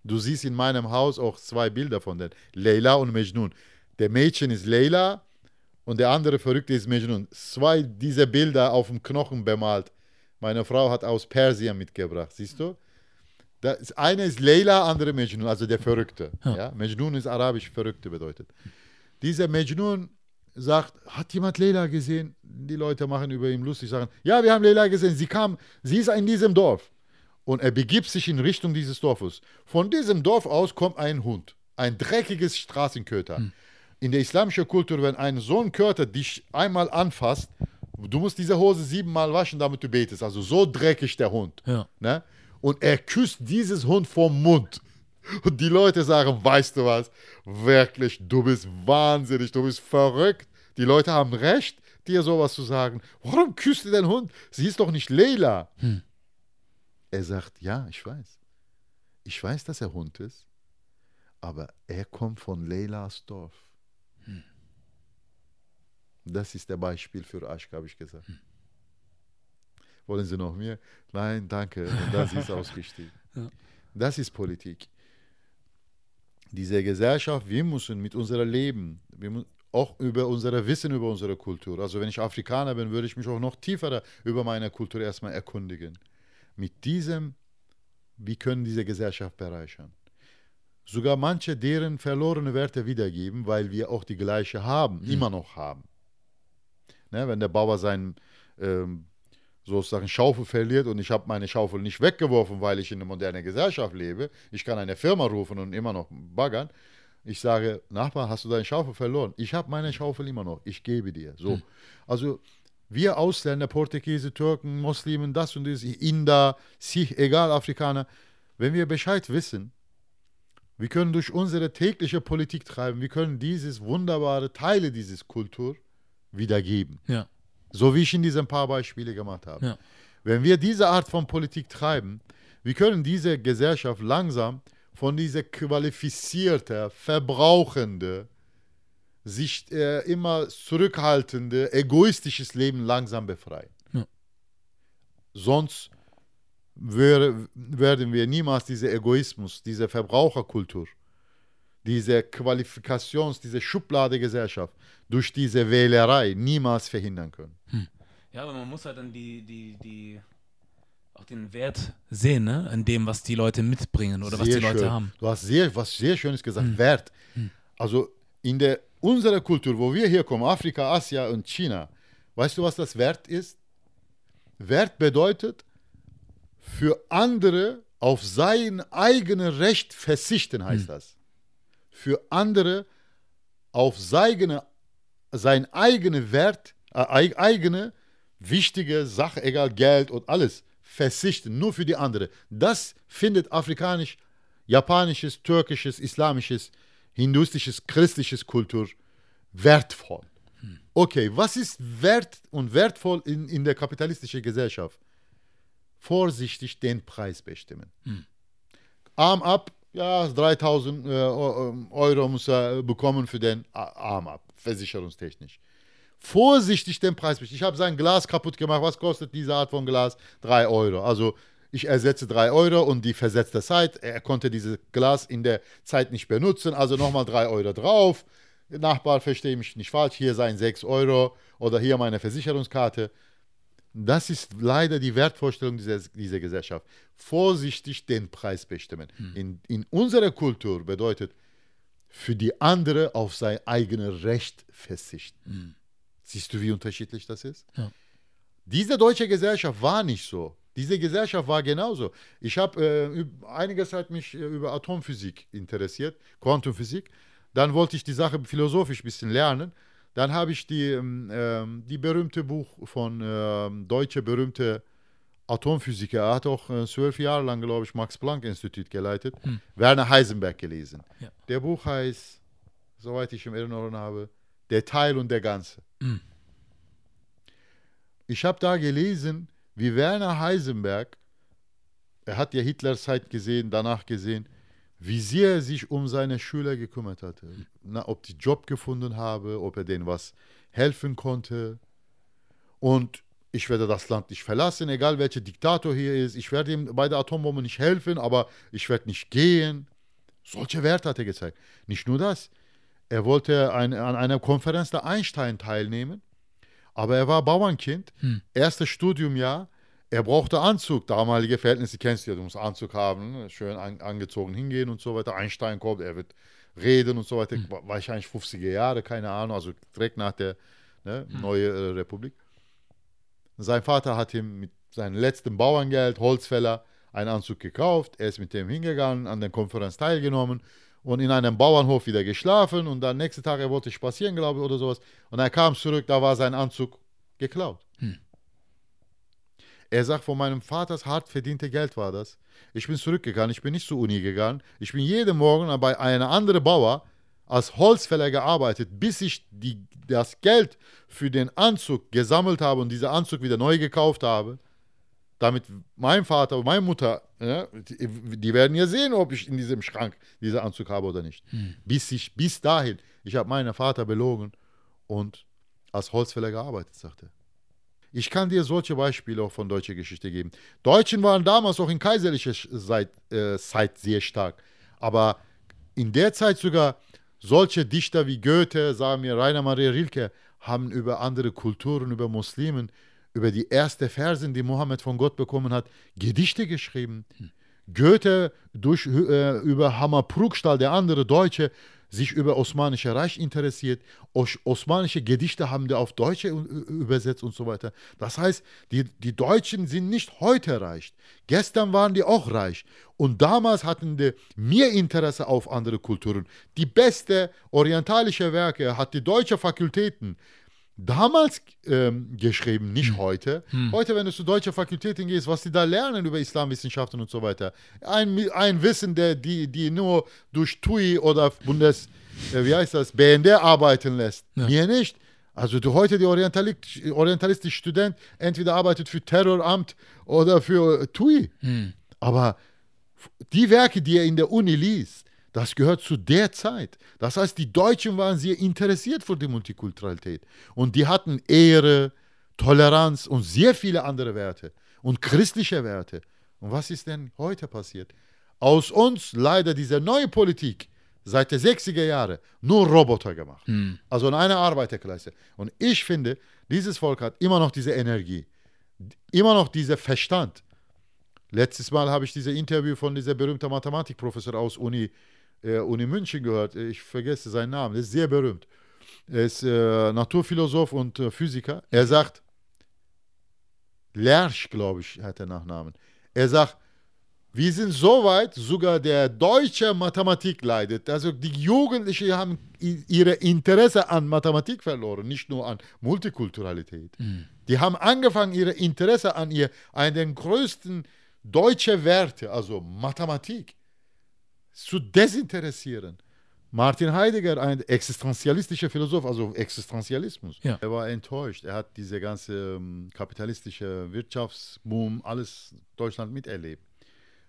Du siehst in meinem Haus auch zwei Bilder von denen. Leila und Mejnun. Der Mädchen ist Leila und der andere Verrückte ist Mejnun. Zwei dieser Bilder auf dem Knochen bemalt. Meine Frau hat aus Persien mitgebracht, siehst du? Das eine ist Leila, andere Mejnun, also der Verrückte. Ja. ja? Mejnun ist arabisch Verrückte bedeutet. Dieser Mejnun sagt, hat jemand Leila gesehen? Die Leute machen über ihn lustig, sagen, ja, wir haben Leila gesehen, sie kam, sie ist in diesem Dorf. Und er begibt sich in Richtung dieses Dorfes. Von diesem Dorf aus kommt ein Hund, ein dreckiges Straßenköter. Hm. In der islamischen Kultur, wenn ein so ein Köter dich einmal anfasst, du musst diese Hose siebenmal waschen, damit du betest. Also so dreckig der Hund. Ja. Ne? Und er küsst dieses Hund vom Mund. Und die Leute sagen, weißt du was, wirklich, du bist wahnsinnig, du bist verrückt. Die Leute haben recht, dir sowas zu sagen. Warum küsst du den Hund? Sie ist doch nicht Leila. Hm. Er sagt, ja, ich weiß. Ich weiß, dass er Hund ist, aber er kommt von Leilas Dorf. Hm. Das ist der Beispiel für Aschk, habe ich gesagt. Hm. Wollen Sie noch mehr? Nein, danke. Und das ist ausgestiegen. ja. Das ist Politik diese Gesellschaft, wir müssen mit unserem Leben, wir auch über unser Wissen über unsere Kultur. Also wenn ich Afrikaner bin, würde ich mich auch noch tiefer über meine Kultur erstmal erkundigen. Mit diesem, wie können diese Gesellschaft bereichern? Sogar manche deren verlorene Werte wiedergeben, weil wir auch die gleiche haben, mhm. immer noch haben. Ne, wenn der Bauer sein ähm, sozusagen Schaufel verliert und ich habe meine Schaufel nicht weggeworfen, weil ich in einer modernen Gesellschaft lebe. Ich kann eine Firma rufen und immer noch baggern. Ich sage, Nachbar, hast du deine Schaufel verloren? Ich habe meine Schaufel immer noch. Ich gebe dir. So. Hm. Also wir Ausländer, Portugiese, Türken, Muslimen, das und das, Inder, Sikh, egal, Afrikaner, wenn wir Bescheid wissen, wir können durch unsere tägliche Politik treiben, wir können dieses wunderbare Teile dieses Kultur wiedergeben. Ja. So wie ich in diesen paar Beispiele gemacht habe. Ja. Wenn wir diese Art von Politik treiben, wir können diese Gesellschaft langsam von dieser qualifizierte, verbrauchende, sich äh, immer zurückhaltende, egoistisches Leben langsam befreien. Ja. Sonst wär, werden wir niemals diesen Egoismus, diese Verbraucherkultur, diese Qualifikations-, diese Schubladegesellschaft durch diese Wählerei niemals verhindern können. Hm. Ja, aber man muss halt dann die, die, die, auch den Wert sehen, ne? An dem, was die Leute mitbringen oder sehr was die Leute schön. haben. Du hast sehr, was sehr Schönes gesagt, hm. Wert. Hm. Also in der unserer Kultur, wo wir hier kommen, Afrika, Asien und China, weißt du, was das Wert ist? Wert bedeutet, für andere auf sein eigenes Recht verzichten, heißt hm. das. Für andere auf seine sein eigener Wert, äh, eigene wichtige Sache, egal Geld und alles, verzichten, nur für die andere. Das findet afrikanisch, japanisches, türkisches, islamisches, hinduistisches, christliches Kultur wertvoll. Hm. Okay, was ist wert und wertvoll in, in der kapitalistischen Gesellschaft? Vorsichtig den Preis bestimmen. Hm. Arm ab, ja, 3000 äh, Euro muss er bekommen für den Arm ab versicherungstechnisch. Vorsichtig den Preis. Ich habe sein Glas kaputt gemacht. Was kostet diese Art von Glas? 3 Euro. Also ich ersetze 3 Euro und die versetzte Zeit. Er konnte dieses Glas in der Zeit nicht benutzen, also nochmal 3 Euro drauf. Nachbar, verstehe mich nicht falsch, hier seien 6 Euro oder hier meine Versicherungskarte. Das ist leider die Wertvorstellung dieser, dieser Gesellschaft. Vorsichtig den Preis bestimmen. Hm. In, in unserer Kultur bedeutet, für die andere auf sein eigenes Recht verzichten. Mhm. Siehst du, wie unterschiedlich das ist? Ja. Diese deutsche Gesellschaft war nicht so. Diese Gesellschaft war genauso. Ich habe äh, einige Zeit mich äh, über Atomphysik interessiert, Quantumphysik. Dann wollte ich die Sache philosophisch ein bisschen lernen. Dann habe ich die, ähm, ähm die berühmte Buch von ähm, deutsche berühmte Atomphysiker. Er hat auch äh, zwölf Jahre lang, glaube ich, Max-Planck-Institut geleitet. Hm. Werner Heisenberg gelesen. Ja. Der Buch heißt, soweit ich im Erinnerung habe, Der Teil und der Ganze. Hm. Ich habe da gelesen, wie Werner Heisenberg, er hat ja Hitlers Zeit gesehen, danach gesehen, wie sehr er sich um seine Schüler gekümmert hatte. Na, ob die Job gefunden habe, ob er denen was helfen konnte. Und ich werde das Land nicht verlassen, egal welcher Diktator hier ist. Ich werde ihm bei der Atombombe nicht helfen, aber ich werde nicht gehen. Solche Werte hat er gezeigt. Nicht nur das. Er wollte ein, an einer Konferenz der Einstein teilnehmen, aber er war Bauernkind, hm. erstes Studiumjahr. Er brauchte Anzug, damalige Verhältnisse kennst du ja, du musst Anzug haben, ne? schön an, angezogen hingehen und so weiter. Einstein kommt, er wird reden und so weiter. Hm. Wahrscheinlich 50er Jahre, keine Ahnung, also direkt nach der ne, hm. neue äh, Republik. Sein Vater hat ihm mit seinem letzten Bauerngeld, Holzfäller, einen Anzug gekauft. Er ist mit dem hingegangen, an der Konferenz teilgenommen und in einem Bauernhof wieder geschlafen. Und dann nächsten Tag, er wollte spazieren, glaube ich, oder sowas. Und er kam zurück, da war sein Anzug geklaut. Hm. Er sagt, von meinem Vaters hart verdiente Geld war das. Ich bin zurückgegangen, ich bin nicht zur Uni gegangen. Ich bin jeden Morgen bei einem anderen Bauer als Holzfäller gearbeitet, bis ich die, das Geld für den Anzug gesammelt habe und diesen Anzug wieder neu gekauft habe. Damit mein Vater und meine Mutter, ja, die, die, werden ja sehen, ob ich in diesem Schrank diesen Anzug habe oder nicht. Hm. Bis, ich, bis dahin, ich habe meinen Vater belogen und als Holzfäller gearbeitet, sagte er. Ich kann dir solche Beispiele auch von deutscher Geschichte geben. Deutschen waren damals auch in kaiserlicher Zeit, äh, Zeit sehr stark. Aber in der Zeit sogar solche Dichter wie Goethe, sagen wir Rainer Maria Rilke, haben über andere Kulturen, über Muslimen, über die erste Versen, die Mohammed von Gott bekommen hat, Gedichte geschrieben. Hm. Goethe durch, äh, über Hammer Prugstall, der andere Deutsche, sich über Osmanische Reich interessiert. Os osmanische Gedichte haben der auf Deutsche übersetzt und so weiter. Das heißt, die, die Deutschen sind nicht heute reich. Gestern waren die auch reich. Und damals hatten die mehr Interesse auf andere Kulturen. Die beste orientalische Werke hat die deutsche Fakultäten damals ähm, geschrieben, nicht hm. heute. Hm. Heute, wenn du zu deutscher Fakultäten gehst, was die da lernen über Islamwissenschaften und so weiter. Ein, ein Wissen, der die, die nur durch TUI oder Bundes, äh, wie heißt das, BND arbeiten lässt. Ja. Mir nicht. Also du heute der Orientalist, orientalistische Student entweder arbeitet für Terroramt oder für TUI. Hm. Aber die Werke, die er in der Uni liest, das gehört zu der Zeit. Das heißt, die Deutschen waren sehr interessiert für die Multikulturalität. Und die hatten Ehre, Toleranz und sehr viele andere Werte und christliche Werte. Und was ist denn heute passiert? Aus uns leider diese neue Politik seit den 60er Jahren nur Roboter gemacht. Hm. Also eine Arbeiterklasse. Und ich finde, dieses Volk hat immer noch diese Energie, immer noch diesen Verstand. Letztes Mal habe ich dieses Interview von dieser berühmten Mathematikprofessor aus Uni äh, Uni München gehört. Ich vergesse seinen Namen. Er ist sehr berühmt. Er ist äh, Naturphilosoph und äh, Physiker. Er sagt, Lersch, glaube ich, hat der Nachnamen. Er sagt, wir sind so weit, sogar der deutsche Mathematik leidet. Also die Jugendlichen haben ihre Interesse an Mathematik verloren, nicht nur an Multikulturalität. Mhm. Die haben angefangen, ihre Interesse an ihr, an den größten deutschen Werte, also Mathematik zu desinteressieren. Martin Heidegger, ein existenzialistischer Philosoph, also Existenzialismus. Ja. Er war enttäuscht. Er hat diese ganze ähm, kapitalistische Wirtschaftsboom, alles Deutschland miterlebt.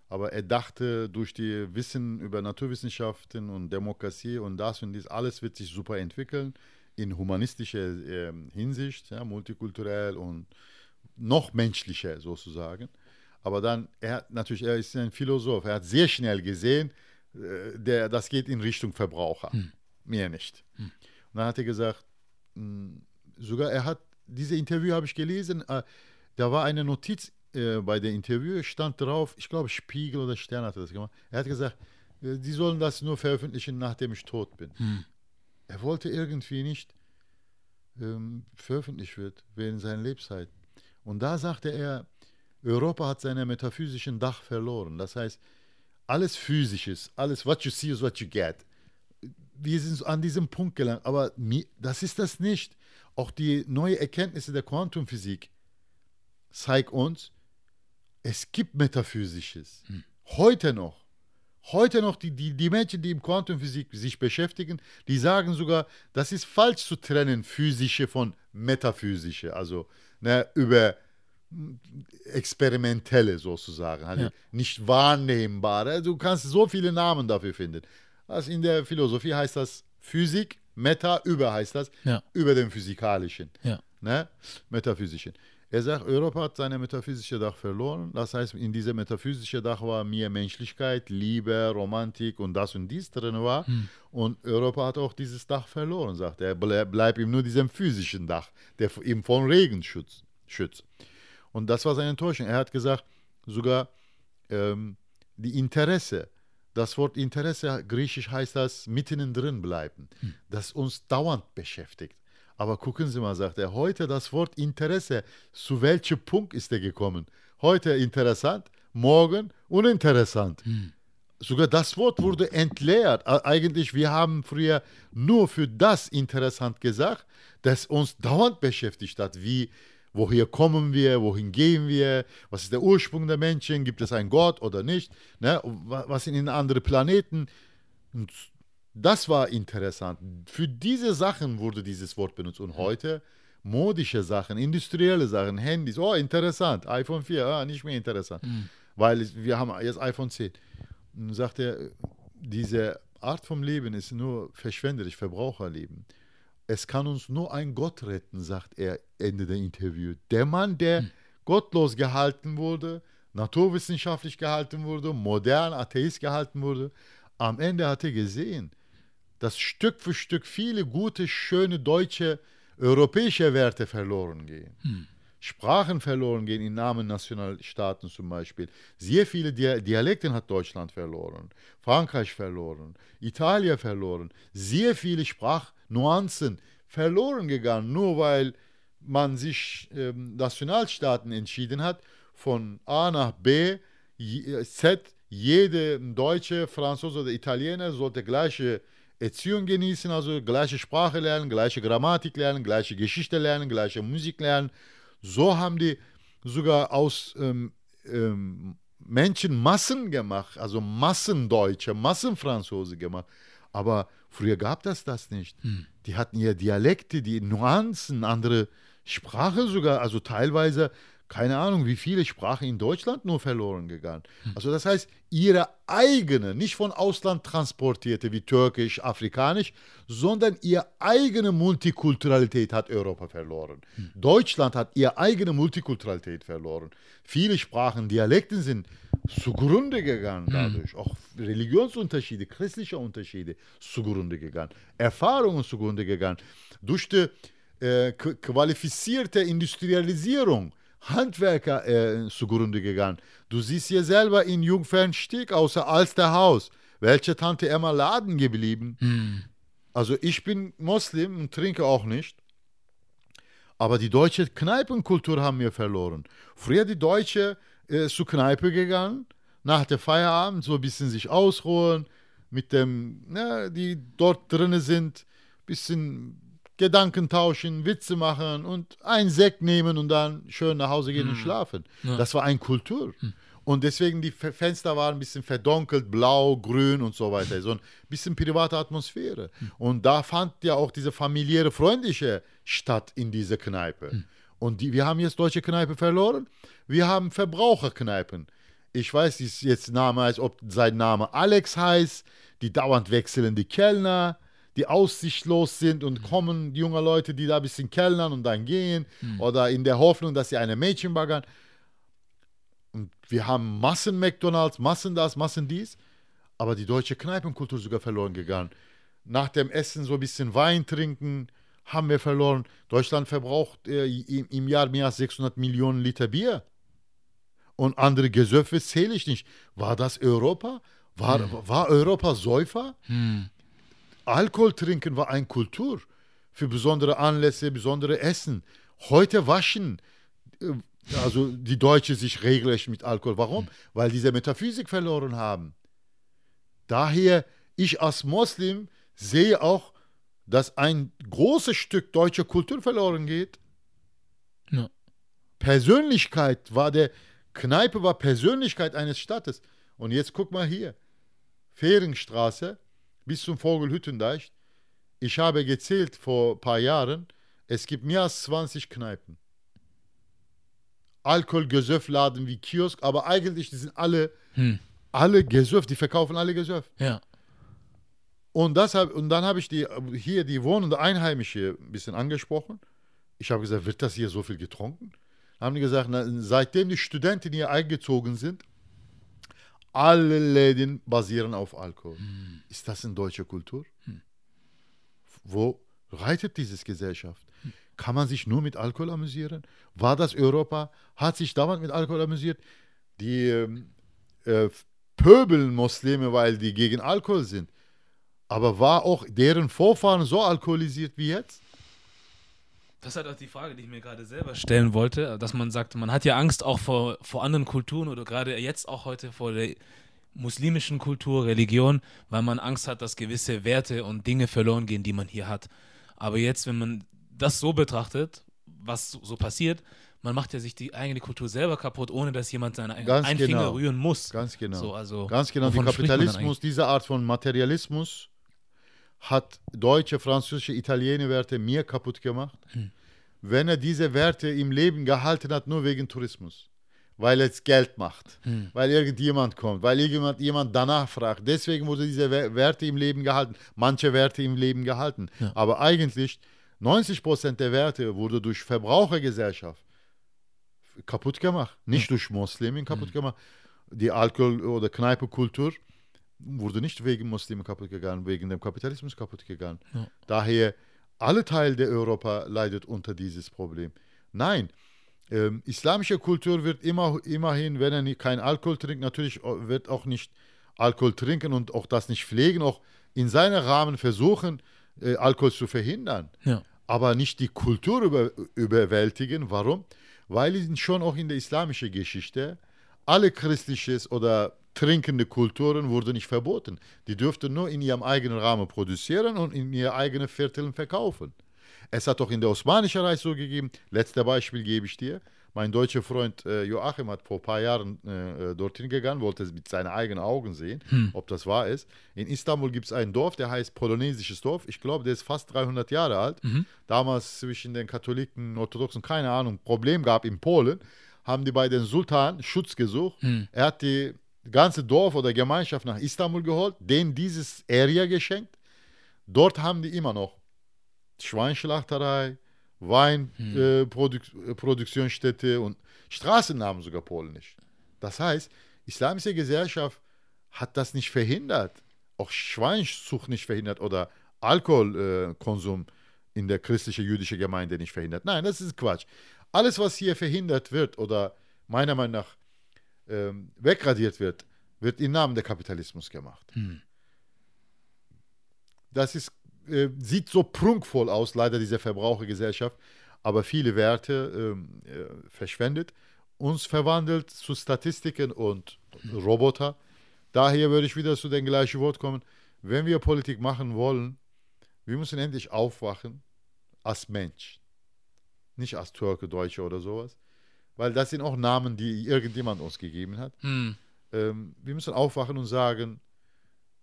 Aber er dachte, durch die Wissen über Naturwissenschaften und Demokratie und das und dies, alles wird sich super entwickeln in humanistischer äh, Hinsicht, ja, multikulturell und noch menschlicher sozusagen. Aber dann, er natürlich, er ist ein Philosoph, er hat sehr schnell gesehen, der, das geht in Richtung Verbraucher. Hm. Mehr nicht. Hm. Und dann hat er gesagt, hm, sogar er hat, diese Interview habe ich gelesen, äh, da war eine Notiz äh, bei dem Interview, stand drauf, ich glaube Spiegel oder Stern hat das gemacht. Er hat gesagt, die sollen das nur veröffentlichen, nachdem ich tot bin. Hm. Er wollte irgendwie nicht ähm, veröffentlicht wird während seiner Lebzeit. Und da sagte er, Europa hat seinen metaphysischen Dach verloren. Das heißt, alles Physisches, alles what you see is what you get. Wir sind an diesem Punkt gelangt, aber das ist das nicht. Auch die neuen Erkenntnisse der Quantumphysik zeigen uns, es gibt Metaphysisches. Hm. Heute noch. Heute noch die, die, die Menschen, die im Quantumphysik sich beschäftigen, die sagen sogar, das ist falsch zu trennen, physische von metaphysische. Also ne, über experimentelle sozusagen, also ja. nicht wahrnehmbare. Du kannst so viele Namen dafür finden. Also in der Philosophie heißt das Physik, Meta, über heißt das, ja. über dem Physikalischen, ja. ne? Metaphysischen. Er sagt, Europa hat seine metaphysische Dach verloren. Das heißt, in dieser metaphysischen Dach war mehr Menschlichkeit, Liebe, Romantik und das und dies drin war. Hm. Und Europa hat auch dieses Dach verloren, sagt er. Er bleibt ihm nur diesem physischen Dach, der ihm von Regen schützt. Und das war seine Enttäuschung. Er hat gesagt, sogar ähm, die Interesse, das Wort Interesse, griechisch heißt das mitten drin bleiben, hm. das uns dauernd beschäftigt. Aber gucken Sie mal, sagt er, heute das Wort Interesse, zu welchem Punkt ist er gekommen? Heute interessant, morgen uninteressant. Hm. Sogar das Wort wurde entleert. Eigentlich, wir haben früher nur für das interessant gesagt, das uns dauernd beschäftigt hat. Wie, woher kommen wir, wohin gehen wir, was ist der Ursprung der Menschen, gibt es einen Gott oder nicht, ne? was sind in anderen Planeten. Und das war interessant. Für diese Sachen wurde dieses Wort benutzt. Und heute modische Sachen, industrielle Sachen, Handys, oh, interessant. iPhone 4, ah, nicht mehr interessant. Mhm. Weil wir haben jetzt iPhone 10. Und sagt er, diese Art vom Leben ist nur verschwenderisch, Verbraucherleben. Es kann uns nur ein Gott retten, sagt er Ende der Interview. Der Mann, der mhm. gottlos gehalten wurde, naturwissenschaftlich gehalten wurde, modern Atheist gehalten wurde, am Ende hat er gesehen, dass Stück für Stück viele gute, schöne deutsche, europäische Werte verloren gehen. Hm. Sprachen verloren gehen im Namen Nationalstaaten zum Beispiel. Sehr viele Dialekte hat Deutschland verloren, Frankreich verloren, Italien verloren. Sehr viele Sprachnuancen verloren gegangen, nur weil man sich ähm, Nationalstaaten entschieden hat, von A nach B, Z, jede Deutsche, Franzose oder Italiener sollte gleiche Erziehung genießen, also gleiche Sprache lernen, gleiche Grammatik lernen, gleiche Geschichte lernen, gleiche Musik lernen. So haben die sogar aus ähm, ähm, Menschen Massen gemacht, also Massendeutsche, Massenfranzose gemacht. Aber früher gab es das nicht. Hm. Die hatten ja Dialekte, die Nuancen, andere Sprache sogar, also teilweise keine Ahnung, wie viele Sprachen in Deutschland nur verloren gegangen. Hm. Also das heißt, ihre eigene, nicht von Ausland transportierte wie Türkisch, Afrikanisch, sondern ihre eigene Multikulturalität hat Europa verloren. Hm. Deutschland hat ihre eigene Multikulturalität verloren. Viele Sprachen, Dialekten sind zugrunde gegangen hm. dadurch. Auch Religionsunterschiede, christliche Unterschiede zugrunde gegangen. Erfahrungen zugrunde gegangen. Durch die äh, qualifizierte Industrialisierung Handwerker äh, zugrunde gegangen. Du siehst hier selber in Jungfernstieg außer Alsterhaus. Welche Tante Emma Laden geblieben? Hm. Also ich bin Muslim und trinke auch nicht. Aber die deutsche Kneipenkultur haben wir verloren. Früher die Deutsche äh, zur Kneipe gegangen, nach der Feierabend so ein bisschen sich ausruhen, mit dem, ne, die dort drin sind, bisschen Gedanken tauschen, Witze machen und einen Sekt nehmen und dann schön nach Hause gehen mhm. und schlafen. Ja. Das war eine Kultur. Mhm. Und deswegen die Fenster waren ein bisschen verdunkelt, blau, grün und so weiter. So ein bisschen private Atmosphäre. Mhm. Und da fand ja auch diese familiäre, freundliche statt in dieser Kneipe. Und die, wir haben jetzt deutsche Kneipe verloren. Wir haben Verbraucherkneipen. Ich weiß jetzt Name, als ob sein Name Alex heißt. Die dauernd wechselnde Kellner die aussichtlos sind und mhm. kommen junge Leute, die da ein bisschen kellnern und dann gehen mhm. oder in der Hoffnung, dass sie eine Mädchen baggern. Und wir haben Massen McDonalds, Massen das, Massen dies, aber die deutsche Kneipenkultur sogar verloren gegangen. Nach dem Essen so ein bisschen Wein trinken, haben wir verloren. Deutschland verbraucht äh, im Jahr mehr als 600 Millionen Liter Bier. Und andere Gesöffe zähle ich nicht. War das Europa? War, hm. war Europa Säufer? Hm. Alkohol trinken war eine Kultur für besondere Anlässe, besondere Essen. Heute waschen äh, also die Deutschen sich regelrecht mit Alkohol. Warum? Mhm. Weil diese Metaphysik verloren haben. Daher, ich als Moslem sehe auch, dass ein großes Stück deutscher Kultur verloren geht. Ja. Persönlichkeit war der, Kneipe war Persönlichkeit eines Staates. Und jetzt guck mal hier, Fähringstraße, bis zum Vogelhüttendeich. Ich habe gezählt vor ein paar Jahren, es gibt mehr als 20 Kneipen. Alkohol-Gesöff-Laden wie Kiosk, aber eigentlich die sind alle, hm. alle Gesöff, die verkaufen alle Gesöff. Ja. Und, das hab, und dann habe ich die, hier die wohnende Einheimische ein bisschen angesprochen. Ich habe gesagt, wird das hier so viel getrunken? Haben die gesagt, na, seitdem die Studenten hier eingezogen sind, alle Läden basieren auf Alkohol. Hm. Ist das eine deutsche Kultur? Hm. Wo reitet diese Gesellschaft? Hm. Kann man sich nur mit Alkohol amüsieren? War das Europa? Hat sich damals mit Alkohol amüsiert? Die ähm, äh, pöbeln Muslime, weil die gegen Alkohol sind. Aber war auch deren Vorfahren so alkoholisiert wie jetzt? Das ist halt auch die Frage, die ich mir gerade selber stellen wollte, dass man sagt, man hat ja Angst auch vor, vor anderen Kulturen oder gerade jetzt auch heute vor der muslimischen Kultur, Religion, weil man Angst hat, dass gewisse Werte und Dinge verloren gehen, die man hier hat. Aber jetzt, wenn man das so betrachtet, was so, so passiert, man macht ja sich die eigene Kultur selber kaputt, ohne dass jemand seinen einen genau. Finger rühren muss. Ganz genau. So, also, Ganz genau. Der Kapitalismus, diese Art von Materialismus, hat deutsche, französische, italienische Werte mir kaputt gemacht, hm. wenn er diese Werte im Leben gehalten hat, nur wegen Tourismus. Weil es Geld macht, hm. weil irgendjemand kommt, weil irgendjemand jemand danach fragt. Deswegen wurde diese Werte im Leben gehalten, manche Werte im Leben gehalten. Ja. Aber eigentlich 90 Prozent der Werte wurde durch Verbrauchergesellschaft kaputt gemacht, nicht ja. durch Muslimen kaputt hm. gemacht. Die Alkohol- oder Kneipekultur wurde nicht wegen Muslimen kaputt gegangen, wegen dem Kapitalismus kaputt gegangen. Ja. Daher, alle Teile der Europa leidet unter dieses Problem. Nein, ähm, islamische Kultur wird immer, immerhin, wenn er nicht, kein Alkohol trinkt, natürlich wird auch nicht Alkohol trinken und auch das nicht pflegen, auch in seinem Rahmen versuchen, äh, Alkohol zu verhindern. Ja. Aber nicht die Kultur über, überwältigen. Warum? Weil schon auch in der islamischen Geschichte alle christliches oder trinkende Kulturen wurden nicht verboten. Die durften nur in ihrem eigenen Rahmen produzieren und in ihr eigenen Vierteln verkaufen. Es hat auch in der Osmanischen Reich so gegeben. Letztes Beispiel gebe ich dir. Mein deutscher Freund äh, Joachim hat vor ein paar Jahren äh, äh, dorthin gegangen, wollte es mit seinen eigenen Augen sehen, hm. ob das wahr ist. In Istanbul gibt es ein Dorf, der heißt Polonesisches Dorf. Ich glaube, der ist fast 300 Jahre alt. Mhm. Damals zwischen den Katholiken Orthodoxen, keine Ahnung, Problem gab in Polen, haben die bei den Sultan Schutz gesucht. Hm. Er hat die ganze Dorf oder Gemeinschaft nach Istanbul geholt, denen dieses Area geschenkt. Dort haben die immer noch Schweinschlachterei, Weinproduktionsstätte hm. äh, und Straßennamen sogar polnisch. Das heißt, islamische Gesellschaft hat das nicht verhindert, auch Schweinszucht nicht verhindert oder Alkoholkonsum äh, in der christlichen jüdischen Gemeinde nicht verhindert. Nein, das ist Quatsch. Alles, was hier verhindert wird oder meiner Meinung nach ähm, wegradiert wird, wird im Namen der Kapitalismus gemacht. Hm. Das ist, äh, sieht so prunkvoll aus, leider diese Verbrauchergesellschaft, aber viele Werte ähm, äh, verschwendet, uns verwandelt zu Statistiken und hm. Roboter. Daher würde ich wieder zu dem gleichen Wort kommen. Wenn wir Politik machen wollen, wir müssen endlich aufwachen als Mensch. Nicht als Türke, Deutsche oder sowas weil das sind auch Namen, die irgendjemand uns gegeben hat. Hm. Ähm, wir müssen aufwachen und sagen,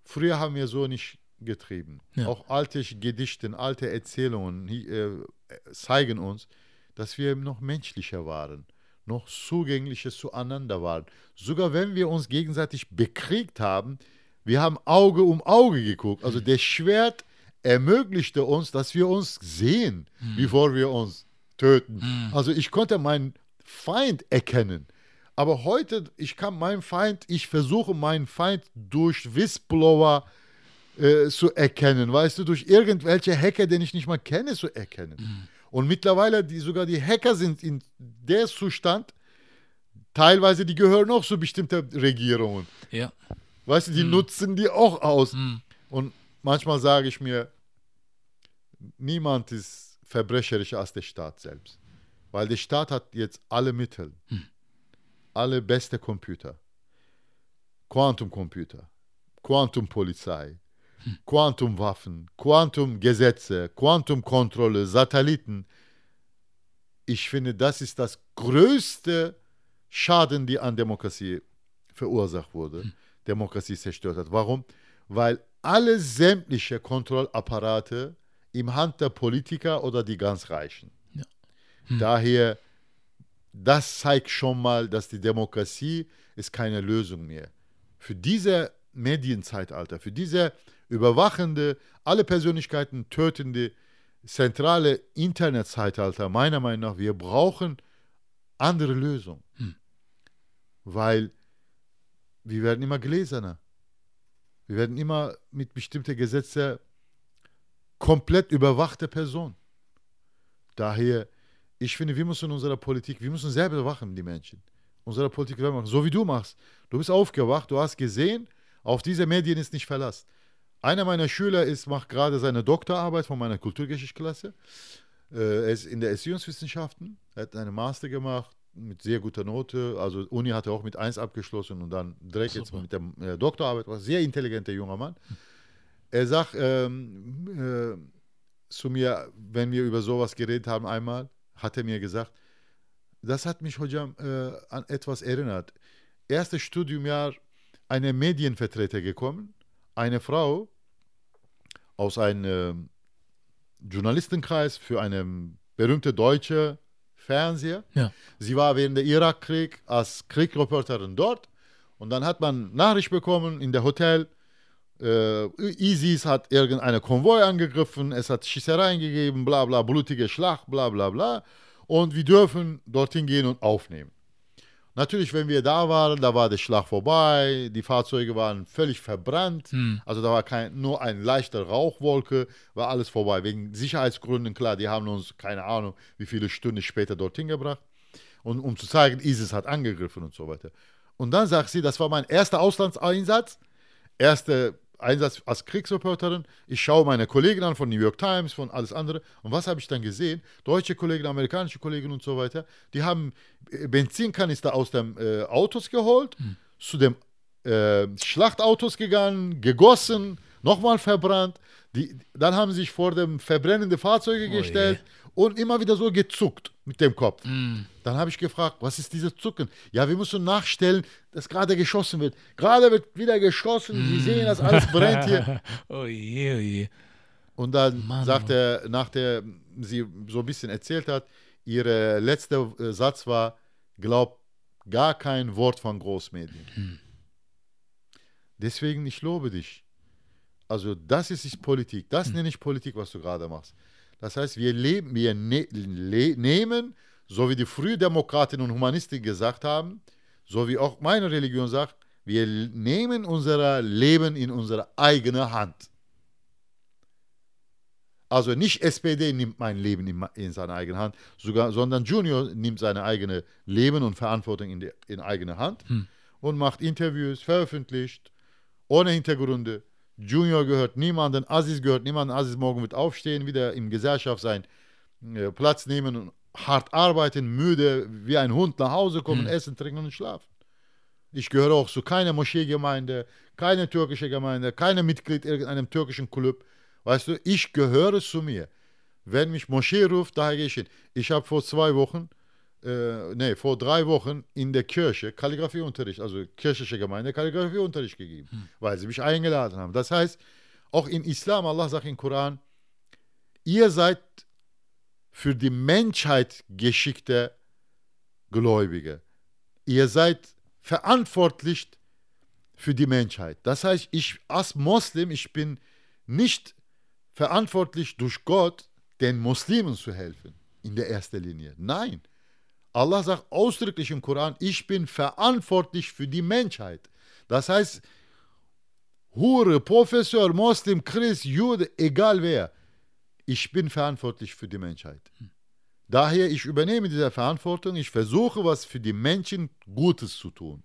früher haben wir so nicht getrieben. Ja. Auch alte Gedichte, alte Erzählungen äh, zeigen uns, dass wir noch menschlicher waren, noch zugänglicher zueinander waren. Sogar wenn wir uns gegenseitig bekriegt haben, wir haben Auge um Auge geguckt. Also hm. der Schwert ermöglichte uns, dass wir uns sehen, hm. bevor wir uns töten. Hm. Also ich konnte meinen Feind erkennen. Aber heute, ich kann meinen Feind, ich versuche meinen Feind durch Whistleblower äh, zu erkennen, weißt du, durch irgendwelche Hacker, den ich nicht mal kenne, zu erkennen. Mhm. Und mittlerweile, die, sogar die Hacker sind in der Zustand, teilweise, die gehören auch zu bestimmten Regierungen. Ja. Weißt du, die mhm. nutzen die auch aus. Mhm. Und manchmal sage ich mir, niemand ist verbrecherischer als der Staat selbst. Weil der Staat hat jetzt alle Mittel, hm. alle beste Computer, Quantumcomputer, Quantumpolizei, hm. Quantumwaffen, Quantumgesetze, Quantumkontrolle, Satelliten. Ich finde, das ist das größte Schaden, die an Demokratie verursacht wurde, hm. Demokratie zerstört hat. Warum? Weil alle sämtliche Kontrollapparate im Hand der Politiker oder die ganz Reichen. Hm. Daher das zeigt schon mal, dass die Demokratie ist keine Lösung mehr. Für diese Medienzeitalter, für diese überwachende, alle Persönlichkeiten tötende, zentrale Internetzeitalter, meiner Meinung nach, wir brauchen andere Lösungen. Hm. Weil wir werden immer gläserner. Wir werden immer mit bestimmten Gesetzen komplett überwachte Person. Daher, ich finde, wir müssen in unserer Politik, wir müssen selber überwachen, die Menschen. Unsere Politik machen, so wie du machst. Du bist aufgewacht, du hast gesehen, auf diese Medien ist nicht Verlass. Einer meiner Schüler ist, macht gerade seine Doktorarbeit von meiner Kulturgeschichtsklasse. Äh, er ist in der Erziehungswissenschaften, er hat eine Master gemacht mit sehr guter Note. Also Uni hat er auch mit 1 abgeschlossen und dann direkt Super. jetzt mit der äh, Doktorarbeit. War sehr intelligenter junger Mann. Er sagt ähm, äh, zu mir, wenn wir über sowas geredet haben einmal, hat er mir gesagt, das hat mich Hojam äh, an etwas erinnert. Erstes Studiumjahr, eine Medienvertreter gekommen, eine Frau, aus einem Journalistenkreis für eine berühmte deutsche Fernseher. Ja. Sie war während der Irakkrieg als Kriegreporterin dort und dann hat man Nachricht bekommen in der Hotel, äh, ISIS hat irgendeine Konvoi angegriffen, es hat Schießereien gegeben, bla bla, blutige Schlacht, bla bla bla. Und wir dürfen dorthin gehen und aufnehmen. Natürlich, wenn wir da waren, da war der Schlag vorbei, die Fahrzeuge waren völlig verbrannt, hm. also da war kein, nur eine leichte Rauchwolke, war alles vorbei. Wegen Sicherheitsgründen, klar, die haben uns, keine Ahnung, wie viele Stunden später dorthin gebracht, und, um zu zeigen, ISIS hat angegriffen und so weiter. Und dann sagt sie, das war mein erster Auslandseinsatz, erste Einsatz als Kriegsreporterin. Ich schaue meine Kollegen an von New York Times, von alles andere. Und was habe ich dann gesehen? Deutsche Kollegen, amerikanische Kollegen und so weiter, die haben äh, Benzinkanister aus dem äh, Autos geholt, hm. zu dem äh, Schlachtautos gegangen, gegossen, nochmal verbrannt. Die, dann haben sie sich vor dem verbrennende Fahrzeuge oh gestellt je. Und immer wieder so gezuckt mit dem Kopf. Mm. Dann habe ich gefragt, was ist dieses Zucken? Ja, wir müssen nachstellen, dass gerade geschossen wird. Gerade wird wieder geschossen. Mm. Sie sehen, dass alles brennt hier. oh je, oh je. Und dann Mann, sagt er, nachdem sie so ein bisschen erzählt hat, ihr letzter äh, Satz war, glaub gar kein Wort von Großmedien. Mm. Deswegen, ich lobe dich. Also das ist Politik. Das hm. nenne ich Politik, was du gerade machst. Das heißt, wir, leben, wir ne, le, nehmen, so wie die Frühdemokraten und Humanisten gesagt haben, so wie auch meine Religion sagt, wir nehmen unser Leben in unsere eigene Hand. Also nicht SPD nimmt mein Leben in, in seine eigene Hand, sogar, sondern Junior nimmt seine eigene Leben und Verantwortung in, die, in eigene Hand hm. und macht Interviews, veröffentlicht, ohne Hintergründe Junior gehört niemanden, Aziz gehört niemanden. Aziz morgen wird aufstehen, wieder in Gesellschaft sein äh, Platz nehmen und hart arbeiten, müde wie ein Hund nach Hause kommen, mhm. essen, trinken und schlafen. Ich gehöre auch zu keiner Moscheegemeinde, keine türkische Gemeinde, keine Mitglied irgendeinem türkischen Club. Weißt du, ich gehöre zu mir. Wenn mich Moschee ruft, daher gehe ich hin. Ich habe vor zwei Wochen äh, nee, vor drei Wochen in der Kirche Kalligrafieunterricht, also kirchliche Gemeinde Kalligrafieunterricht gegeben, hm. weil sie mich eingeladen haben. Das heißt, auch in Islam, Allah sagt im Koran, ihr seid für die Menschheit geschickte Gläubige. Ihr seid verantwortlich für die Menschheit. Das heißt, ich als Moslem, ich bin nicht verantwortlich durch Gott, den Muslimen zu helfen in der ersten Linie. Nein, Allah sagt ausdrücklich im Koran, ich bin verantwortlich für die Menschheit. Das heißt, Hure, Professor, Muslim, Christ, Jude, egal wer, ich bin verantwortlich für die Menschheit. Daher, ich übernehme diese Verantwortung, ich versuche, was für die Menschen Gutes zu tun,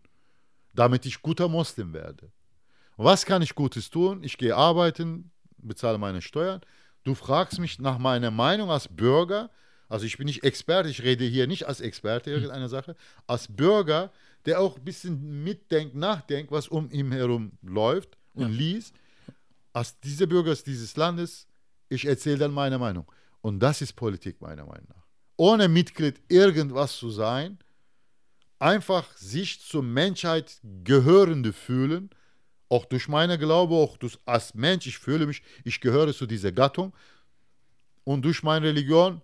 damit ich guter Muslim werde. Was kann ich Gutes tun? Ich gehe arbeiten, bezahle meine Steuern. Du fragst mich nach meiner Meinung als Bürger, also ich bin nicht Experte, ich rede hier nicht als Experte irgendeiner Sache, als Bürger, der auch ein bisschen mitdenkt, nachdenkt, was um ihn herum läuft und ja. liest. Als dieser Bürger dieses Landes, ich erzähle dann meine Meinung. Und das ist Politik meiner Meinung nach. Ohne Mitglied irgendwas zu sein, einfach sich zur Menschheit gehörende fühlen, auch durch meine Glaube, auch durch, als Mensch, ich fühle mich, ich gehöre zu dieser Gattung und durch meine Religion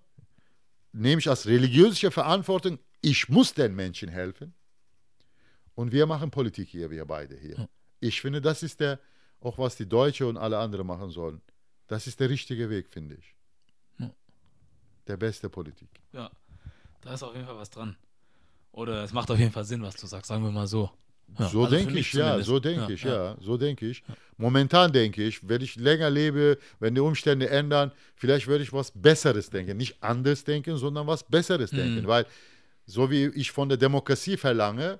nehme ich als religiöse Verantwortung, ich muss den Menschen helfen. Und wir machen Politik hier, wir beide hier. Ich finde, das ist der, auch was die Deutsche und alle anderen machen sollen. Das ist der richtige Weg, finde ich. Ja. Der beste Politik. Ja, da ist auf jeden Fall was dran. Oder es macht auf jeden Fall Sinn, was du sagst, sagen wir mal so. Ja, so also denke ich, ja, so denke ja, ich, ja, ja, so denke ich. Momentan denke ich, wenn ich länger lebe, wenn die Umstände ändern, vielleicht würde ich was Besseres denken. Nicht anders denken, sondern was Besseres mhm. denken. Weil, so wie ich von der Demokratie verlange,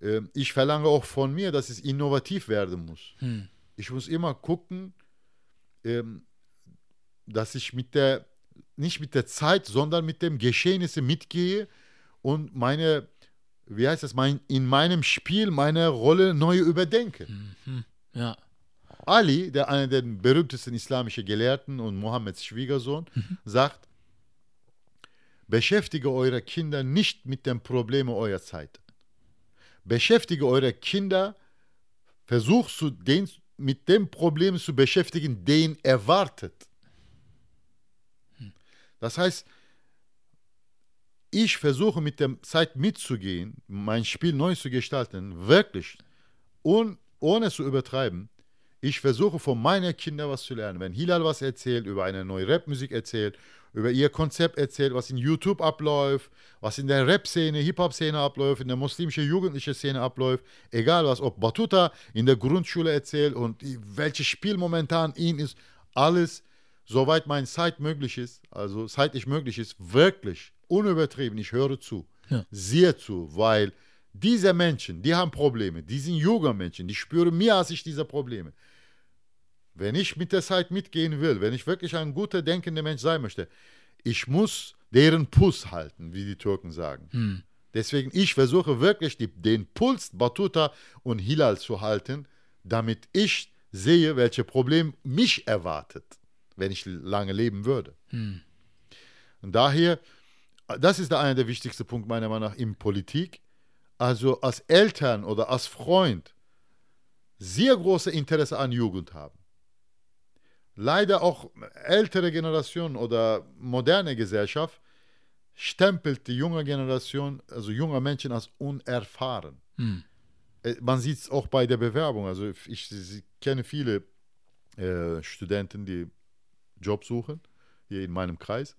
äh, ich verlange auch von mir, dass es innovativ werden muss. Mhm. Ich muss immer gucken, äh, dass ich mit der, nicht mit der Zeit, sondern mit dem Geschehnissen mitgehe und meine wie heißt das, mein, in meinem Spiel meine Rolle neu überdenken. Mhm. Ja. Ali, der einer der berühmtesten islamischen Gelehrten und Mohammeds Schwiegersohn, mhm. sagt, beschäftige eure Kinder nicht mit den Problemen eurer Zeit. Beschäftige eure Kinder, versucht du den, mit dem Problem zu beschäftigen, den erwartet. Hm. Das heißt, ich versuche mit der Zeit mitzugehen, mein Spiel neu zu gestalten, wirklich, und, ohne zu übertreiben. Ich versuche von meinen Kindern was zu lernen. Wenn Hilal was erzählt, über eine neue Rapmusik erzählt, über ihr Konzept erzählt, was in YouTube abläuft, was in der Rap-Szene, Hip-Hop-Szene abläuft, in der muslimischen jugendlichen Szene abläuft, egal was, ob Batuta in der Grundschule erzählt und welches Spiel momentan ihn ist, alles, soweit mein Zeit möglich ist, also zeitlich möglich ist, wirklich unübertrieben, ich höre zu, ja. sehe zu, weil diese Menschen, die haben Probleme, die sind junge Menschen, die spüren mehr als ich diese Probleme. Wenn ich mit der Zeit mitgehen will, wenn ich wirklich ein guter, denkender Mensch sein möchte, ich muss deren Puls halten, wie die Türken sagen. Hm. Deswegen, ich versuche wirklich die, den Puls Batuta und Hilal zu halten, damit ich sehe, welche Problem mich erwartet, wenn ich lange leben würde. Hm. Und daher das ist einer der wichtigsten Punkte meiner Meinung nach in Politik. Also als Eltern oder als Freund sehr große Interesse an Jugend haben. Leider auch ältere Generationen oder moderne Gesellschaft stempelt die junge Generation, also junge Menschen als unerfahren. Hm. Äh, man sieht es auch bei der Bewerbung. Also ich, ich kenne viele äh, Studenten, die Job suchen, hier in meinem Kreis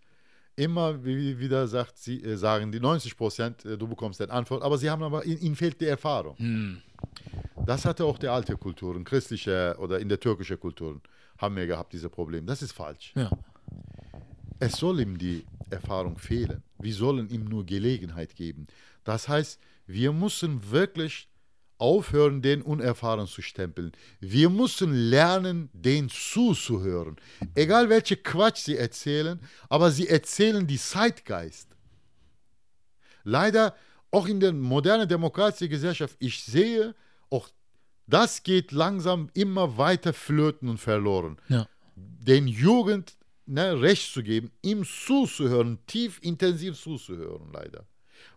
immer wieder sagt, sie, äh, sagen die 90 Prozent, äh, du bekommst eine Antwort, aber sie haben aber, ihnen fehlt die Erfahrung. Hm. Das hatte auch die alte Kulturen, christliche oder in der türkischen Kultur, haben wir gehabt, diese Probleme. Das ist falsch. Ja. Es soll ihm die Erfahrung fehlen. Wir sollen ihm nur Gelegenheit geben. Das heißt, wir müssen wirklich aufhören, den unerfahren zu stempeln. Wir müssen lernen, den zuzuhören. Egal welche Quatsch sie erzählen, aber sie erzählen die Zeitgeist. Leider auch in der modernen demokratischen Gesellschaft, ich sehe, auch das geht langsam immer weiter flöten und verloren. Ja. Den Jugend ne, Recht zu geben, ihm zuzuhören, tief intensiv zuzuhören, leider.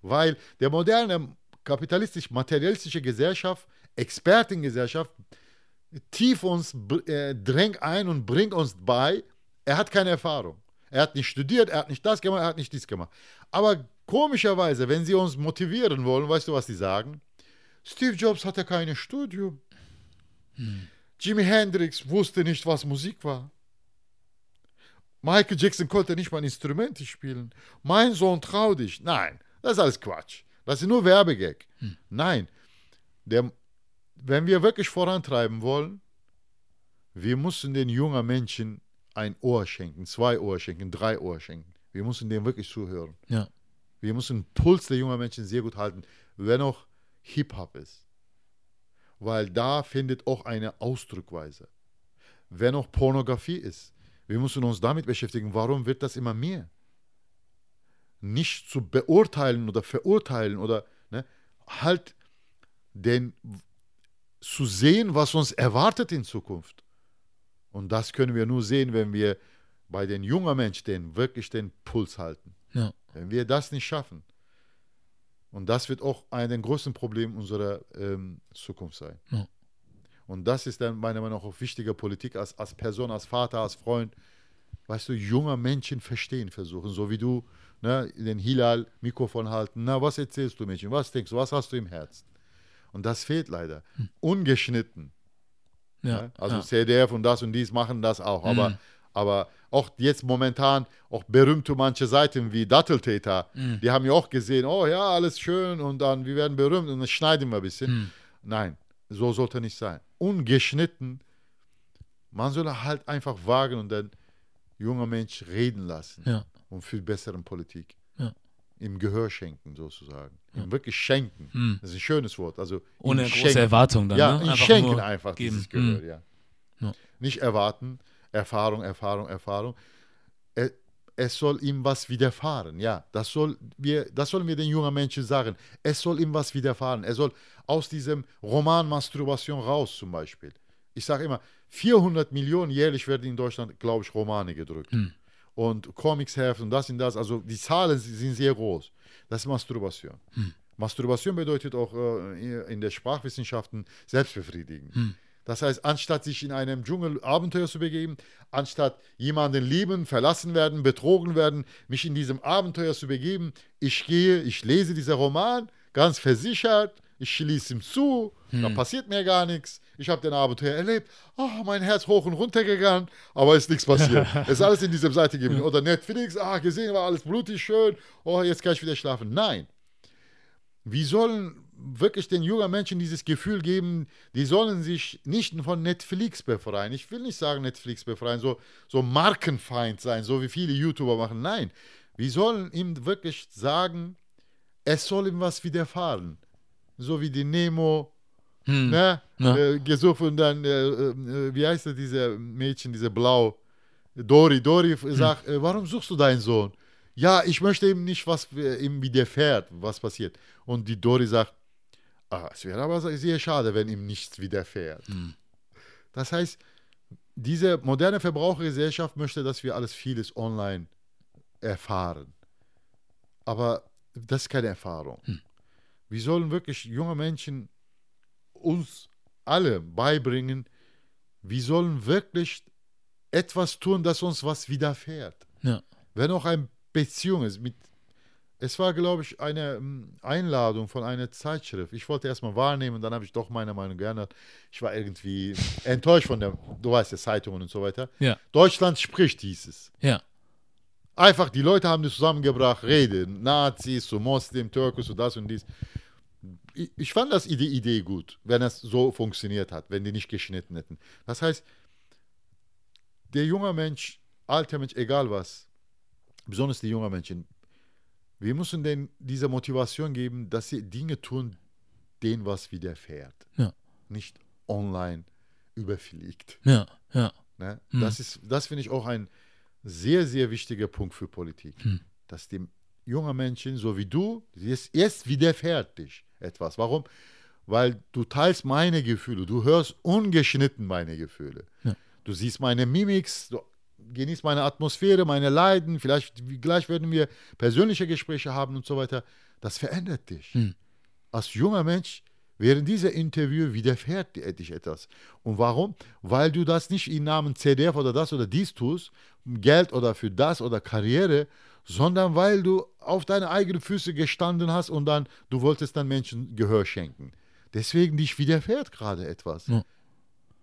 Weil der moderne kapitalistisch-materialistische Gesellschaft, Expertengesellschaft, tief uns äh, drängt ein und bringt uns bei, er hat keine Erfahrung. Er hat nicht studiert, er hat nicht das gemacht, er hat nicht dies gemacht. Aber komischerweise, wenn sie uns motivieren wollen, weißt du, was sie sagen? Steve Jobs hatte kein Studium. Hm. Jimi Hendrix wusste nicht, was Musik war. Michael Jackson konnte nicht mal Instrumente spielen. Mein Sohn trau dich. Nein, das ist alles Quatsch. Das ist nur Werbegag. Hm. Nein, der, wenn wir wirklich vorantreiben wollen, wir müssen den jungen Menschen ein Ohr schenken, zwei Ohr schenken, drei Ohr schenken. Wir müssen dem wirklich zuhören. Ja. Wir müssen den Puls der jungen Menschen sehr gut halten, wenn auch Hip-Hop ist. Weil da findet auch eine Ausdruckweise. Wenn auch Pornografie ist. Wir müssen uns damit beschäftigen, warum wird das immer mehr? Nicht zu beurteilen oder verurteilen oder ne, halt den zu sehen, was uns erwartet in Zukunft. Und das können wir nur sehen, wenn wir bei den jungen Menschen den, wirklich den Puls halten. Ja. Wenn wir das nicht schaffen. Und das wird auch ein der größten Probleme unserer ähm, Zukunft sein. Ja. Und das ist dann meiner Meinung nach auch wichtige Politik als, als Person, als Vater, als Freund, weißt du, junger Menschen verstehen versuchen, so wie du ne, den Hilal Mikrofon halten. Na, was erzählst du, Mädchen? Was denkst du? Was hast du im Herzen? Und das fehlt leider. Hm. Ungeschnitten. Ja, ne? Also ja. CDF und das und dies machen das auch. Aber, mhm. aber auch jetzt momentan, auch berühmte manche Seiten wie Datteltäter, mhm. die haben ja auch gesehen, oh ja, alles schön und dann, wir werden berühmt und dann schneiden wir ein bisschen. Mhm. Nein, so sollte nicht sein. Ungeschnitten. Man soll halt einfach wagen und dann junger Mensch reden lassen. Ja. Und viel besseren Politik. Ja. Im Gehör schenken, sozusagen. Ja. Ihm wirklich schenken. Hm. Das ist ein schönes Wort. Also Ohne große schenken. Erwartung dann. Ja, ne? einfach schenken einfach geben. dieses Gehör, hm. ja. Nicht erwarten, Erfahrung, Erfahrung, Erfahrung. Es soll ihm was widerfahren, ja. Das, soll wir, das sollen wir den jungen Menschen sagen. Es soll ihm was widerfahren. Er soll aus diesem Roman Masturbation raus, zum Beispiel. Ich sage immer, 400 Millionen jährlich werden in Deutschland, glaube ich, Romane gedrückt. Hm. Und Comicshefte und das und das. Also die Zahlen sind sehr groß. Das ist Masturbation. Hm. Masturbation bedeutet auch äh, in der Sprachwissenschaften Selbstbefriedigen. Hm. Das heißt, anstatt sich in einem Dschungel Abenteuer zu begeben, anstatt jemanden lieben, verlassen werden, betrogen werden, mich in diesem Abenteuer zu begeben, ich gehe, ich lese diesen Roman, ganz versichert, ich schließe ihm zu, hm. da passiert mir gar nichts. Ich habe den Abenteuer erlebt. Oh, mein Herz hoch und runter gegangen, aber ist nichts passiert. es ist alles in diesem Seite gegeben. Oder Netflix, ah, gesehen, war alles blutig schön. Oh, jetzt kann ich wieder schlafen. Nein. Wie sollen wirklich den jungen Menschen dieses Gefühl geben, die sollen sich nicht von Netflix befreien. Ich will nicht sagen Netflix befreien, so, so Markenfeind sein, so wie viele YouTuber machen. Nein, wir sollen ihm wirklich sagen, es soll ihm was widerfahren. So wie die Nemo, hm. ne? Ja. Äh, gesucht und dann, äh, äh, wie heißt das, diese Mädchen, diese Blau, Dori, Dori hm. sagt, hm. warum suchst du deinen Sohn? Ja, ich möchte ihm nicht, was äh, ihm widerfährt, was passiert. Und die Dori sagt, Ah, es wäre aber sehr schade, wenn ihm nichts widerfährt. Hm. Das heißt, diese moderne Verbrauchergesellschaft möchte, dass wir alles vieles online erfahren. Aber das ist keine Erfahrung. Hm. Wir sollen wirklich junge Menschen uns alle beibringen, wir sollen wirklich etwas tun, das uns was widerfährt. Ja. Wenn auch eine Beziehung ist mit es war, glaube ich, eine ähm, Einladung von einer Zeitschrift. Ich wollte erstmal wahrnehmen, dann habe ich doch meine Meinung geändert. Ich war irgendwie enttäuscht von der, du weißt ja, Zeitungen und so weiter. Ja. Deutschland spricht, hieß es. Ja. Einfach, die Leute haben das zusammengebracht, Rede, Nazis, so Muslim, Türkis, so das und dies. Ich, ich fand das die Idee gut, wenn es so funktioniert hat, wenn die nicht geschnitten hätten. Das heißt, der junge Mensch, alter Mensch, egal was, besonders die jungen Menschen, wir müssen denen diese Motivation geben, dass sie Dinge tun, denen was widerfährt. Ja. Nicht online überfliegt. Ja, ja. Ne? Hm. Das, ist, das finde ich auch ein sehr, sehr wichtiger Punkt für Politik. Hm. Dass dem jungen Menschen, so wie du, jetzt, jetzt widerfährt dich etwas. Warum? Weil du teilst meine Gefühle, du hörst ungeschnitten meine Gefühle. Ja. Du siehst meine Mimics, du genieße meine Atmosphäre, meine Leiden, vielleicht gleich werden wir persönliche Gespräche haben und so weiter. Das verändert dich. Hm. Als junger Mensch, während dieser Interview widerfährt dich etwas. Und warum? Weil du das nicht im Namen CDF oder das oder dies tust, Geld oder für das oder Karriere, sondern weil du auf deine eigenen Füße gestanden hast und dann, du wolltest dann Menschen Gehör schenken. Deswegen dich widerfährt gerade etwas. Ja.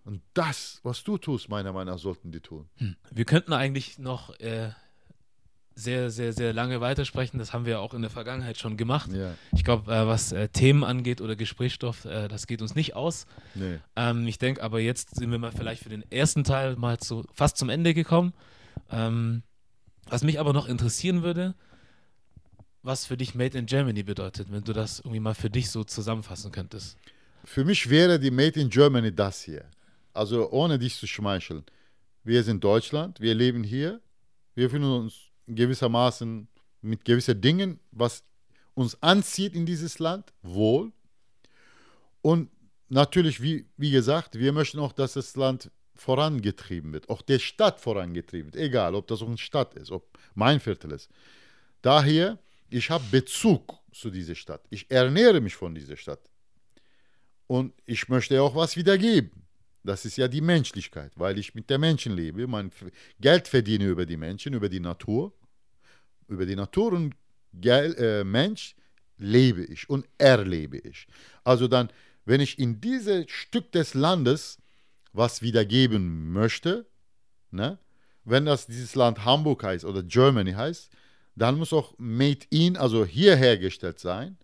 Und das, was du tust, meiner Meinung nach, sollten die tun. Hm. Wir könnten eigentlich noch äh, sehr, sehr, sehr lange weitersprechen. Das haben wir auch in der Vergangenheit schon gemacht. Ja. Ich glaube, äh, was äh, Themen angeht oder Gesprächsstoff, äh, das geht uns nicht aus. Nee. Ähm, ich denke aber, jetzt sind wir mal vielleicht für den ersten Teil mal zu, fast zum Ende gekommen. Ähm, was mich aber noch interessieren würde, was für dich Made in Germany bedeutet, wenn du das irgendwie mal für dich so zusammenfassen könntest. Für mich wäre die Made in Germany das hier also ohne dich zu schmeicheln, wir sind Deutschland, wir leben hier, wir fühlen uns gewissermaßen mit gewissen Dingen, was uns anzieht in dieses Land, wohl. Und natürlich, wie, wie gesagt, wir möchten auch, dass das Land vorangetrieben wird, auch der Stadt vorangetrieben wird, egal ob das auch eine Stadt ist, ob mein Viertel ist. Daher, ich habe Bezug zu dieser Stadt. Ich ernähre mich von dieser Stadt. Und ich möchte auch was wiedergeben. Das ist ja die Menschlichkeit, weil ich mit der Menschen lebe. Mein Geld verdiene über die Menschen, über die Natur. Über die Natur und Geld, äh, Mensch lebe ich und erlebe ich. Also dann, wenn ich in dieses Stück des Landes was wiedergeben möchte, ne, wenn das dieses Land Hamburg heißt oder Germany heißt, dann muss auch made in, also hier hergestellt sein.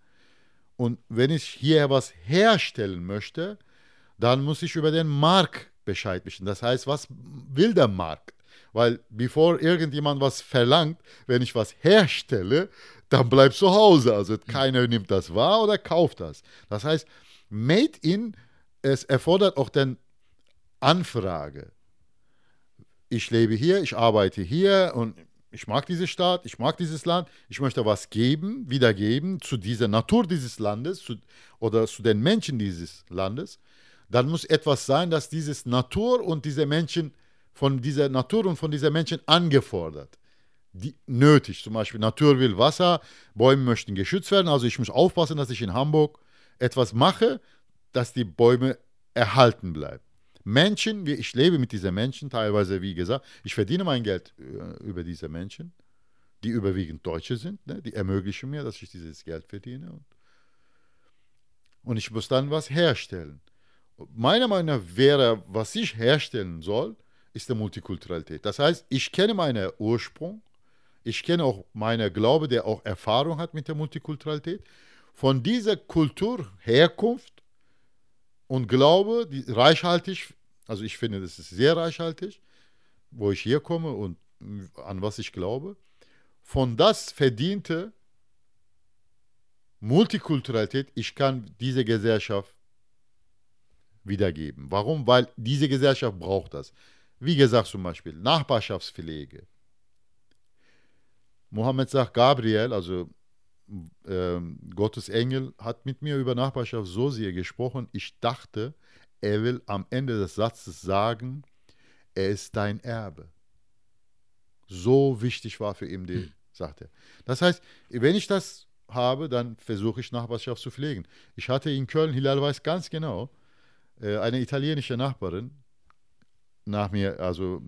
Und wenn ich hier was herstellen möchte, dann muss ich über den Markt Bescheid wissen. Das heißt, was will der Markt? Weil bevor irgendjemand was verlangt, wenn ich was herstelle, dann bleib zu Hause. Also keiner nimmt das wahr oder kauft das. Das heißt, Made in, es erfordert auch den Anfrage. Ich lebe hier, ich arbeite hier und ich mag diese Stadt, ich mag dieses Land, ich möchte was geben, wiedergeben zu dieser Natur dieses Landes zu, oder zu den Menschen dieses Landes, dann muss etwas sein, dass dieses Natur und diese Menschen von dieser Natur und von diesen Menschen angefordert die, nötig. Zum Beispiel Natur will Wasser, Bäume möchten geschützt werden. Also ich muss aufpassen, dass ich in Hamburg etwas mache, dass die Bäume erhalten bleiben. Menschen, ich lebe mit diesen Menschen, teilweise, wie gesagt, ich verdiene mein Geld äh, über diese Menschen, die überwiegend Deutsche sind, ne? die ermöglichen mir, dass ich dieses Geld verdiene. Und, und ich muss dann was herstellen. Meiner Meinung nach wäre, was ich herstellen soll, ist die Multikulturalität. Das heißt, ich kenne meinen Ursprung, ich kenne auch meinen Glaube, der auch Erfahrung hat mit der Multikulturalität. Von dieser Kultur, Herkunft und Glaube, die reichhaltig, also ich finde, das ist sehr reichhaltig, wo ich herkomme und an was ich glaube. Von das verdiente Multikulturalität, ich kann diese Gesellschaft wiedergeben. Warum? Weil diese Gesellschaft braucht das. Wie gesagt, zum Beispiel Nachbarschaftspflege, Mohammed sagt, Gabriel, also äh, Gottes Engel, hat mit mir über Nachbarschaft so sehr gesprochen, ich dachte, er will am Ende des Satzes sagen, er ist dein Erbe. So wichtig war für ihn, die, hm. sagt er. Das heißt, wenn ich das habe, dann versuche ich Nachbarschaft zu pflegen. Ich hatte in Köln, Hilal weiß ganz genau, äh, eine italienische Nachbarin nach mir, also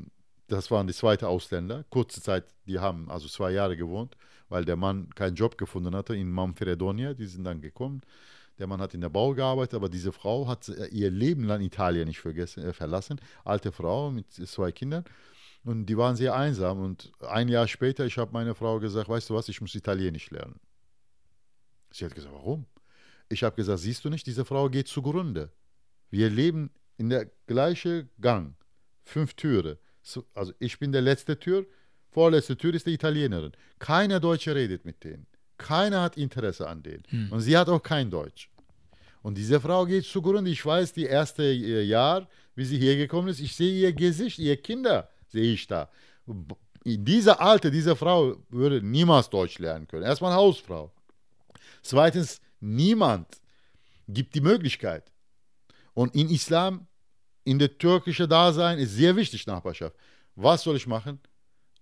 das waren die zweite Ausländer. Kurze Zeit, die haben also zwei Jahre gewohnt, weil der Mann keinen Job gefunden hatte in Manfredonia. Die sind dann gekommen. Der Mann hat in der Bau gearbeitet, aber diese Frau hat ihr Leben lang Italien nicht vergessen, äh, verlassen. Alte Frau mit zwei Kindern. Und die waren sehr einsam. Und ein Jahr später, ich habe meiner Frau gesagt, weißt du was, ich muss Italienisch lernen. Sie hat gesagt, warum? Ich habe gesagt, siehst du nicht, diese Frau geht zugrunde. Wir leben in der gleichen Gang, fünf Türen also ich bin der letzte Tür, vorletzte Tür ist die Italienerin. Keiner Deutsche redet mit denen. Keiner hat Interesse an denen. Hm. Und sie hat auch kein Deutsch. Und diese Frau geht zugrunde. Ich weiß, die erste äh, Jahr, wie sie hier gekommen ist, ich sehe ihr Gesicht, ihr Kinder sehe ich da. Diese alte, diese Frau würde niemals Deutsch lernen können. Erstmal Hausfrau. Zweitens, niemand gibt die Möglichkeit. Und in Islam in der türkischen Dasein ist sehr wichtig Nachbarschaft. Was soll ich machen?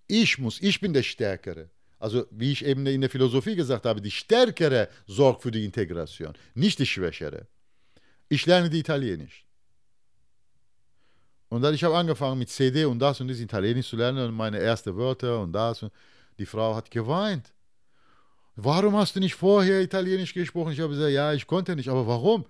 Ich muss, ich bin der Stärkere. Also wie ich eben in der Philosophie gesagt habe, die Stärkere sorgt für die Integration, nicht die Schwächere. Ich lerne die Italienisch. Und dann ich habe angefangen mit CD und das und das Italienisch zu lernen und meine ersten Wörter und das. Und die Frau hat geweint. Warum hast du nicht vorher Italienisch gesprochen? Ich habe gesagt, ja, ich konnte nicht. Aber warum?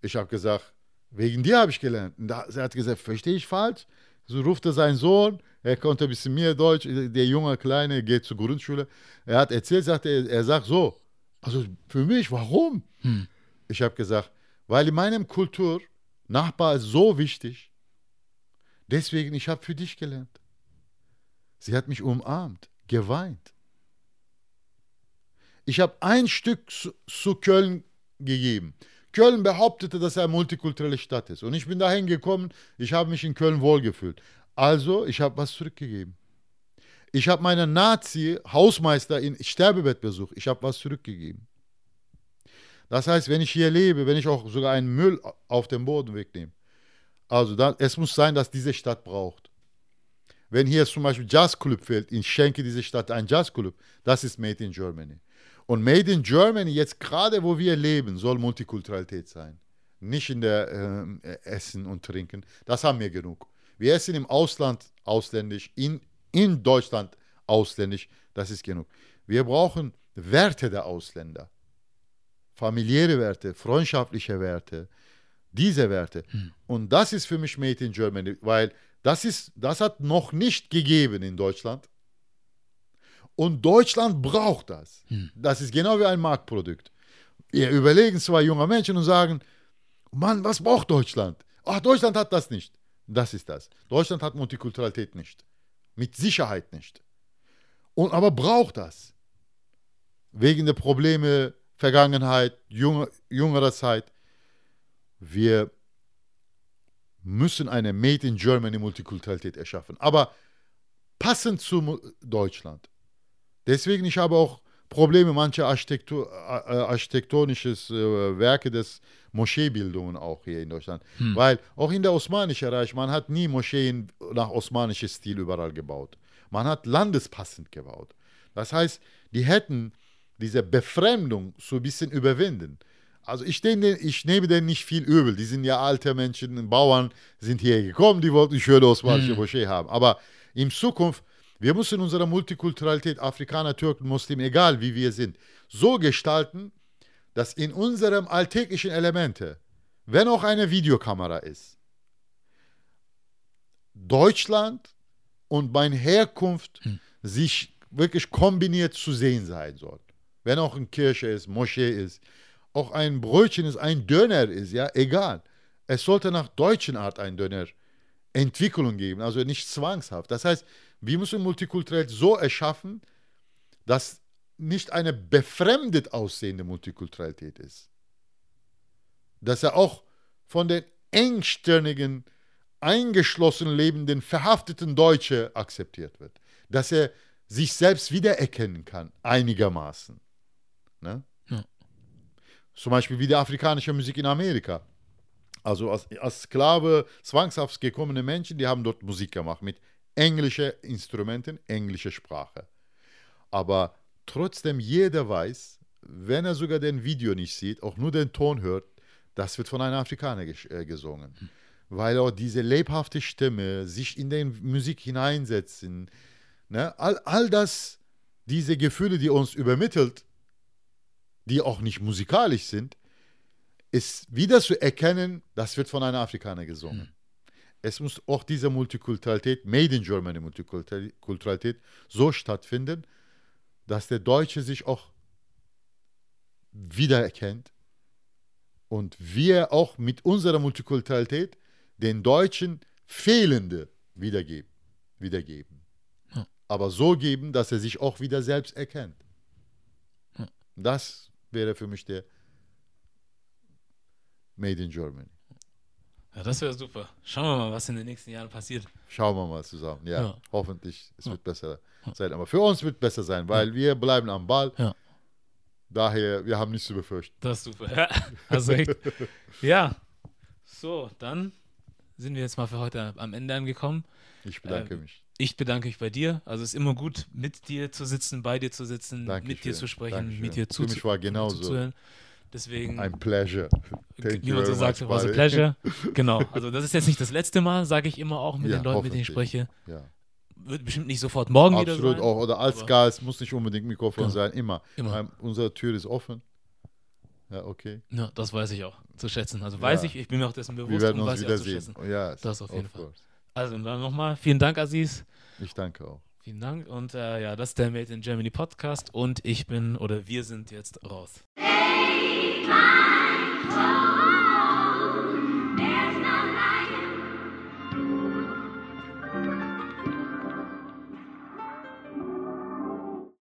Ich habe gesagt, Wegen dir habe ich gelernt. Und da, er hat gesagt, verstehe ich falsch? So rufte sein Sohn, er konnte ein bisschen mehr Deutsch, der junge Kleine geht zur Grundschule. Er hat erzählt, sagte er, er sagt so, also für mich, warum? Hm. Ich habe gesagt, weil in meinem Kultur Nachbar ist so wichtig. Deswegen, ich habe für dich gelernt. Sie hat mich umarmt, geweint. Ich habe ein Stück zu, zu Köln gegeben. Köln behauptete, dass er eine multikulturelle Stadt ist. Und ich bin dahin gekommen, ich habe mich in Köln wohlgefühlt. Also, ich habe was zurückgegeben. Ich habe meinen Nazi-Hausmeister in Sterbebettbesuch, ich habe was zurückgegeben. Das heißt, wenn ich hier lebe, wenn ich auch sogar einen Müll auf dem Boden wegnehme, also dann, es muss sein, dass diese Stadt braucht. Wenn hier zum Beispiel Jazzclub fehlt, ich schenke diese Stadt einen Jazzclub, das ist Made in Germany. Und Made in Germany, jetzt gerade wo wir leben, soll Multikulturalität sein. nicht in der äh, Essen und Trinken. Das haben wir genug. Wir essen im Ausland ausländisch, in, in Deutschland ausländisch. Das ist genug. Wir brauchen Werte der Ausländer. Familiäre Werte, freundschaftliche Werte, diese Werte. Hm. Und das ist für mich Made in Germany, weil das, ist, das hat noch nicht gegeben in Deutschland. Und Deutschland braucht das. Hm. Das ist genau wie ein Marktprodukt. Wir überlegen zwei junge Menschen und sagen, Mann, was braucht Deutschland? Ach, Deutschland hat das nicht. Das ist das. Deutschland hat Multikulturalität nicht. Mit Sicherheit nicht. Und aber braucht das. Wegen der Probleme Vergangenheit, junge, jüngerer Zeit. Wir müssen eine Made in Germany Multikulturalität erschaffen. Aber passend zu Deutschland. Deswegen, ich habe auch Probleme, manche Architektur, architektonisches äh, Werke des Moscheebildungen auch hier in Deutschland. Hm. Weil auch in der Osmanischen Reich, man hat nie Moscheen nach osmanischem Stil überall gebaut. Man hat landespassend gebaut. Das heißt, die hätten diese Befremdung so ein bisschen überwinden. Also ich, denke, ich nehme denen nicht viel übel. Die sind ja alte Menschen, Bauern sind hier gekommen, die wollten schöne osmanische hm. Moschee haben. Aber in Zukunft wir müssen unsere Multikulturalität, Afrikaner, Türken, Muslimen, egal wie wir sind, so gestalten, dass in unserem alltäglichen Elemente, wenn auch eine Videokamera ist, Deutschland und meine Herkunft hm. sich wirklich kombiniert zu sehen sein soll. Wenn auch eine Kirche ist, Moschee ist, auch ein Brötchen ist, ein Döner ist, ja, egal. Es sollte nach deutschen Art ein Döner Entwicklung geben, also nicht zwangshaft. Das heißt, wir müssen Multikulturell so erschaffen, dass nicht eine befremdet aussehende Multikulturalität ist. Dass er auch von den engstirnigen, eingeschlossen lebenden, verhafteten Deutsche akzeptiert wird. Dass er sich selbst wiedererkennen kann, einigermaßen. Ne? Ja. Zum Beispiel wie die afrikanische Musik in Amerika. Also als, als Sklave, zwangshaft gekommene Menschen, die haben dort Musik gemacht mit englische Instrumenten, englische Sprache. Aber trotzdem jeder weiß, wenn er sogar den Video nicht sieht, auch nur den Ton hört, das wird von einem Afrikaner äh, gesungen. Hm. Weil auch diese lebhafte Stimme, sich in die Musik hineinsetzen, ne, all, all das, diese Gefühle, die uns übermittelt, die auch nicht musikalisch sind, ist wieder zu erkennen, das wird von einem Afrikaner gesungen. Hm es muss auch diese Multikulturalität, Made in Germany Multikulturalität, so stattfinden, dass der Deutsche sich auch wiedererkennt und wir auch mit unserer Multikulturalität den Deutschen fehlende wiedergeben. wiedergeben. Ja. Aber so geben, dass er sich auch wieder selbst erkennt. Ja. Das wäre für mich der Made in Germany. Ja, das wäre super. Schauen wir mal, was in den nächsten Jahren passiert. Schauen wir mal zusammen. Ja, ja. hoffentlich, es ja. wird besser sein. Aber für uns wird es besser sein, weil wir bleiben am Ball. Ja. Daher, wir haben nichts zu befürchten. Das ist super. Ja, hast recht. ja, so, dann sind wir jetzt mal für heute am Ende angekommen. Ich bedanke ähm, mich. Ich bedanke mich bei dir. Also es ist immer gut, mit dir zu sitzen, bei dir zu sitzen, Dankeschön. mit dir zu sprechen, Dankeschön. mit dir zuzuhören. Für mich war genauso. Deswegen. Ein Pleasure. Thank wie man so sagt, was a pleasure. genau. Also das ist jetzt nicht das letzte Mal, sage ich immer auch mit ja, den Leuten, mit denen ich spreche. Ja. Wird bestimmt nicht sofort morgen Absolut wieder sein. Absolut auch. Oder als Gast muss nicht unbedingt Mikrofon genau. sein. Immer. immer. Ähm, unsere Tür ist offen. Ja, okay. Ja, das weiß ich auch zu schätzen. Also weiß ja. ich, ich bin mir auch dessen bewusst. Wir werden uns wiedersehen. Ja, das auf jeden Fall. Also dann nochmal vielen Dank, Aziz. Ich danke auch. Vielen Dank und äh, ja, das ist der Made in Germany Podcast und ich bin oder wir sind jetzt raus. Hey, my